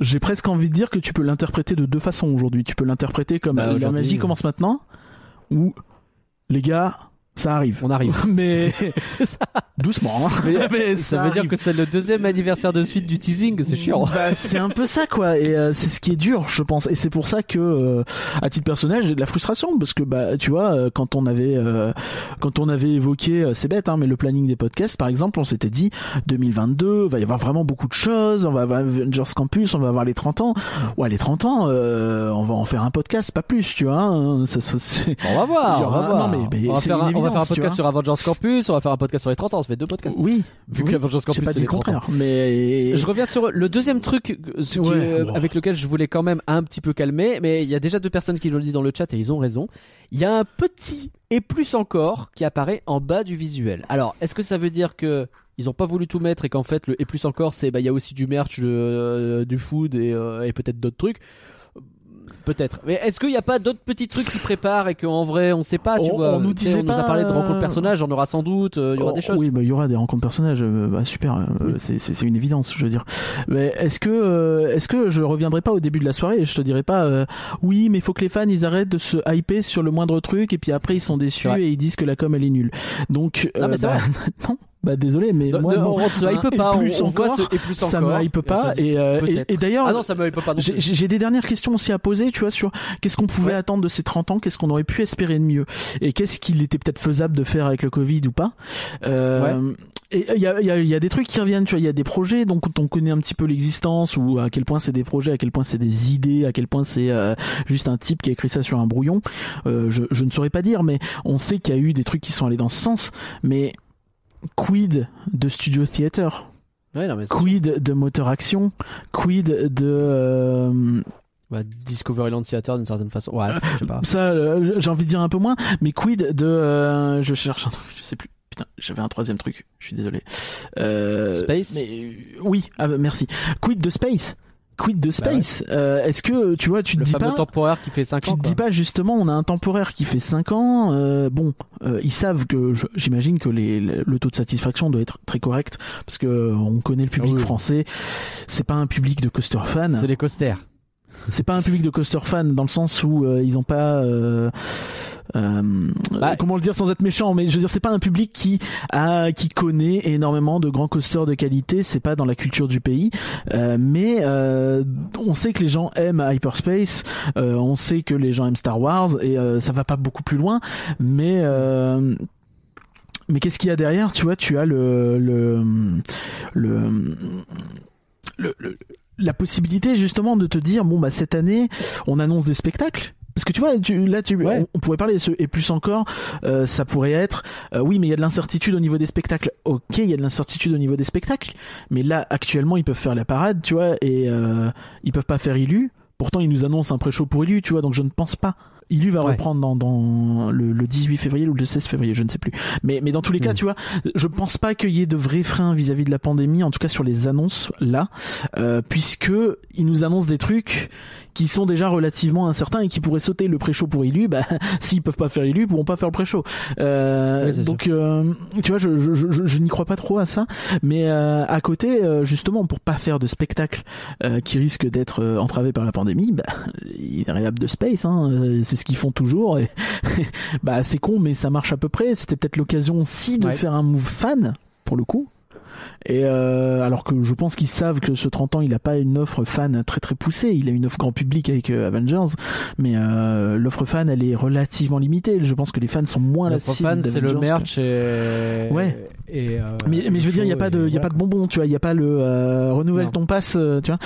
j'ai presque envie de dire que tu peux l'interpréter de deux façons aujourd'hui. Tu peux l'interpréter comme Bah, la magie euh. commence maintenant, ou les gars, ça arrive. On arrive. Mais ça. doucement. hein. Mais, Mais ça, veut dire que c'est le deuxième anniversaire de suite du teasing. C'est chiant. Bah, c'est un peu ça quoi et euh, c'est ce qui est dur je pense et c'est pour ça que euh, à titre personnel j'ai de la frustration parce que bah tu vois euh, quand on avait euh, quand on avait évoqué euh, c'est bête hein mais le planning des podcasts par exemple on s'était dit 2022 va y avoir vraiment beaucoup de choses on va avoir Avengers Campus on va avoir les 30 ans ouais les 30 ans euh, on va en faire un podcast pas plus tu vois hein. ça, ça, c'est- On va voir. Il On va voir. non, mais- mais on, va faire un, va faire un podcast sur Avengers Campus. On va faire un podcast sur les 30 ans. On se fait deux podcasts. oui Vu oui. qu'Avengers j'ai Campus c'est les le 30 ans. contraire mais Je reviens sur le deuxième truc ce qui, Ouais, bon. avec lequel je voulais quand même un petit peu calmer, mais il y a déjà deux personnes qui l'ont dit dans le chat et ils ont raison. Il y a un petit et plus encore qui apparaît en bas du visuel. Alors, est-ce que ça veut dire que ils ont pas voulu tout mettre et qu'en fait le et plus encore c'est bah il y a aussi du merch, euh, du food et, euh, et peut-être d'autres trucs? Peut-être. Mais est-ce qu'il n'y a pas d'autres petits trucs qui préparent et qu'en vrai on sait pas, tu On- vois on nous disait on nous a pas, parlé de euh, rencontres personnages, on aura sans doute, euh, il y aura Oh, des choses. Oui, bah, il y aura des rencontres personnages. euh, bah, super, euh, Oui. c'est- une évidence, je veux dire. Mais est-ce que euh, est-ce que je reviendrai pas au début de la soirée et je te dirai pas oui, mais il faut que les fans ils arrêtent de se hyper sur le moindre truc et puis après ils sont déçus et ils disent que la com elle est nulle. Donc Non, mais bah, vrai. non, bah désolé, mais Ne- moi ne- non. on se hype Et pas, on, plus on voit encore, ce- et plus ça encore. me hype Et pas. Et, euh, et, et d'ailleurs, Ah non, ça me hype pas j'ai- des dernières questions aussi à poser, tu vois, sur qu'est-ce qu'on pouvait Ouais. attendre de ces 30 ans, qu'est-ce qu'on aurait pu espérer de mieux, et qu'est-ce qu'il était peut-être faisable de faire avec le Covid ou pas. Euh, Et il y a, il y, a, il y a des trucs qui reviennent, tu vois, il y a des projets dont on connaît un petit peu l'existence, ou à quel point c'est des projets, à quel point c'est des idées, à quel point c'est euh, juste un type qui a écrit ça sur un brouillon. Euh, je, je ne saurais pas dire, mais on sait qu'il y a eu des trucs qui sont allés dans ce sens. Mais quid de Studio Theater? Ouais, non, mais c'est- Quid de moteur action? Quid de euh, bah, Discovery Land Theater d'une certaine façon. Ouais, je sais pas. ça euh, j'ai envie de dire un peu moins mais quid de euh, je cherche un truc je sais plus. Putain j'avais un troisième truc je suis désolé. Euh, Space? mais oui ah, merci. Quid de space? Quid de Bah ouais. space? Euh, est-ce que tu vois tu te dis pas temporaire qui fait 5 tu ans. te quoi. dis pas justement on a un temporaire qui fait 5 ans euh, bon euh, ils savent que j'imagine que les, le taux de satisfaction doit être très correct parce que on connaît le public Ah oui. français c'est pas un public de coaster fans C'est les coasters. c'est pas un public de coaster fans dans le sens où euh, ils ont pas euh, Bah, comment le dire sans être méchant mais je veux dire c'est pas un public qui a qui connaît énormément de grands coasters de qualité c'est pas dans la culture du pays. Euh, mais euh, on sait que les gens aiment Hyperspace euh, on sait que les gens aiment Star Wars et euh, ça va pas beaucoup plus loin. Mais euh, mais qu'est-ce qu'il y a derrière? Tu vois tu as le le le, le- le- la possibilité justement de te dire bon bah cette année on annonce des spectacles parce que tu vois, tu, là, tu, Ouais. on, on pourrait parler de ce, et plus encore, euh, ça pourrait être, euh, oui, mais il y a de l'incertitude au niveau des spectacles. Ok, il y a de l'incertitude au niveau des spectacles, mais là, actuellement, ils peuvent faire la parade, tu vois, et euh, ils peuvent pas faire Illu. Pourtant, ils nous annoncent un pré-show pour Illu, tu vois, donc je ne pense pas. Illu va Ouais. reprendre dans, dans le, le 18 février ou le 16 février, je ne sais plus. Mais, mais dans tous les cas, Mm. tu vois, je pense pas qu'il y ait de vrais freins vis-à-vis de la pandémie, en tout cas sur les annonces là, euh, puisque ils nous annoncent des trucs qui sont déjà relativement incertains et qui pourraient sauter le pré-show pour Illu, bah s'ils peuvent pas faire Illu, ils pourront pas faire le pré-show. Euh, Oui, donc euh, tu vois, je, je, je, je n'y crois pas trop à ça, mais euh, à côté, euh, justement, pour pas faire de spectacle euh, qui risque d'être euh, entravé par la pandémie, bah il est réhab de space, hein, c'est ce qu'ils font toujours. Et bah c'est con, mais ça marche à peu près. C'était peut-être l'occasion aussi de Ouais. faire un move fan pour le coup. Et euh, alors que je pense qu'ils savent que ce 30 ans, il a pas une offre fan très très poussée. Il a une offre grand public avec euh, Avengers, mais euh, l'offre fan, elle est relativement limitée. Je pense que les fans sont moins la cible fan, c'est le que- merch et. Ouais. Et, euh, mais, mais je veux dire, il y a pas de, il a pas de bonbons, tu vois. Il y a pas le renouvelle Non. ton passe, tu vois.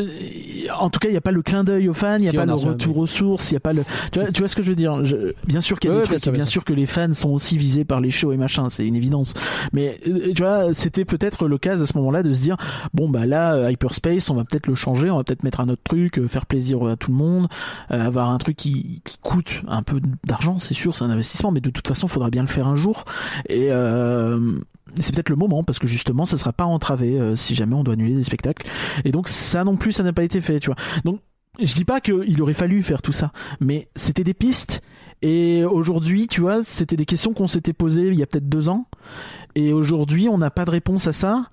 Euh, En tout cas, il n'y a pas le clin d'œil aux fans, il n'y a Si, pas le retour aux sources, il n'y a pas le. Tu vois, tu vois ce que je veux dire? Je- Bien sûr qu'il y a Ouais, des ouais, trucs, bien bien sûr que les fans sont aussi visés par les shows et machin, c'est une évidence. Mais euh, tu vois, c'était peut-être l'occasion à ce moment-là de se dire bon bah là, euh, Hyperspace, on va peut-être le changer, on va peut-être mettre un autre truc, faire plaisir à tout le monde, euh, avoir un truc qui, qui coûte un peu d'argent, c'est sûr, c'est un investissement, mais de toute façon, faudra bien le faire un jour. Et euh, c'est peut-être le moment parce que justement ça sera pas entravé euh, si jamais on doit annuler des spectacles. Et donc ça non plus ça n'a pas été fait tu vois. Donc je dis pas qu'il aurait fallu faire tout ça mais c'était des pistes. Et aujourd'hui tu vois c'était des questions qu'on s'était posées il y a peut-être deux ans. Et aujourd'hui on n'a pas de réponse à ça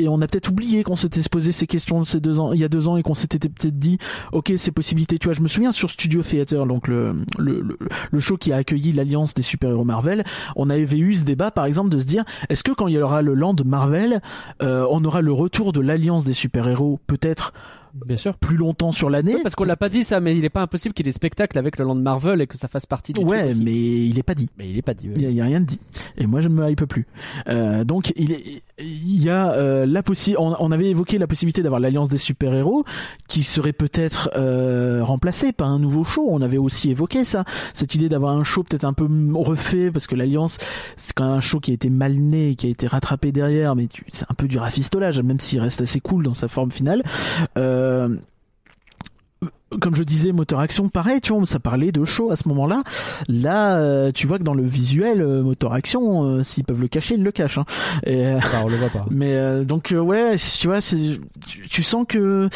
et on a peut-être oublié qu'on s'était posé ces questions ces deux ans, il y a deux ans et qu'on s'était peut-être dit, ok, ces possibilités. Tu vois, je me souviens sur Studio Theater, donc le, le, le, le show qui a accueilli l'alliance des super-héros Marvel, on avait eu ce débat, par exemple, de se dire, est-ce que quand il y aura le land Marvel, euh, on aura le retour de l'alliance des super-héros, peut-être Bien sûr. plus longtemps sur l'année Oui, parce qu'on l'a pas dit ça, mais il est pas impossible qu'il y ait des spectacles avec le land Marvel et que ça fasse partie du Ouais, mais il est pas dit. Mais il est pas dit. ouais. Il y, a- il y a rien de dit. Et moi, je ne me hype plus. Euh, donc, il, est, il y a euh, la possi on, on avait évoqué la possibilité d'avoir l'alliance des super-héros qui serait peut-être euh, remplacée par un nouveau show. On avait aussi évoqué ça, cette idée d'avoir un show peut-être un peu refait parce que l'alliance, c'est quand même un show qui a été mal né, qui a été rattrapé derrière, mais c'est un peu du rafistolage, même s'il reste assez cool dans sa forme finale. Euh, comme je disais, moteur action, pareil, tu vois, ça parlait de show à ce moment-là. Là, euh, tu vois que dans le visuel, euh, moteur action, euh, s'ils peuvent le cacher, ils le cachent. hein. Et, euh, Enfin, on le voit pas. mais euh, donc euh, ouais, tu vois, c'est, tu, tu sens que.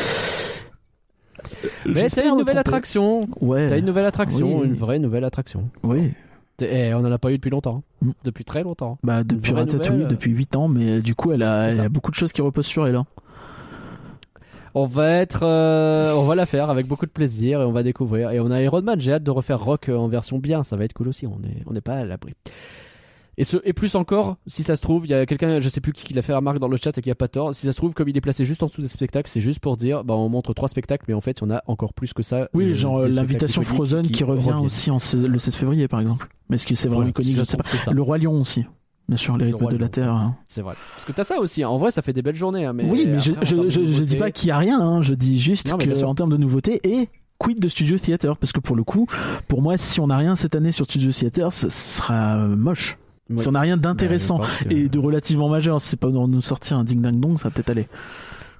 Mais t'as une nouvelle attraction. Ouais. T'as une nouvelle attraction, Oui. une vraie nouvelle attraction. Oui. Et on en a pas eu depuis longtemps. hein. Mm. Depuis très longtemps. Bah depuis Ratatouille, nouvelle, euh, depuis 8 ans, mais euh, du coup, elle a beaucoup de choses qui reposent sur elle. hein. On va être, euh, on va la faire avec beaucoup de plaisir et on va découvrir. Et on a Iron Man. J'ai hâte de refaire Rock euh, en version bien. Ça va être cool aussi. On est, on n'est pas à l'abri. Et, ce, et plus encore, si ça se trouve, il y a quelqu'un, je sais plus qui, qui l'a fait la remarque dans le chat et qui a pas tort. Si ça se trouve, comme il est placé juste en dessous des spectacles, c'est juste pour dire, bah on montre trois spectacles, mais en fait, il y en a encore plus que ça. Oui, euh, genre l'invitation Frozen qui, revient aussi en, ce- le 7 février par exemple. Mais est-ce que c'est vraiment iconique Je sais pas. Le Roi Lion aussi. Bien sûr, les Le rythmes de la Terre. hein. C'est vrai. Parce que t'as ça aussi. En vrai, ça fait des belles journées. hein, mais oui, mais je, après, je, je, dis pas qu'il y a rien, hein, je dis juste Non, mais bien que sûr. en termes de nouveautés et quid de Studio Theater? Parce que pour le coup, pour moi, si on n'a rien cette année sur Studio Theater, ce sera moche. Ouais. Si on n'a rien d'intéressant Bah, que- et de relativement majeur, c'est pas nous sortir un ding ding dong, ça va peut-être aller.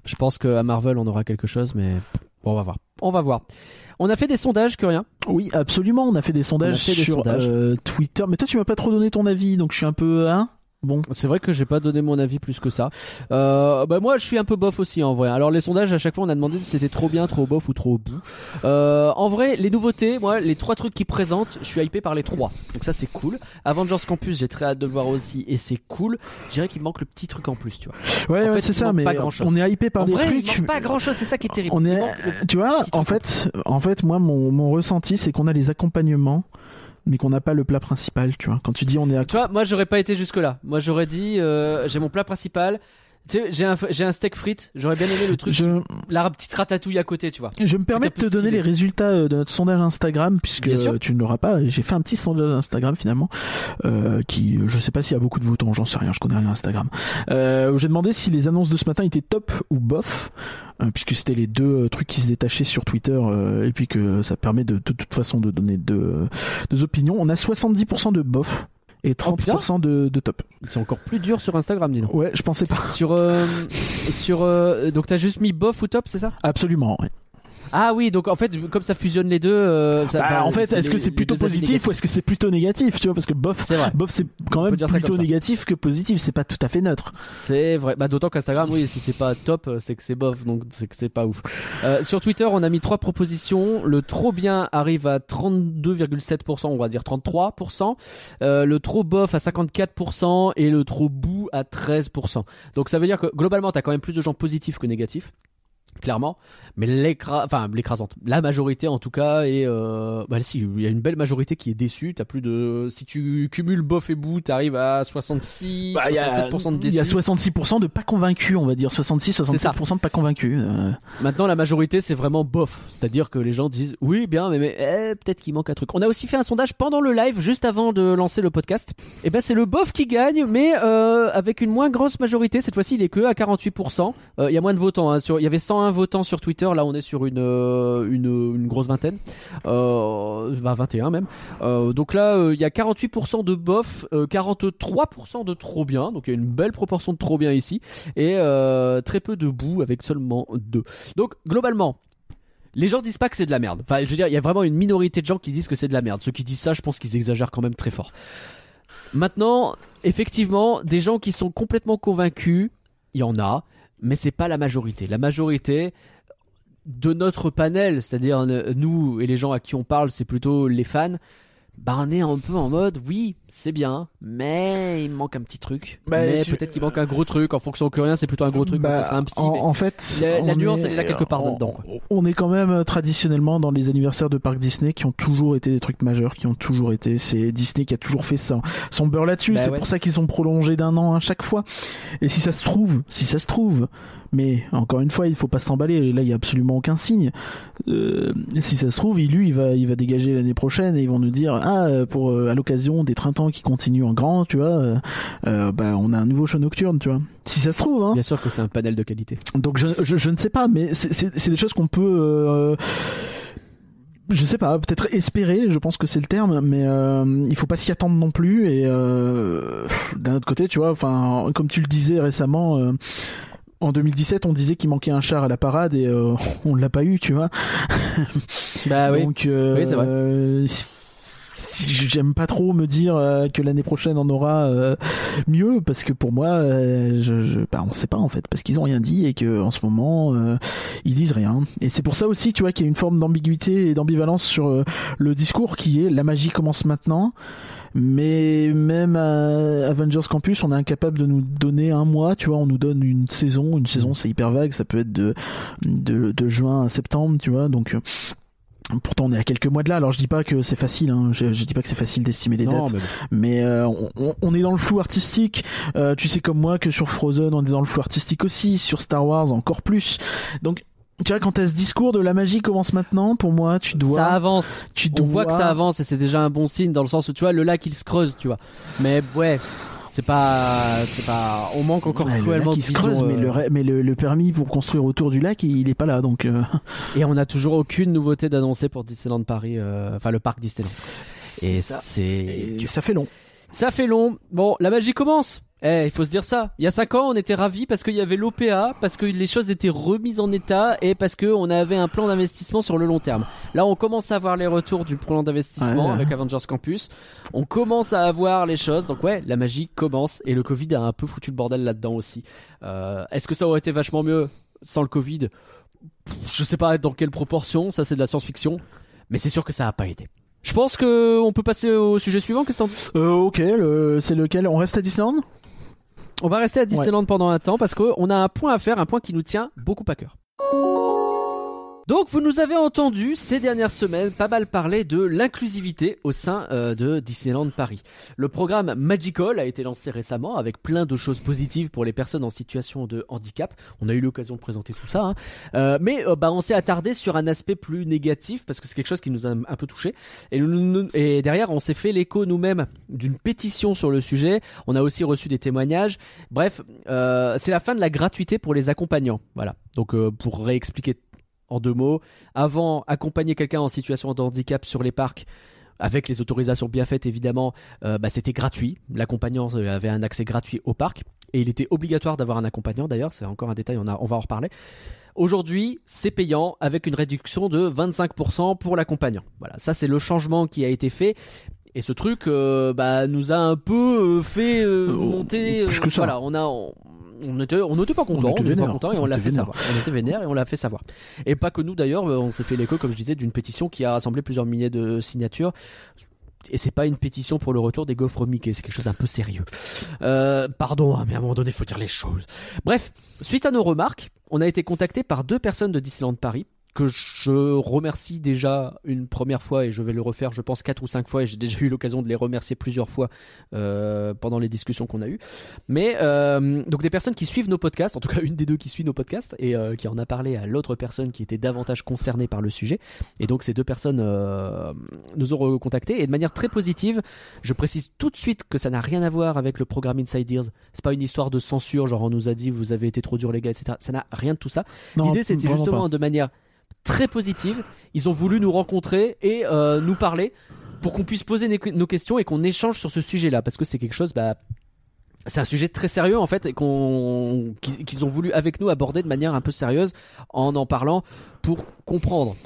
Je pense qu'à Marvel, on aura quelque chose, mais bon, on va voir. On va voir. On a fait des sondages, que rien. Oui, absolument. On a fait des sondages fait des sur sondages. euh, Twitter, mais toi, tu m'as pas trop donné ton avis, donc je suis un peu hein? Bon, C'est vrai que j'ai pas donné mon avis plus que ça. Euh, bah moi, je suis un peu bof aussi en vrai. Alors les sondages, à chaque fois, on a demandé si c'était trop bien, trop bof ou trop au bout. Euh, en vrai, les nouveautés, moi, les trois trucs qu'ils présentent, je suis hypé par les trois. Donc ça, c'est cool. Avengers Campus, j'ai très hâte de le voir aussi, et c'est cool. Je dirais qu'il manque le petit truc en plus, tu vois. ouais, ouais, c'est ça. Mais on est hypé par en des vrai, il trucs. manque pas grand chose, c'est ça qui est terrible. On est, tu vois, en fait, en fait, moi, mon, mon ressenti, c'est qu'on a les accompagnements, mais qu'on n'a pas le plat principal, tu vois. Quand tu dis on est à Tu vois, moi j'aurais pas été jusque là. Moi j'aurais dit, euh, j'ai mon plat principal. Tu sais, j'ai un, j'ai un steak frites. J'aurais bien aimé le truc, je, la petite ratatouille à côté, tu vois. je me permets de te donner stylé. les résultats euh, de notre sondage Instagram, puisque euh, tu ne l'auras pas. J'ai fait un petit sondage Instagram finalement, euh, qui, je sais pas s'il y a beaucoup de votants, j'en sais rien, je connais rien Instagram. Euh, j'ai demandé si les annonces de ce matin étaient top ou bof, euh, puisque c'était les deux euh, trucs qui se détachaient sur Twitter, euh, et puis que ça permet de, de toute façon de donner deux, deux opinions. On a 70% de bof et 30% de, de top. Ils sont encore plus durs sur Instagram, dis donc. Ouais, je pensais pas. Sur, euh, sur, euh, donc t'as juste mis bof ou top, c'est ça? Absolument. ouais. Ah oui, donc en fait, comme ça fusionne les deux. euh, ça- Bah, en fait, est-ce que c'est plutôt positif ou est-ce que c'est plutôt négatif Tu vois, parce que bof, C'est vrai. bof, c'est quand même plutôt négatif que positif. C'est pas tout à fait neutre. C'est vrai. Bah, d'autant qu'Instagram, oui, si c'est pas top, euh, c'est que c'est bof, donc c'est que c'est pas ouf. Euh, sur Twitter, on a mis trois propositions. Le trop bien arrive à 32,7%, on va dire 33%. Euh, le trop bof à 54% et le trop bout à 13%. Donc ça veut dire que globalement, t'as quand même plus de gens positifs que négatifs. Clairement, mais enfin l'écrasante, la majorité en tout cas est, euh... bah si, il y a une belle majorité qui est déçue. T'as plus de, si tu cumules bof et bout, t'arrives à 66, Bah, Il y, a- 67% de il y a déçus. 66% de pas convaincus, on va dire 66-67% de pas convaincus. euh. Maintenant, la majorité, c'est vraiment bof. C'est-à-dire que les gens disent oui, bien, mais, mais eh, peut-être qu'il manque un truc. On a aussi fait un sondage pendant le live, juste avant de lancer le podcast. Et ben, c'est le bof qui gagne, mais euh, avec une moins grosse majorité. Cette fois-ci, il est que à 48%. Euh, Il y a moins de votants. hein. Sur, il y avait 101 votants sur Twitter. Là, on est sur une euh, grosse vingtaine, euh, bah, 21 même. Euh, donc là, il y a 48% de bof, euh, 43% de trop bien. Donc il y a une belle proportion de trop bien ici et très peu de boue avec seulement deux. Donc globalement, les gens disent pas que c'est de la merde. Enfin, je veux dire, il y a vraiment une minorité de gens qui disent que c'est de la merde. Ceux qui disent ça, je pense qu'ils exagèrent quand même très fort. Maintenant, effectivement, des gens qui sont complètement convaincus, il y en a, mais c'est pas la majorité. La majorité de notre panel, c'est-à-dire euh, nous et les gens à qui on parle, c'est plutôt les fans. Bah, on est un peu en mode, oui, c'est bien, mais il me manque un petit truc. Bah, mais tu- peut-être qu'il manque un gros truc. En fonction que rien, c'est plutôt un gros truc, mais Bah, ça serait un petit. en, mais- en fait, La- nuance, est- elle est là quelque part on- là-dedans, quoi. On est quand même euh, traditionnellement dans les anniversaires de parcs Disney qui ont toujours été des trucs majeurs, qui ont toujours été. C'est Disney qui a toujours fait ça, son beurre là-dessus. Bah c'est ouais. pour ça qu'ils ont prolongé d'un an à chaque fois. Et si ça se trouve, si ça se trouve, mais encore une fois, il faut pas s'emballer. Là, il y a absolument aucun signe. Euh, si ça se trouve, il, lui, il va, il va dégager l'année prochaine et ils vont nous dire ah pour euh, à l'occasion des printemps qui continuent en grand, tu vois, euh, bah on a un nouveau show nocturne, tu vois. Si ça se trouve, hein. Bien sûr que c'est un panel de qualité. Donc je, je, je ne sais pas, mais c'est- des choses qu'on peut. je sais pas, peut-être espérer, je pense que c'est le terme, mais euh, il faut pas s'y attendre non plus. Et euh, d'un autre côté, tu vois, enfin, comme tu le disais récemment. euh, en 2017, on disait qu'il manquait un char à la parade et euh, on l'a pas eu, tu vois. Bah oui. Donc, euh, Oui, c'est vrai. euh, si- si- j'aime pas trop me dire euh, que l'année prochaine on aura euh, mieux parce que pour moi, je, je, bah, on sait pas en fait parce qu'ils ont rien dit et que en ce moment ils disent rien. Et c'est pour ça aussi, tu vois, qu'il y a une forme d'ambiguïté et d'ambivalence sur le discours qui est la magie commence maintenant. Mais même à Avengers Campus, on est incapable de nous donner un mois, tu vois, on nous donne une saison, une saison c'est hyper vague, ça peut être de, de, de juin à septembre, tu vois, donc euh, Pourtant, on est à quelques mois de là. Alors, je dis pas que c'est facile. Hein. Je, je dis pas que c'est facile d'estimer les Non, dates. mais bon. Mais euh, on, on- on est dans le flou artistique. Euh, tu sais comme moi que sur Frozen, on est dans le flou artistique aussi. Sur Star Wars, encore plus. Donc, tu vois, quand t'as ce discours de la magie commence maintenant, pour moi, tu dois. ça avance. tu On dois... voit que ça avance et c'est déjà un bon signe dans le sens où tu vois le lac il se creuse, tu vois. Mais ouais, c'est pas, c'est pas, on manque encore Ouais, le cruellement lac, de il se creuse, mais, euh, le, ra- mais le, le permis pour construire autour du lac, il, il est pas là. Donc, euh, Et on n'a toujours aucune nouveauté d'annoncer pour Disneyland Paris, euh, enfin le parc Disneyland. Et ça. c'est, ça fait long. ça fait long. Bon, la magie commence. Eh, il faut se dire ça. Il y a 5 ans, on était ravis parce qu'il y avait l'OPA, parce que les choses étaient remises en état et parce qu'on avait un plan d'investissement sur le long terme. Là, on commence à avoir les retours du plan d'investissement Ouais. avec Avengers Campus. On commence à avoir les choses. Donc ouais, la magie commence et le Covid a un peu foutu le bordel là-dedans aussi. Euh, Est-ce que ça aurait été vachement mieux sans le Covid? Je sais pas dans quelle proportion. Ça, c'est de la science-fiction, mais c'est sûr que ça a pas aidé. Je pense que on peut passer au sujet suivant. Qu'est-ce que t'en dis? Euh, ok, le- c'est lequel? On reste à Disneyland? On va rester à Disneyland pendant un temps parce qu'on a un point à faire, un point qui nous tient beaucoup à cœur. Donc vous nous avez entendu ces dernières semaines pas mal parler de l'inclusivité au sein euh, de Disneyland Paris. Le programme Magical a été lancé récemment avec plein de choses positives pour les personnes en situation de handicap. On a eu l'occasion de présenter tout ça, hein. Euh, mais euh, bah, on s'est attardé sur un aspect plus négatif parce que c'est quelque chose qui nous a un peu touché. Et, nous- et derrière on s'est fait l'écho nous-mêmes d'une pétition sur le sujet. On a aussi reçu des témoignages. Bref, euh, c'est la fin de la gratuité pour les accompagnants. Voilà. Donc euh, pour réexpliquer en deux mots, avant accompagner quelqu'un en situation de handicap sur les parcs. Avec les autorisations bien faites évidemment, euh, bah, c'était gratuit. L'accompagnant euh, avait un accès gratuit au parc et il était obligatoire d'avoir un accompagnant. D'ailleurs, c'est encore un détail, on, a- on va en reparler. Aujourd'hui, c'est payant avec une réduction de 25% pour l'accompagnant. Voilà, ça c'est le changement qui a été fait. Et ce truc euh, bah, nous a un peu fait Euh, monter. plus que ça. Voilà, on a, on, on était, on n'était pas content, on n'était pas content et on, On l'a fait vénère. savoir. On était vénère et on l'a fait savoir. Et pas que nous d'ailleurs, on s'est fait l'écho, comme je disais, d'une pétition qui a rassemblé plusieurs milliers de signatures. Et c'est pas une pétition pour le retour des gaufres Mickey, c'est quelque chose d'un peu sérieux. Euh, pardon, hein, mais à un moment donné, il faut dire les choses. Bref, suite à nos remarques, on a été contacté par deux personnes de Disneyland Paris que je remercie déjà une première fois et je vais le refaire je pense quatre ou cinq fois et j'ai déjà eu l'occasion de les remercier plusieurs fois euh, pendant les discussions qu'on a eues. Mais euh, donc des personnes qui suivent nos podcasts en tout cas une des deux qui suit nos podcasts et euh, qui en a parlé à l'autre personne qui était davantage concernée par le sujet. Et donc ces deux personnes euh, nous ont recontactés et de manière très positive je précise tout de suite que ça n'a rien à voir avec le programme Inside Ears. C'est pas une histoire de censure genre on nous a dit vous avez été trop dur les gars etc ça n'a rien de tout ça. L'idée, c'était justement pas. de manière très positive. Ils ont voulu nous rencontrer et euh, nous parler pour qu'on puisse poser nos- questions et qu'on échange sur ce sujet-là. Parce que c'est quelque chose, bah, c'est un sujet très sérieux en fait et qu'ils ont voulu avec nous aborder de manière un peu sérieuse en en parlant pour comprendre.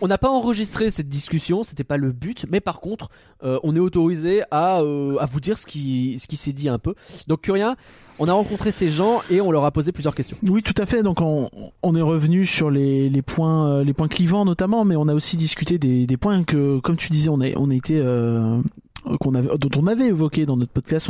On n'a pas enregistré cette discussion, c'était pas le but, mais par contre, euh, on est autorisé à, euh, à vous dire ce qui, ce qui s'est dit un peu. Donc Curien, on a rencontré ces gens et on leur a posé plusieurs questions. Oui, tout à fait. Donc on, on est revenu sur les, points euh, les points clivants notamment, mais on a aussi discuté des, points que, comme tu disais, on a été euh, qu'on avait dont on avait évoqué dans notre podcast.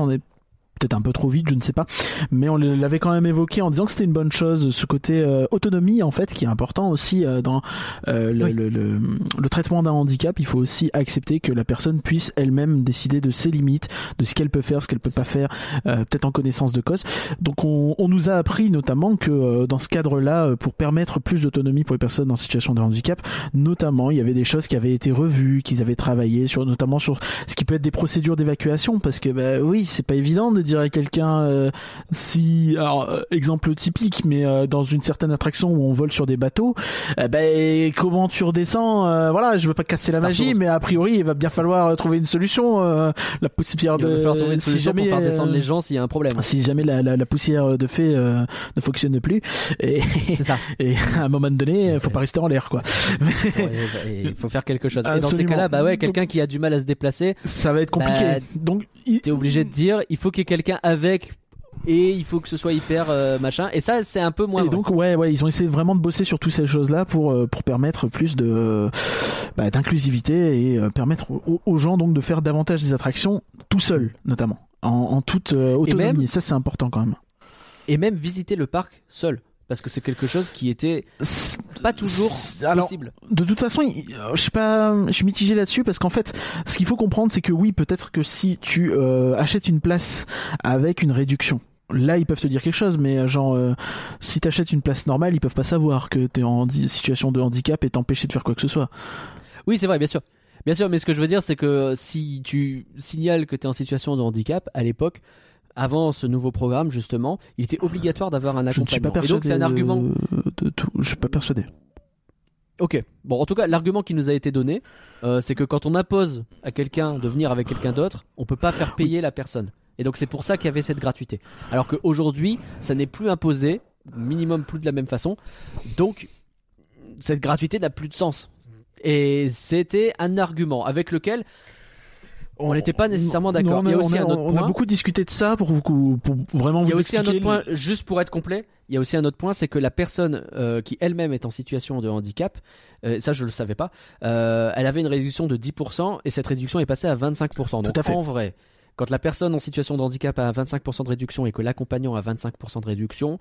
Peut-être un peu trop vite, je ne sais pas, mais on l'avait quand même évoqué en disant que c'était une bonne chose, ce côté euh, autonomie en fait qui est important aussi euh, dans euh, le, Oui. le, le, le traitement d'un handicap. Il faut aussi accepter que la personne puisse elle-même décider de ses limites, de ce qu'elle peut faire, ce qu'elle peut pas faire, peut-être en connaissance de cause. Donc on, on nous a appris notamment que dans ce cadre-là, pour permettre plus d'autonomie pour les personnes en situation de handicap, notamment il y avait des choses qui avaient été revues, qu'ils avaient travaillé sur, notamment sur ce qui peut être des procédures d'évacuation, parce que bah oui, c'est pas évident de dire à quelqu'un euh, si, alors euh, exemple typique, mais euh, dans une certaine attraction où on vole sur des bateaux, eh ben comment tu redescends euh, Voilà, je veux pas casser la magie, mais a priori il va bien falloir euh, trouver une solution. euh, la poussière Il va de trouver une si jamais pour faire descendre euh, les gens s'il y a un problème. si jamais la, la, la poussière de fée euh, ne fonctionne plus et, C'est ça. et à un moment donné faut pas rester en l'air quoi Ouais, Il faut faire quelque chose. Et dans ces cas-là, bah ouais, quelqu'un qui a du mal à se déplacer, ça va être compliqué Bah, donc il- t'es obligé de dire, il faut qu'il y ait quelqu'un avec et il faut que ce soit hyper euh, machin. Et ça, c'est un peu moins. et vrai. donc ouais ouais ils ont essayé vraiment de bosser sur toutes ces choses là pour euh, pour permettre plus de bah, d'inclusivité et euh, permettre aux, aux gens donc de faire davantage des attractions tout seul notamment en, en toute autonomie même- ça c'est important quand même Et même visiter le parc seul. Parce que c'est quelque chose qui était pas toujours alors, possible. de toute façon, euh, je sais pas, je suis mitigé là-dessus parce qu'en fait, ce qu'il faut comprendre, c'est que oui, peut-être que si tu euh, achètes une place avec une réduction. Là, ils peuvent te dire quelque chose, mais euh, genre, euh, si t'achètes une place normale, ils peuvent pas savoir que t'es en situation de handicap et t'empêcher de faire quoi que ce soit. Oui, c'est vrai, bien sûr. Bien sûr, mais ce que je veux dire, c'est que si tu signales que tu es en situation de handicap, à l'époque, avant ce nouveau programme, justement, il était obligatoire d'avoir un Je ne suis pas accompagnement. Et donc, persuadé c'est un de- argument. de tout. Je suis pas persuadé. Ok. Bon, en tout cas, l'argument qui nous a été donné, euh, c'est que quand on impose à quelqu'un de venir avec quelqu'un d'autre, on peut pas faire payer la personne. Et donc, c'est pour ça qu'il y avait cette gratuité. Alors qu'aujourd'hui, ça n'est plus imposé, minimum plus de la même façon. Donc, cette gratuité n'a plus de sens. Et c'était un argument avec lequel on n'était pas nécessairement d'accord. Y a on aussi un autre on a beaucoup discuté de ça pour, vous- pour vraiment Il y a vous aussi un expliquer. autre point, juste pour être complet, il y a aussi un autre point, c'est que la personne euh, qui elle-même est en situation de handicap, euh, ça je le savais pas, euh, elle avait une réduction de 10% et cette réduction est passée à 25%. Donc à fait. en vrai, quand la personne en situation de handicap a 25% de réduction et que l'accompagnant a 25% de réduction,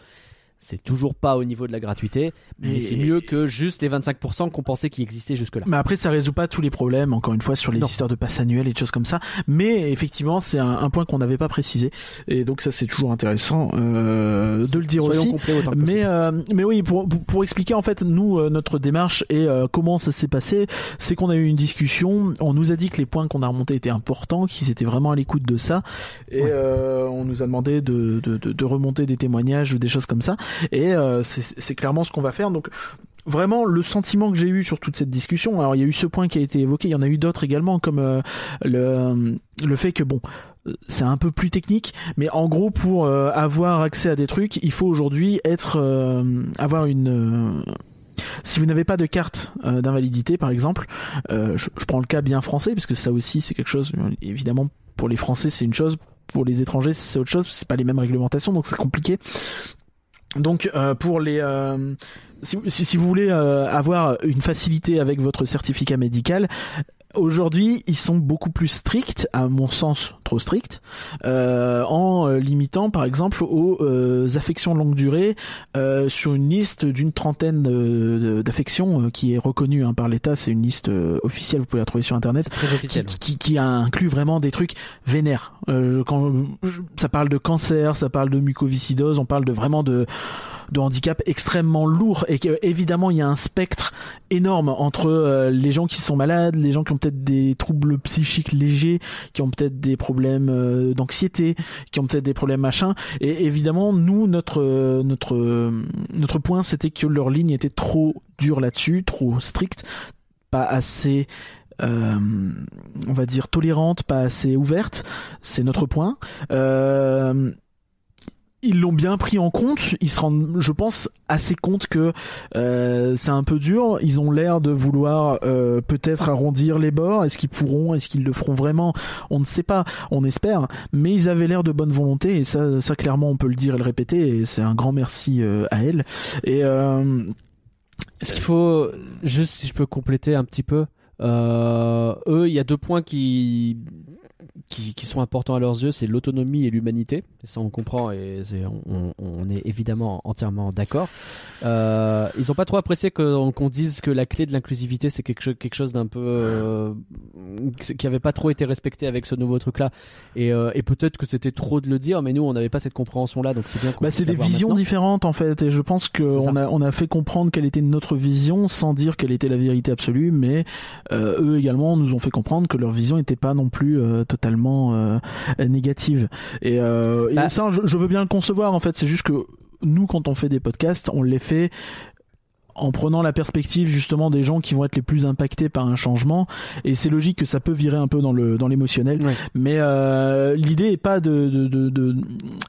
c'est toujours pas au niveau de la gratuité, mais c'est mieux que juste les 25% qu'on pensait qui existaient jusque-là. Mais après, ça résout pas tous les problèmes, encore une fois, sur les Non. histoires de passe annuel et de choses comme ça. Mais effectivement, c'est un, un point qu'on n'avait pas précisé. Et donc, ça, c'est toujours intéressant euh, de le dire aussi. Mais euh, mais oui pour, pour expliquer en fait nous euh, notre démarche et euh, comment ça s'est passé c'est qu'on a eu une discussion on nous a dit que les points qu'on a remontés étaient importants qu'ils étaient vraiment à l'écoute de ça et Ouais. euh, on nous a demandé de, de, de, de remonter des témoignages ou des choses comme ça et euh, c'est clairement ce qu'on va faire donc Vraiment, le sentiment que j'ai eu sur toute cette discussion, alors il y a eu ce point qui a été évoqué, il y en a eu d'autres également, comme euh, le, le fait que, bon, euh, c'est un peu plus technique, mais en gros, pour euh, avoir accès à des trucs, il faut aujourd'hui être, euh, avoir une, euh, si vous n'avez pas de carte euh, d'invalidité, par exemple, euh, je, je prends le cas bien français, parce que ça aussi c'est quelque chose, euh, évidemment, pour les Français c'est une chose, pour les étrangers c'est autre chose, c'est pas les mêmes réglementations, donc c'est compliqué. Donc euh, pour les euh, si, vous- voulez euh, avoir une facilité avec votre certificat médical, aujourd'hui ils sont beaucoup plus stricts, à mon sens trop stricts, euh, en euh, limitant par exemple aux euh, affections longue durée euh, sur une liste d'une trentaine de- d'affections euh, qui est reconnue hein, par l'État, c'est une liste euh, officielle, vous pouvez la trouver sur internet. Qui, qui, qui inclut vraiment des trucs vénères. Euh, quand ça parle de cancer, ça parle de mucoviscidose, on parle de vraiment de de handicap extrêmement lourd et que, évidemment il y a un spectre énorme entre euh, les gens qui sont malades, les gens qui ont peut-être des troubles psychiques légers, qui ont peut-être des problèmes euh, d'anxiété, qui ont peut-être des problèmes machin et évidemment nous notre euh, notre notre point c'était que leur ligne était trop dure là-dessus, trop stricte, pas assez on va dire tolérante, pas assez ouverte, c'est notre point. Euh, ils l'ont bien pris en compte. Ils se rendent, je pense, assez compte que euh, c'est un peu dur. Ils ont l'air de vouloir euh, peut-être arrondir les bords. Est-ce qu'ils pourront? Est-ce qu'ils le feront vraiment? On ne sait pas. On espère. Mais ils avaient l'air de bonne volonté et ça, ça clairement, on peut le dire et le répéter. Et c'est un grand merci euh, à elle. Et euh, Ce qu'il faut, juste si je peux compléter un petit peu, euh, eux, il y a deux points qui, qui, qui sont importants à leurs yeux, c'est l'autonomie et l'humanité. Ça, on comprend et on, on est évidemment entièrement d'accord. Euh, ils n'ont pas trop apprécié qu'on dise que la clé de l'inclusivité, c'est quelque, chose- quelque chose d'un peu euh, qui avait pas trop été respecté avec ce nouveau truc-là. Et, euh, et peut-être que c'était trop de le dire, mais nous, on n'avait pas cette compréhension-là, donc c'est bien. qu'on Bah, c'est des visions maintenant. différentes en fait, et je pense que C'est ça. on a on a fait comprendre quelle était notre vision sans dire quelle était la vérité absolue, mais eux également nous ont fait comprendre que leur vision n'était pas non plus euh, totalement euh, négative. Et, euh, et Bah- ça, je, je veux bien le concevoir en fait. C'est juste que nous, quand on fait des podcasts, on les fait en prenant la perspective justement des gens qui vont être les plus impactés par un changement et c'est logique que ça peut virer un peu dans le dans l'émotionnel Ouais. mais euh, l'idée est pas de de, de de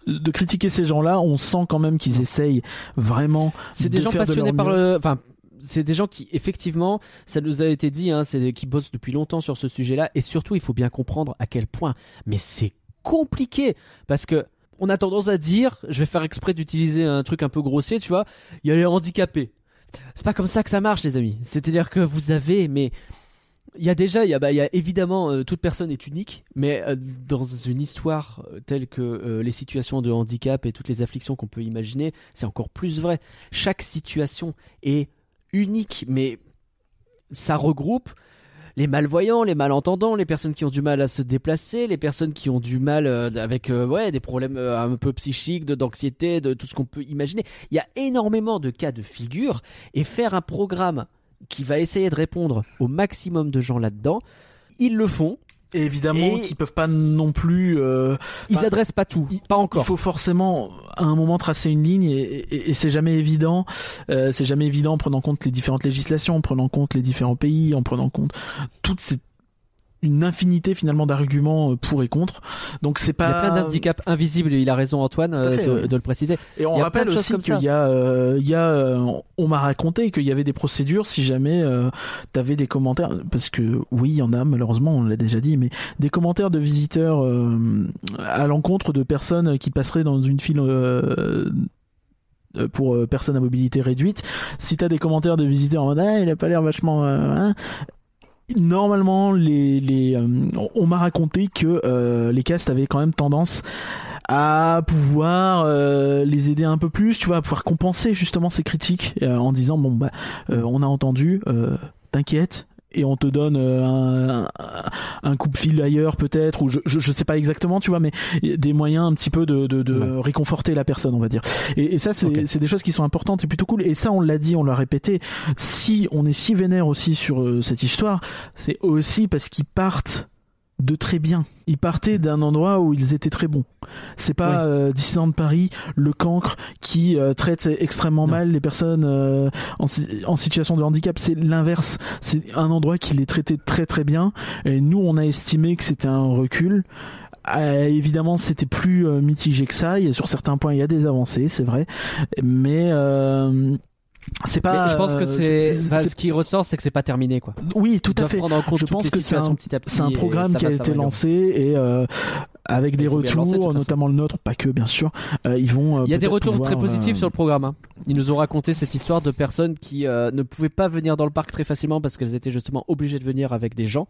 de critiquer ces gens-là on sent quand même qu'ils essayent vraiment C'est des de gens passionnés par le. Enfin, c'est des gens qui, effectivement, ça nous a été dit, hein, c'est qui bossent depuis longtemps sur ce sujet-là. Et surtout, il faut bien comprendre à quel point. Mais c'est compliqué. Parce que. On a tendance à dire, je vais faire exprès d'utiliser un truc un peu grossier, tu vois, il y a les handicapés. C'est pas comme ça que ça marche, les amis. C'est-à-dire que vous avez, mais il y a déjà, il y a, bah, évidemment euh, toute personne est unique, mais euh, dans une histoire euh, telle que les situations de handicap et toutes les afflictions qu'on peut imaginer, c'est encore plus vrai. Chaque situation est unique, mais ça regroupe les malvoyants, les malentendants, les personnes qui ont du mal à se déplacer, les personnes qui ont du mal euh, avec euh, ouais des problèmes euh, un peu psychiques, d'anxiété, de tout ce qu'on peut imaginer. Il y a énormément de cas de figure et faire un programme qui va essayer de répondre au maximum de gens là-dedans, ils le font. Et évidemment, qu'ils peuvent pas non plus. euh, Ils Bah, adressent pas tout, il- pas encore. Il faut forcément à un moment tracer une ligne et, et- et c'est jamais évident. Euh, c'est jamais évident en prenant en compte les différentes législations, en prenant en compte les différents pays, en prenant en compte toute cette une infinité finalement d'arguments euh, pour et contre. Donc c'est Il y pas. a plein d'handicaps invisibles, il a raison Antoine euh, fait, de, le préciser. Et on rappelle aussi qu'il y a, euh, il y a, euh, on m'a raconté qu'il y avait des procédures si jamais euh, t'avais des commentaires, parce que oui, il y en a malheureusement, on l'a déjà dit, mais des commentaires de visiteurs euh, à l'encontre de personnes qui passeraient dans une file. pour personnes à mobilité réduite, si t'as des commentaires de visiteurs en mode ah il a pas l'air vachement hein, normalement les les euh, on- m'a raconté que euh, les castes avaient quand même tendance à pouvoir euh, les aider un peu plus, tu vois, à pouvoir compenser justement ces critiques en disant bon bah on a entendu, t'inquiète et on te donne euh, un, un, coup de fil ailleurs peut-être ou je, je je sais pas exactement tu vois mais des moyens un petit peu de, de, de Ouais. réconforter la personne on va dire et, et ça c'est Ok. c'est des choses qui sont importantes et plutôt cool et ça on l'a dit on l'a répété si on est si vénère aussi sur euh, cette histoire c'est aussi parce qu'ils partent de très bien. Ils partaient d'un endroit où ils étaient très bons. C'est pas Ouais. euh, Disneyland Paris, le cancre qui euh, traite extrêmement Non. mal les personnes euh, en, en situation de handicap. C'est l'inverse. C'est un endroit qui les traitait très très bien. Et nous, on a estimé que c'était un recul. Euh, évidemment, c'était plus euh, mitigé que ça. A, sur certains points, il y a des avancées, c'est vrai, mais euh, c'est pas. Mais je pense que euh, c'est, bah, ce qui ressort, c'est que c'est pas terminé quoi. oui, tout à fait. prendre en compte Je pense que c'est un- programme qui a été lancé et euh, avec des lancer, retours, notamment le nôtre, pas que bien sûr. euh, ils vont. Il y a des retours pouvoir, très positifs euh, sur le programme. hein. Ils nous ont raconté cette histoire de personnes qui ne pouvaient pas venir dans le parc très facilement parce qu'elles étaient justement obligées de venir avec des gens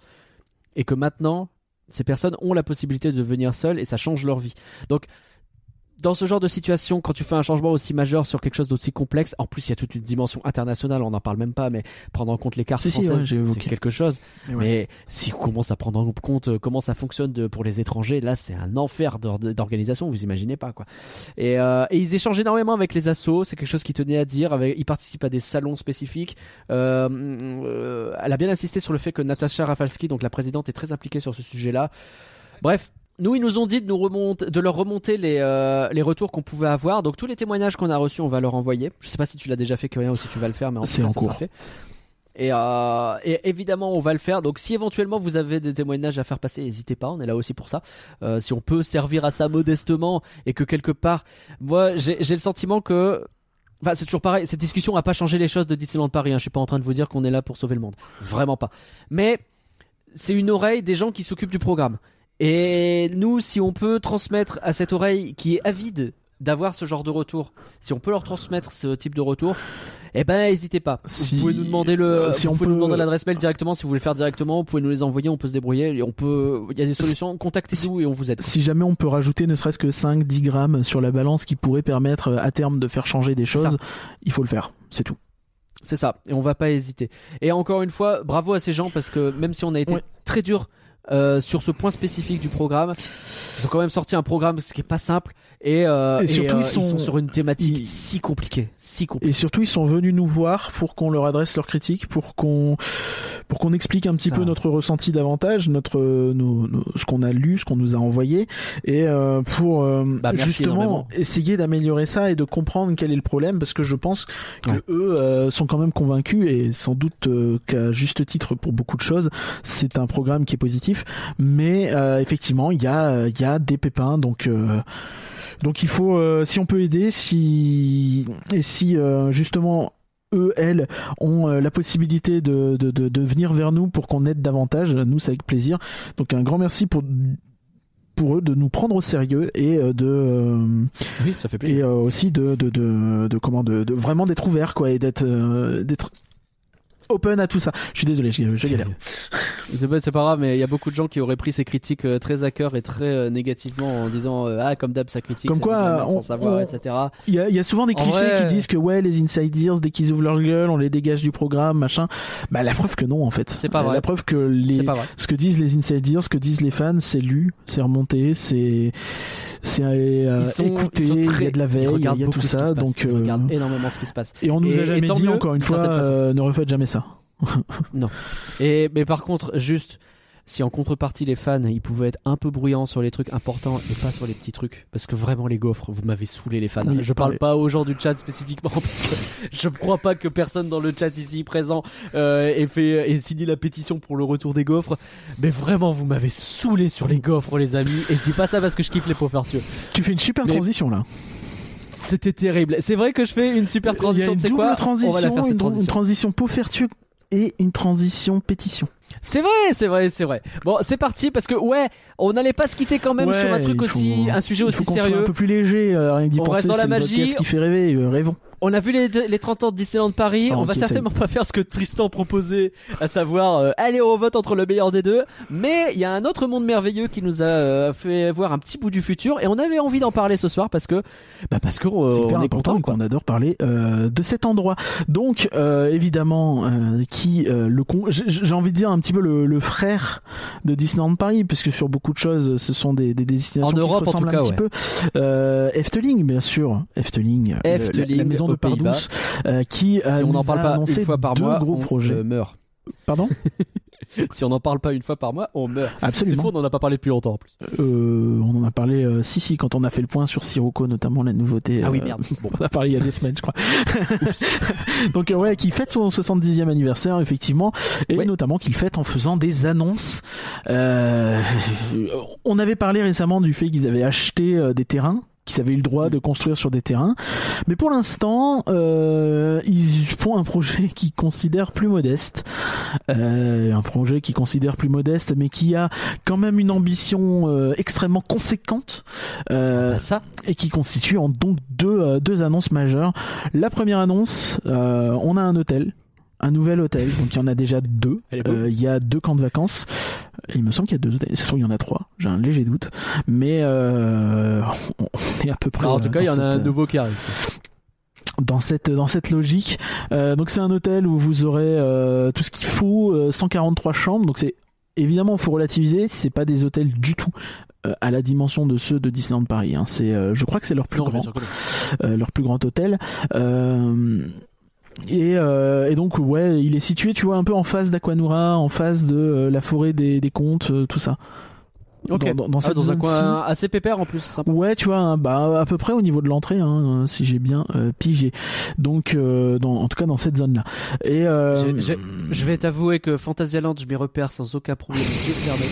et que maintenant ces personnes ont la possibilité de venir seules et ça change leur vie. Donc dans ce genre de situation, quand tu fais un changement aussi majeur sur quelque chose d'aussi complexe, en plus il y a toute une dimension internationale, on n'en parle même pas, mais prendre en compte les cartes Si, si, françaises, ouais, j'ai c'est quelque chose. Mais ouais. Mais si on commence à prendre en compte euh, comment ça fonctionne de- pour les étrangers, là c'est un enfer d'or- d'organisation, vous imaginez pas quoi. Et, euh, et ils échangent énormément avec les assos, c'est quelque chose qui tenait à dire. Avec, ils participent à des salons spécifiques. Euh, euh, elle a bien insisté sur le fait que Natasha Rafalski, donc la présidente, est très impliquée sur ce sujet-là. Bref. Nous, ils nous ont dit de, nous remonter, de leur remonter les, euh, les retours qu'on pouvait avoir. Donc, tous les témoignages qu'on a reçus, on va leur envoyer. Je sais pas si tu l'as déjà fait, Curien, ou si tu vas le faire, mais en C'est en cours. fait. Et, euh, et évidemment, on va le faire. Donc, si éventuellement vous avez des témoignages à faire passer, n'hésitez pas. On est là aussi pour ça. Euh, si on peut servir à ça modestement et que quelque part, moi, j'ai le sentiment que. Enfin, c'est toujours pareil. Cette discussion a pas changé les choses de Disneyland Paris. Hein. Je suis pas en train de vous dire qu'on est là pour sauver le monde. Vraiment pas. Mais c'est une oreille des gens qui s'occupent du programme. Et nous, si on peut transmettre à cette oreille qui est avide d'avoir ce genre de retour, si on peut leur transmettre ce type de retour, eh ben, n'hésitez pas. Si- Vous pouvez nous demander le, euh, si vous on pouvez nous peut- demander l'adresse mail directement si vous voulez le faire directement. Vous pouvez nous les envoyer, on peut se débrouiller et on peut. Il y a des solutions. Contactez-nous et on vous aide. Si jamais on peut rajouter ne serait-ce que 5-10 grammes sur la balance qui pourrait permettre euh, à terme de faire changer des choses, il faut le faire. C'est tout. C'est ça, et on va pas hésiter. Et encore une fois, bravo à ces gens parce que même si on a été Ouais. très dur euh, sur ce point spécifique du programme, ils ont quand même sorti un programme ce qui est pas simple et, euh, Et surtout, euh, ils sont- sur une thématique ils- si compliquée, si compliquée. Et surtout, ils sont venus nous voir pour qu'on leur adresse leurs critiques, pour qu'on pour qu'on explique un petit Ça. peu notre ressenti davantage, notre nos- nos- ce qu'on a lu, ce qu'on nous a envoyé, et euh, pour euh, Bah, justement énormément. essayer d'améliorer ça et de comprendre quel est le problème, parce que je pense que Ouais. eux euh, sont quand même convaincus et sans doute euh, qu'à juste titre pour beaucoup de choses, c'est un programme qui est positif, mais euh, effectivement, il y a il y a des pépins, donc. euh, donc il faut, euh, si on peut aider, si et si euh, justement eux, elles, ont euh, la possibilité de, de, de, de venir vers nous pour qu'on aide davantage, nous c'est avec plaisir. Donc un grand merci pour pour eux de nous prendre au sérieux et euh, de euh, Oui, ça fait plaisir. et euh, aussi de de, de de comment de, de vraiment d'être ouvert quoi et d'être euh, d'être open à tout ça. Je suis désolé, je, je galère. C'est pas, grave, mais il y a beaucoup de gens qui auraient pris ces critiques euh, très à cœur et très euh, négativement en disant euh, ah comme d'hab ça critique, Comme ça quoi, on- sans savoir, on- etc. Il y a, il y a souvent des En clichés vrai- qui disent que ouais, les insiders, dès qu'ils ouvrent leur gueule, on les dégage du programme, machin. Bah la preuve que non en fait. C'est pas vrai. La preuve que les ce que disent les insiders, ce que disent les fans, c'est lu, c'est remonté, c'est c'est euh, sont- écouté, il y a de la veille, il y a, tout ça, donc euh, regardent énormément ce qui se passe. et on nous Et- a jamais dit mieux, encore une fois, euh, ne refaites jamais ça. Et mais par contre, juste si en contrepartie les fans ils pouvaient être un peu bruyants sur les trucs importants et pas sur les petits trucs parce que vraiment les gaufres vous m'avez saoulé les fans. Oui, je parle pas aux gens du chat spécifiquement parce que je crois pas que personne dans le chat ici présent euh, ait fait ait signé la pétition pour le retour des gaufres. Mais vraiment vous m'avez saoulé sur les gaufres les amis. Et je dis pas ça parce que je kiffe les Paupertueux Tu fais une super Mais- transition là. c'était terrible. C'est vrai que je fais une super Il y a transition une double quoi? On va la transition, faire une, cette une transition. transition et une transition pétition. C'est vrai, c'est vrai, c'est vrai. Bon, c'est parti parce que ouais, on n'allait pas se quitter quand même Ouais, sur un truc faut- aussi, un sujet Il aussi faut qu'on soit sérieux. un peu plus léger, euh, rien que d'y On penser, reste dans la magie. qui fait rêver, euh, rêvons. On a vu les, les 30 ans de Disneyland Paris. Ah, on va certainement pas faire ce que Tristan proposait, à savoir euh, aller au vote entre le meilleur des deux. Mais il y a un autre monde merveilleux qui nous a euh, fait voir un petit bout du futur et on avait envie d'en parler ce soir parce que, bah parce que euh, C'est on est important content. qu'on adore parler euh, de cet endroit. Donc euh, évidemment, euh, qui euh, le con, j'ai envie de dire un petit peu le, le frère de Disneyland Paris, puisque sur beaucoup de choses, ce sont des, des destinations En qui Europe, en se ressemblent tout cas, un petit ouais. peu. Euh, Efteling, bien sûr, Efteling, le- la- la, Efteling, maison de aux Pays-Bas. Pardouce, euh, qui euh, Si on n'en parle a pas une fois par deux mois, gros on projets. euh, meurt. Pardon? Si on n'en parle pas une fois par mois, on meurt. C'est Absolument. faux, on n'en a pas parlé depuis longtemps en plus. Euh, on en a parlé, euh, si si, quand on a fait le point sur Sirocco, notamment la nouveauté. Ah oui, merde. Bon. On a parlé il y a des semaines, je crois. Donc ouais, qui fête son 70e anniversaire, effectivement, et Ouais. notamment qu'il fête en faisant des annonces. On avait parlé récemment du fait qu'ils avaient acheté des terrains qu'ils avaient eu le droit de construire sur des terrains. Mais pour l'instant, euh, ils font un projet qu'ils considèrent plus modeste. Euh, un projet qu'ils considèrent plus modeste, mais qui a quand même une ambition euh, extrêmement conséquente. Euh, Bah, ça, et qui constitue en donc deux, euh, deux annonces majeures. La première annonce, euh, on a un hôtel. Un nouvel hôtel, donc il y en a déjà deux. Euh, Il y a deux camps de vacances. Il me semble qu'il y a deux hôtels. C'est sûr, il y en a trois. J'ai un léger doute, mais euh, on est à peu près. En euh, tout cas, il y en a un nouveau qui arrive. dans cette dans cette logique. Euh, donc c'est un hôtel où vous aurez euh, tout ce qu'il faut, euh, 143 chambres. Donc c'est évidemment faut relativiser, c'est pas des hôtels du tout euh, à la dimension de ceux de Disneyland Paris. Hein. C'est, euh, je crois que c'est leur plus Non, grand, euh, leur plus grand hôtel. Et, euh, et donc ouais, il est situé, tu vois, un peu en face d'Aquanura, en face de euh, la forêt des, des contes, euh, tout ça. Ok. Dans, dans, dans Ah, cette dans un coin assez pépère en plus, sympa. Ouais, tu vois, hein, bah à peu près au niveau de l'entrée, hein, si j'ai bien euh, pigé. Donc, euh, dans, en tout cas dans cette zone-là. Et euh, Je vais t'avouer que Fantasyland, je m'y repère sans aucun problème. J'ai fermé.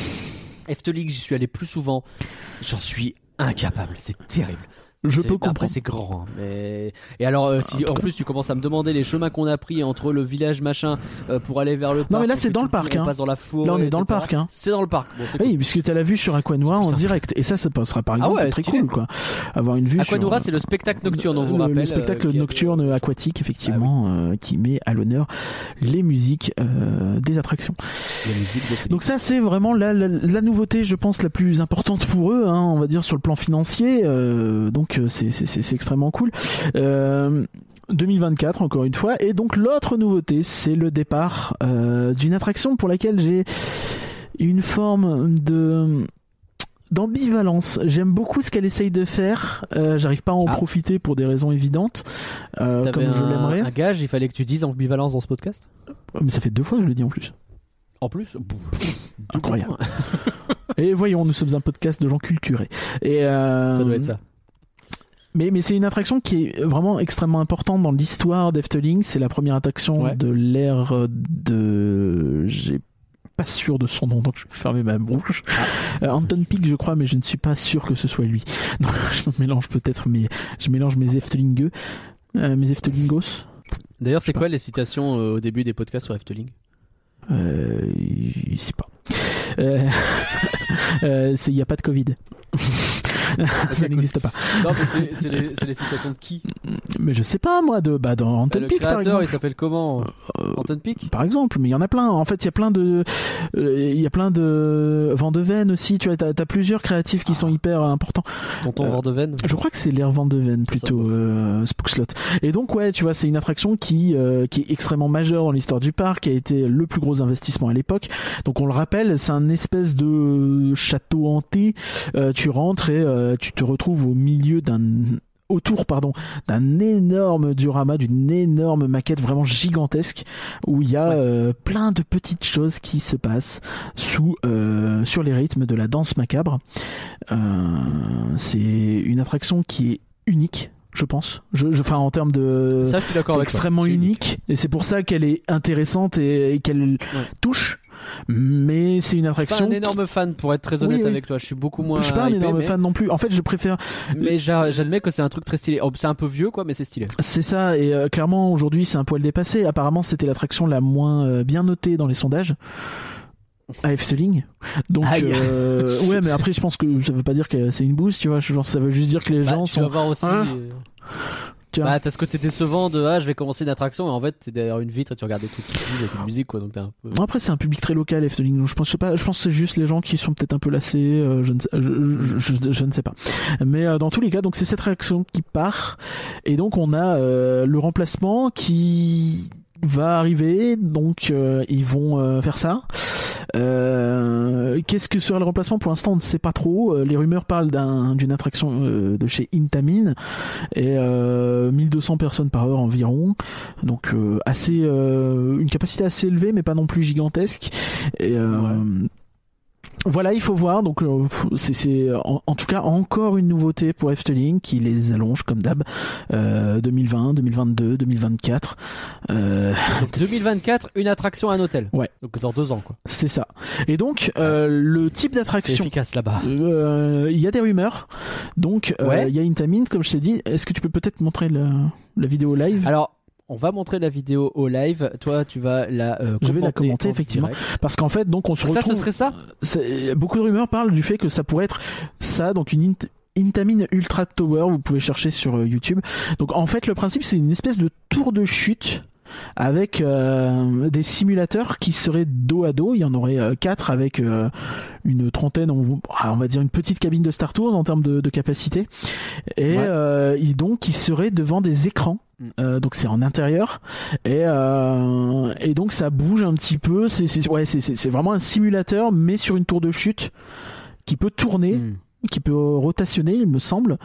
Efteling, j'y suis allé plus souvent. J'en suis incapable. C'est terrible. Je peux Après, comprendre. c'est grand. hein, mais... Et alors, euh, si En plus tu commences à me demander les chemins qu'on a pris entre le village machin euh, pour aller vers le parc. Non, mais là, c'est dans le parc, hein. passe dans la forêt. Là, on est dans le parc, hein. C'est dans le parc. Bon, Oui, cool. puisque tu as la vue sur plus en direct. Et ça, ça passera par Ah exemple ouais, très cool, quoi. Avoir une vue Aquanura, sur, c'est le spectacle nocturne, on vous le- rappelle. Le spectacle euh, avait- nocturne aquatique, effectivement, euh, qui met à l'honneur les musiques euh, des attractions. La musique d'Efteling. Donc ça, c'est vraiment la, la, la nouveauté, je pense, la plus importante pour eux, hein, on va dire sur le plan financier. Euh, donc euh, c'est extrêmement cool. Euh, 2024 encore une fois et donc l'autre nouveauté c'est le départ euh, d'une attraction pour laquelle j'ai une forme de d'ambivalence j'aime beaucoup ce qu'elle essaye de faire euh, j'arrive pas à en Ah. profiter pour des raisons évidentes euh, comme je un, l'aimerais un gage, il fallait que tu dises ambivalence dans ce podcast? mais ça fait deux fois que je le dis en plus En plus, Incroyable. et voyons nous sommes un podcast de gens culturés et euh, Ça doit être ça. Mais, mais c'est une attraction qui est vraiment extrêmement importante dans l'histoire d'Efteling. C'est la première attraction Ouais. de l'ère de. J'ai pas sûr de son nom, donc je vais fermer ma bouche. Ah. Euh, Anton Pig, je crois, mais je ne suis pas sûr que ce soit lui. Je mélange peut-être mes, je mélange mes Eftelingeux, euh, mes Eftelingos. D'ailleurs, c'est quoi les citations euh, au début des podcasts sur Efteling? Euh, je sais pas. Il y a pas de Covid. ça n'existe pas. Non, mais c'est- les, les citations de qui Mais je sais pas moi de bah dans Anton Le Peak par créateur, il exemple. s'appelle comment Anton Peak Par exemple, mais il y en a plein. En fait, il y a plein de, euh, il y a plein de Van de Ven aussi. Tu vois, t'as as plusieurs créatifs qui sont hyper importants. Tonton Euh, Vandeven Je crois que c'est l'air Van de Ven plutôt, euh, Spookslot. Et donc ouais, tu vois, c'est une attraction qui euh, qui est extrêmement majeure dans l'histoire du parc, qui a été le plus gros investissement à l'époque. Donc on le rappelle, c'est un espèce de château hanté. Euh, tu rentres et euh, tu te retrouves au milieu d'un autour pardon d'un énorme diorama d'une énorme maquette vraiment gigantesque où il y a Ouais. euh, plein de petites choses qui se passent sous euh, sur les rythmes de la danse macabre euh, c'est une attraction qui est unique je pense je je- enfin en termes de Ça, je suis d'accord c'est avec toi. extrêmement unique et c'est pour ça qu'elle est intéressante et, et qu'elle touche mais c'est une Je suis pas attraction un énorme fan pour être très honnête Oui, oui. avec toi. Je suis beaucoup moins. je suis pas un hypé, énorme mais, fan non plus en fait je préfère Mais j'a- j'admets que c'est un truc très stylé. Oh, C'est un peu vieux quoi, mais c'est stylé. C'est ça, et euh, clairement aujourd'hui c'est un poil dépassé. Apparemment c'était l'attraction la moins euh, bien notée dans les sondages. à Efteling. Donc euh, ouais, mais après je pense que ça veut pas dire que c'est une boost, tu vois. Je pense que ça veut juste dire que les Bah, gens tu vas sont. voir aussi. Hein Tu vois. Bah, t'as ce côté décevant de ah, je vais commencer une attraction et en fait, t'es derrière une vitre et tu regardes des trucs qui bougent avec une musique quoi, donc t'es un peu. Après c'est un public très local Efteling. Donc je pense je sais pas, je pense que c'est juste les gens qui sont peut-être un peu lassés. euh, je, ne sais, je, je, je- je ne sais pas. Mais euh, dans tous les cas, donc c'est cette réaction qui part, et donc on a euh, le remplacement qui va arriver. Donc euh, ils vont euh, faire ça. Euh, Qu'est-ce que sera le remplacement? Pour l'instant, on ne sait pas trop. Euh, les rumeurs parlent d'un- d'une attraction euh, de chez Intamin et euh, 1200 personnes par heure environ. Donc euh, assez euh, une capacité assez élevée, mais pas non plus gigantesque. Et euh, voilà, il faut voir. Donc, euh, c'est en, en tout cas encore une nouveauté pour Efteling qui les allonge comme d'hab. Euh, 2020, 2022, 2024. Euh, Donc 2024, une attraction, un hôtel. Ouais. Donc dans deux ans quoi. c'est ça. Et donc, euh, le type C'est d'attraction. efficace là-bas. Euh, Il y a des rumeurs. Donc, il Ouais. y a Intamin, comme je t'ai dit. Est-ce que tu peux peut-être montrer la, la vidéo live? Alors. On va montrer la vidéo au live. Toi, tu vas la euh, Je vais la commenter, en effectivement. direct. Parce qu'en fait, donc, on se Ça, retrouve. ce serait ça beaucoup de rumeurs parlent du fait que ça pourrait être ça, donc une Int- Intamin Ultra Tower, vous pouvez chercher sur euh, YouTube. Donc en fait le principe c'est une espèce de tour de chute avec euh, des simulateurs qui seraient dos à dos, il y en aurait euh, quatre avec euh, une trentaine, on, on va dire une petite cabine de Star Tours en termes de, de capacité, et Ouais. euh, ils donc qui seraient devant des écrans. Mm. Donc c'est en intérieur et et donc ça bouge un petit peu c'est c'est ouais c'est c'est c'est vraiment un simulateur mais sur une tour de chute qui peut tourner Hmm. Qui peut rotationner il me semble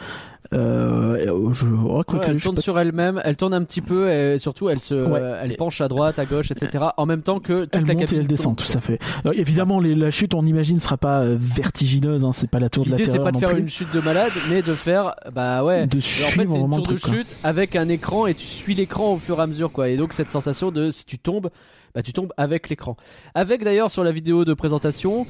euh, euh, je oh, Ouais, elle je tourne pas- sur elle-même, elle tourne un petit peu et surtout elle se, Ouais. euh, elle penche à droite, à gauche, etc. En même temps que toute elle la monte et elle descend, tourne. tout ça fait. Alors, évidemment, les- la chute, on imagine, sera pas euh, vertigineuse. Hein, c'est pas la tour de la L'idée c'est terreur pas de faire plus. une chute de malade, mais de faire, bah ouais. De Et en fait, suivre c'est une tour de quoi. chute avec un écran et tu suis l'écran au fur et à mesure, quoi. Et donc, cette sensation de si tu tombes, bah tu tombes avec l'écran. Avec d'ailleurs sur la vidéo de présentation,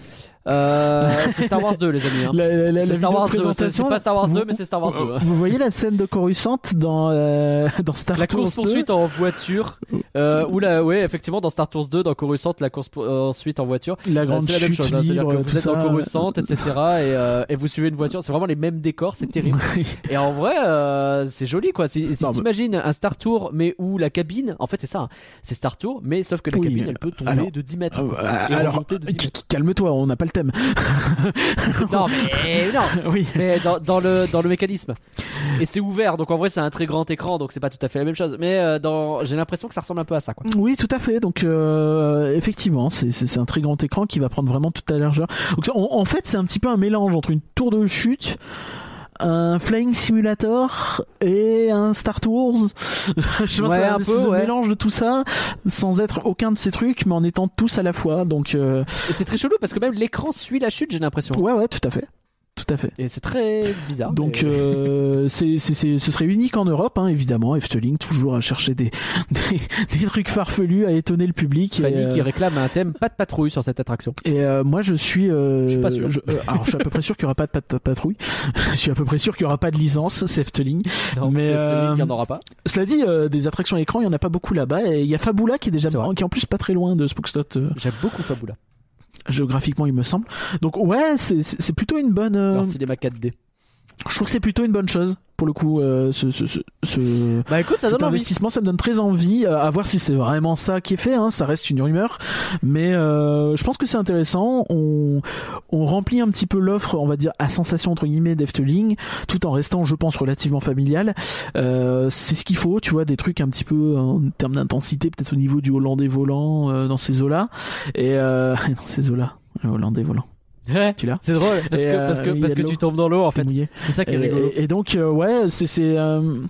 euh, c'est Star Wars 2, les amis. Hein. La, la- la C'est Star Wars 2, c'est- pas Star Wars 2, vous- mais c'est Star Wars 2. hein. Vous voyez la scène de Coruscant dans euh, dans Star La Tours course 2? poursuite en voiture, euh, ou la, ouais, effectivement, dans Star Tours 2, dans Coruscant, la course euh, ensuite en voiture. la Bah, grande c'est la même chute chose, hein, c'est-à-dire que vous êtes ça. dans Coruscant, etc. Et, euh, et vous suivez une voiture, c'est vraiment les mêmes décors, c'est terrible. Et en vrai, euh, c'est joli quoi. Si, si t'imagines un Star Tour, mais où la cabine, en fait c'est ça, c'est Star Tour, mais sauf que la Oui, cabine elle peut tomber alors- de 10 mètres. Euh, alors, remonter de 10 qui- mètres. qui- calme-toi, on n'a pas le thème. Non mais non, oui. mais dans, dans le dans le mécanisme. Et c'est ouvert, donc en vrai c'est un très grand écran, donc c'est pas tout à fait la même chose. Mais euh, dans, j'ai l'impression que ça ressemble un peu à ça quoi. Oui, tout à fait. Donc, euh, effectivement, c'est- un très grand écran qui va prendre vraiment toute la largeur. Donc, en, en fait, c'est un petit peu un mélange entre une tour de chute, un flying simulator et un Star Tours. Je pense Ouais, que c'est un un, peu, ouais. mélange de tout ça, sans être aucun de ces trucs, mais en étant tous à la fois. Donc, euh, c'est très chelou parce que même l'écran suit la chute, j'ai l'impression. ouais, ouais, tout à fait. Tout à fait. Et c'est très bizarre. Donc mais- euh, c'est, c'est, c'est- ce serait unique en Europe, hein, évidemment. Efteling toujours à chercher des, des, des trucs farfelus, à étonner le public. Fanny et, euh, qui réclame un thème pas de patrouille sur cette attraction. Et euh, moi, je suis. euh, Je suis pas sûr. je- euh, alors, je suis à peu près sûr qu'il y aura pas de pat- pat- patrouille. je suis à peu près sûr qu'il y aura pas de licence. C'est Efteling. Non, Mais, euh, il y en aura pas. Cela dit, euh, des attractions à écran, il y en a pas beaucoup là-bas. Et il y a Fabula qui est déjà, qui est en plus pas très loin de Spookslot euh, J'aime beaucoup Fabula. Géographiquement, il me semble. Donc ouais, c'est, plutôt une bonne. euh, Leur cinéma 4D. Je trouve que c'est plutôt une bonne chose pour le coup. euh, ce, ce, ce, ce- Bah écoute, ça cet donne envie. investissement, ça me donne très envie. euh, à voir si c'est vraiment ça qui est fait. Hein, ça reste une rumeur, mais euh, je pense que c'est intéressant. On, on remplit un petit peu l'offre, on va dire à sensation entre guillemets d'Efteling, tout en restant, je pense, relativement familial. Euh, c'est ce qu'il faut, tu vois, des trucs un petit peu en termes d'intensité, peut-être au niveau du hollandais volant euh, dans ces eaux-là, et euh, dans ces eaux-là, le hollandais volant. Ouais. Tu l'as C'est drôle parce que euh, parce que parce de tu tombes dans l'eau en fait. C'est ça qui est rigolo. et- et donc euh, ouais, c'est c'est euh,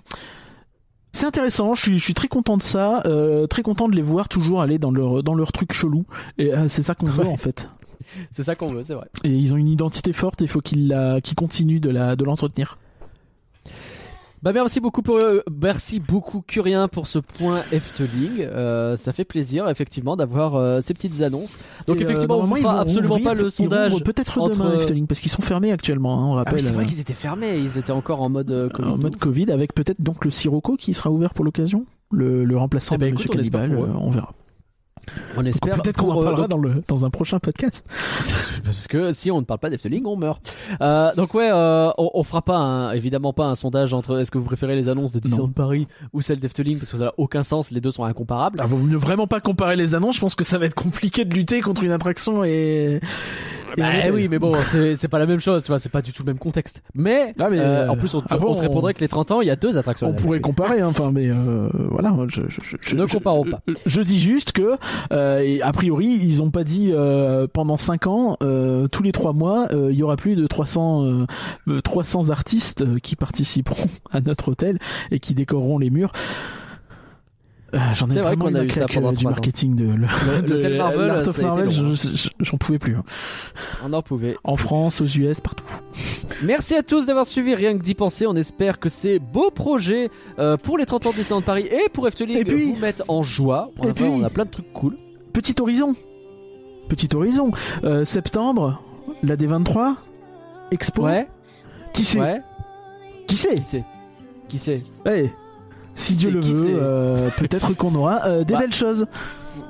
c'est intéressant. Je suis je suis très content de ça. euh, très content de les voir toujours aller dans leur dans leur truc chelou. Et euh, c'est ça qu'on veut en fait. C'est ça qu'on veut, c'est vrai. Et ils ont une identité forte. et Il faut qu'ils la qu'ils continuent de la de l'entretenir. Bah merci beaucoup pour euh, merci beaucoup Curien pour ce point Efteling. Euh, ça fait plaisir effectivement d'avoir euh, ces petites annonces. Donc Et, effectivement on ne fera absolument pas le sondage. Peut-être entre- demain Efteling parce qu'ils sont fermés actuellement. hein, on Ah rappelle. oui, c'est vrai qu'ils étaient fermés, ils étaient encore en mode Covid. en mode Covid avec peut-être donc le Sirocco qui sera ouvert pour l'occasion. Le, le remplaçant Eh ben, de écoute, Monsieur Cannibal, on verra. On espère. Peut-être qu'on en euh, parlera donc- dans, le, dans un prochain podcast. Parce que si on ne parle pas d'Efteling, on meurt. Euh, donc ouais, euh, on, on fera pas un- évidemment pas un sondage entre est-ce que vous préférez les annonces de Disneyland. Paris ou celles d'Efteling parce que ça n'a aucun sens, les deux sont incomparables. Alors, vaut mieux vraiment pas comparer les annonces. Je pense que ça va être compliqué de lutter contre une attraction et. Bah, hôtel. oui, mais bon, c'est c'est pas la même chose, tu vois, c'est pas du tout le même contexte. Mais, Ah, mais, euh, euh, en plus, on, te- ah bon, on te répondrait que les 30 ans, il y a deux attractions. On pourrait comparer, hein, enfin, mais euh, voilà. Je, je, je- je- Ne je- comparons pas. Je, dis juste que, euh, et a priori, ils ont pas dit euh, pendant 5 ans, euh, tous les 3 mois, euh, il y aura plus de 300, euh, euh, 300 artistes euh, qui participeront à notre hôtel et qui décoreront les murs. Euh, J'en ai C'est vrai vraiment qu'on a la eu ça pendant euh, du marketing de, le, de Marvel, of a Marvel, hein. je- je- j'en pouvais plus. hein. On en pouvait. En France, aux US, partout. Merci à tous d'avoir suivi Rien que d'y penser. On espère que ces beaux projets euh, pour les 30 ans de Disneyland Paris et pour Efteling Et puis- vous mettent en joie. Et Enfin, puis- on a plein de trucs cool. Petit horizon. Petit horizon. Euh, septembre, la D23, Expo. Ouais, Qui sait? Ouais. Qui sait? Qui sait? Qui sait? Eh, Si Dieu le veut, euh, peut-être qu'on aura euh, des Bah, belles choses.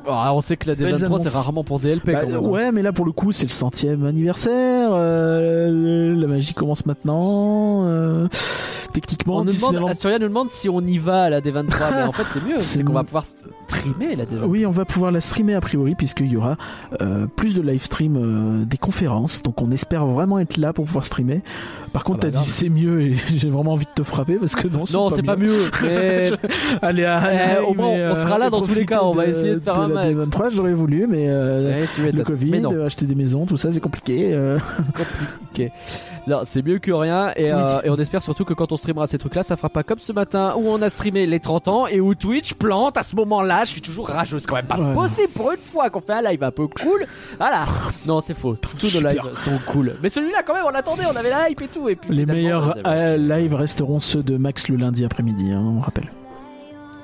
Ah, On sait que la Belles D23 c'est rarement pour DLP. Bah, quand même. ouais, mais là pour le coup, c'est le centième anniversaire. euh, la magie commence maintenant. euh, techniquement, On nous demande, Disneyland- Asturia nous demande si on y va à la D23, mais en fait c'est mieux, C'est qu'on va pouvoir streamer la D23. Oui, on va pouvoir la streamer a priori puisqu'il y aura euh, plus de live stream euh, des conférences. Donc on espère vraiment être là pour pouvoir streamer. Par contre, Ah bah, t'as dit c'est mieux et j'ai vraiment envie de te frapper parce que non, Non, c'est pas mieux. Mais Allez, Eh, au moins, on sera là dans tous les cas, on va essayer de faire un. D23, j'aurais voulu, mais euh, Ouais, tu le. Covid, euh, acheter des maisons, tout ça, c'est compliqué. euh. compliqué. Non, c'est mieux que rien. Et, euh, et on espère surtout que quand on streamera ces trucs-là, ça fera pas comme ce matin où on a streamé les 30 ans et où Twitch plante à ce moment-là. Je suis toujours rageux. C'est quand même pas Ouais. possible pour une fois qu'on fait un live un peu cool. Voilà. Non, c'est faux. Tous nos lives sont cool. Mais celui-là, quand même, on l'attendait. On avait la hype et tout. Et puis Les meilleurs euh, lives resteront ceux de Max le lundi après-midi, hein, on rappelle.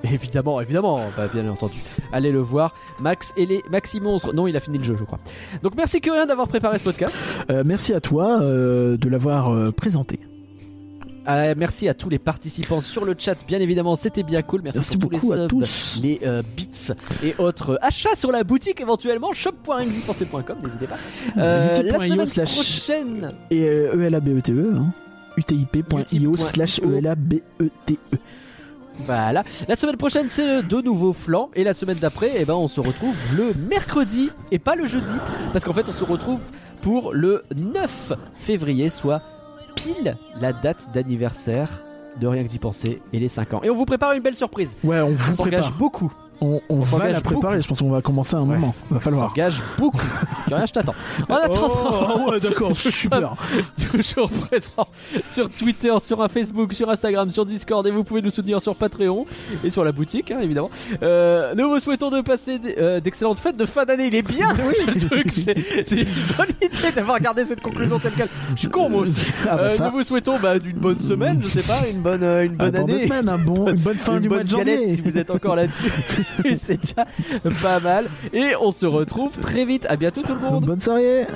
Évidemment, évidemment, bah, bien entendu. Allez le voir. Max et les Maxi Monstres. Non, il a fini le jeu, je crois. Donc merci Curien d'avoir préparé ce podcast. Euh, merci à toi euh, de l'avoir euh, présenté. Euh, merci à tous les participants sur le chat, bien évidemment, c'était bien cool. Merci, Merci pour tous les à tous. les euh, bits et autres achats sur la boutique éventuellement shop.ringdipensé.com, n'hésitez pas. Euh, la Utip.io semaine slash- prochaine, Et ELABETE, hein. utip.io slash E ELABETE. Voilà. La semaine prochaine, c'est de nouveaux flancs et la semaine d'après, eh ben, on se retrouve le mercredi et pas le jeudi, parce qu'en fait, on se retrouve pour le 9 février, soit pile la date d'anniversaire de rien que d'y penser et les 5 ans. Et on vous prépare une belle surprise. Ouais, on On vous s'engage prépare. beaucoup. On, on, va s'engage la préparer, beaucoup. je pense qu'on va commencer à un Ouais. moment. Va On falloir. s'engage beaucoup. Rien, je t'attends. En attendant, Oh, ouais, d'accord, super. toujours présent sur Twitter, sur un Facebook, sur Instagram, sur Discord et vous pouvez nous soutenir sur Patreon et sur la boutique hein, évidemment. Euh, nous vous souhaitons de passer euh, d'excellentes fêtes de fin d'année. Il est bien ce truc. C'est une bonne idée d'avoir gardé cette conclusion telle quelle. Je suis con moi aussi. Ah bah Euh, nous vous souhaitons bah, d'une bonne semaine, je sais pas, une bonne une bonne année. semaines, un bon, une bonne fin une du mois bonne de janvier. si vous êtes encore là-dessus. C'est déjà pas mal. Et on se retrouve très vite. À bientôt tout le monde. Bonne soirée.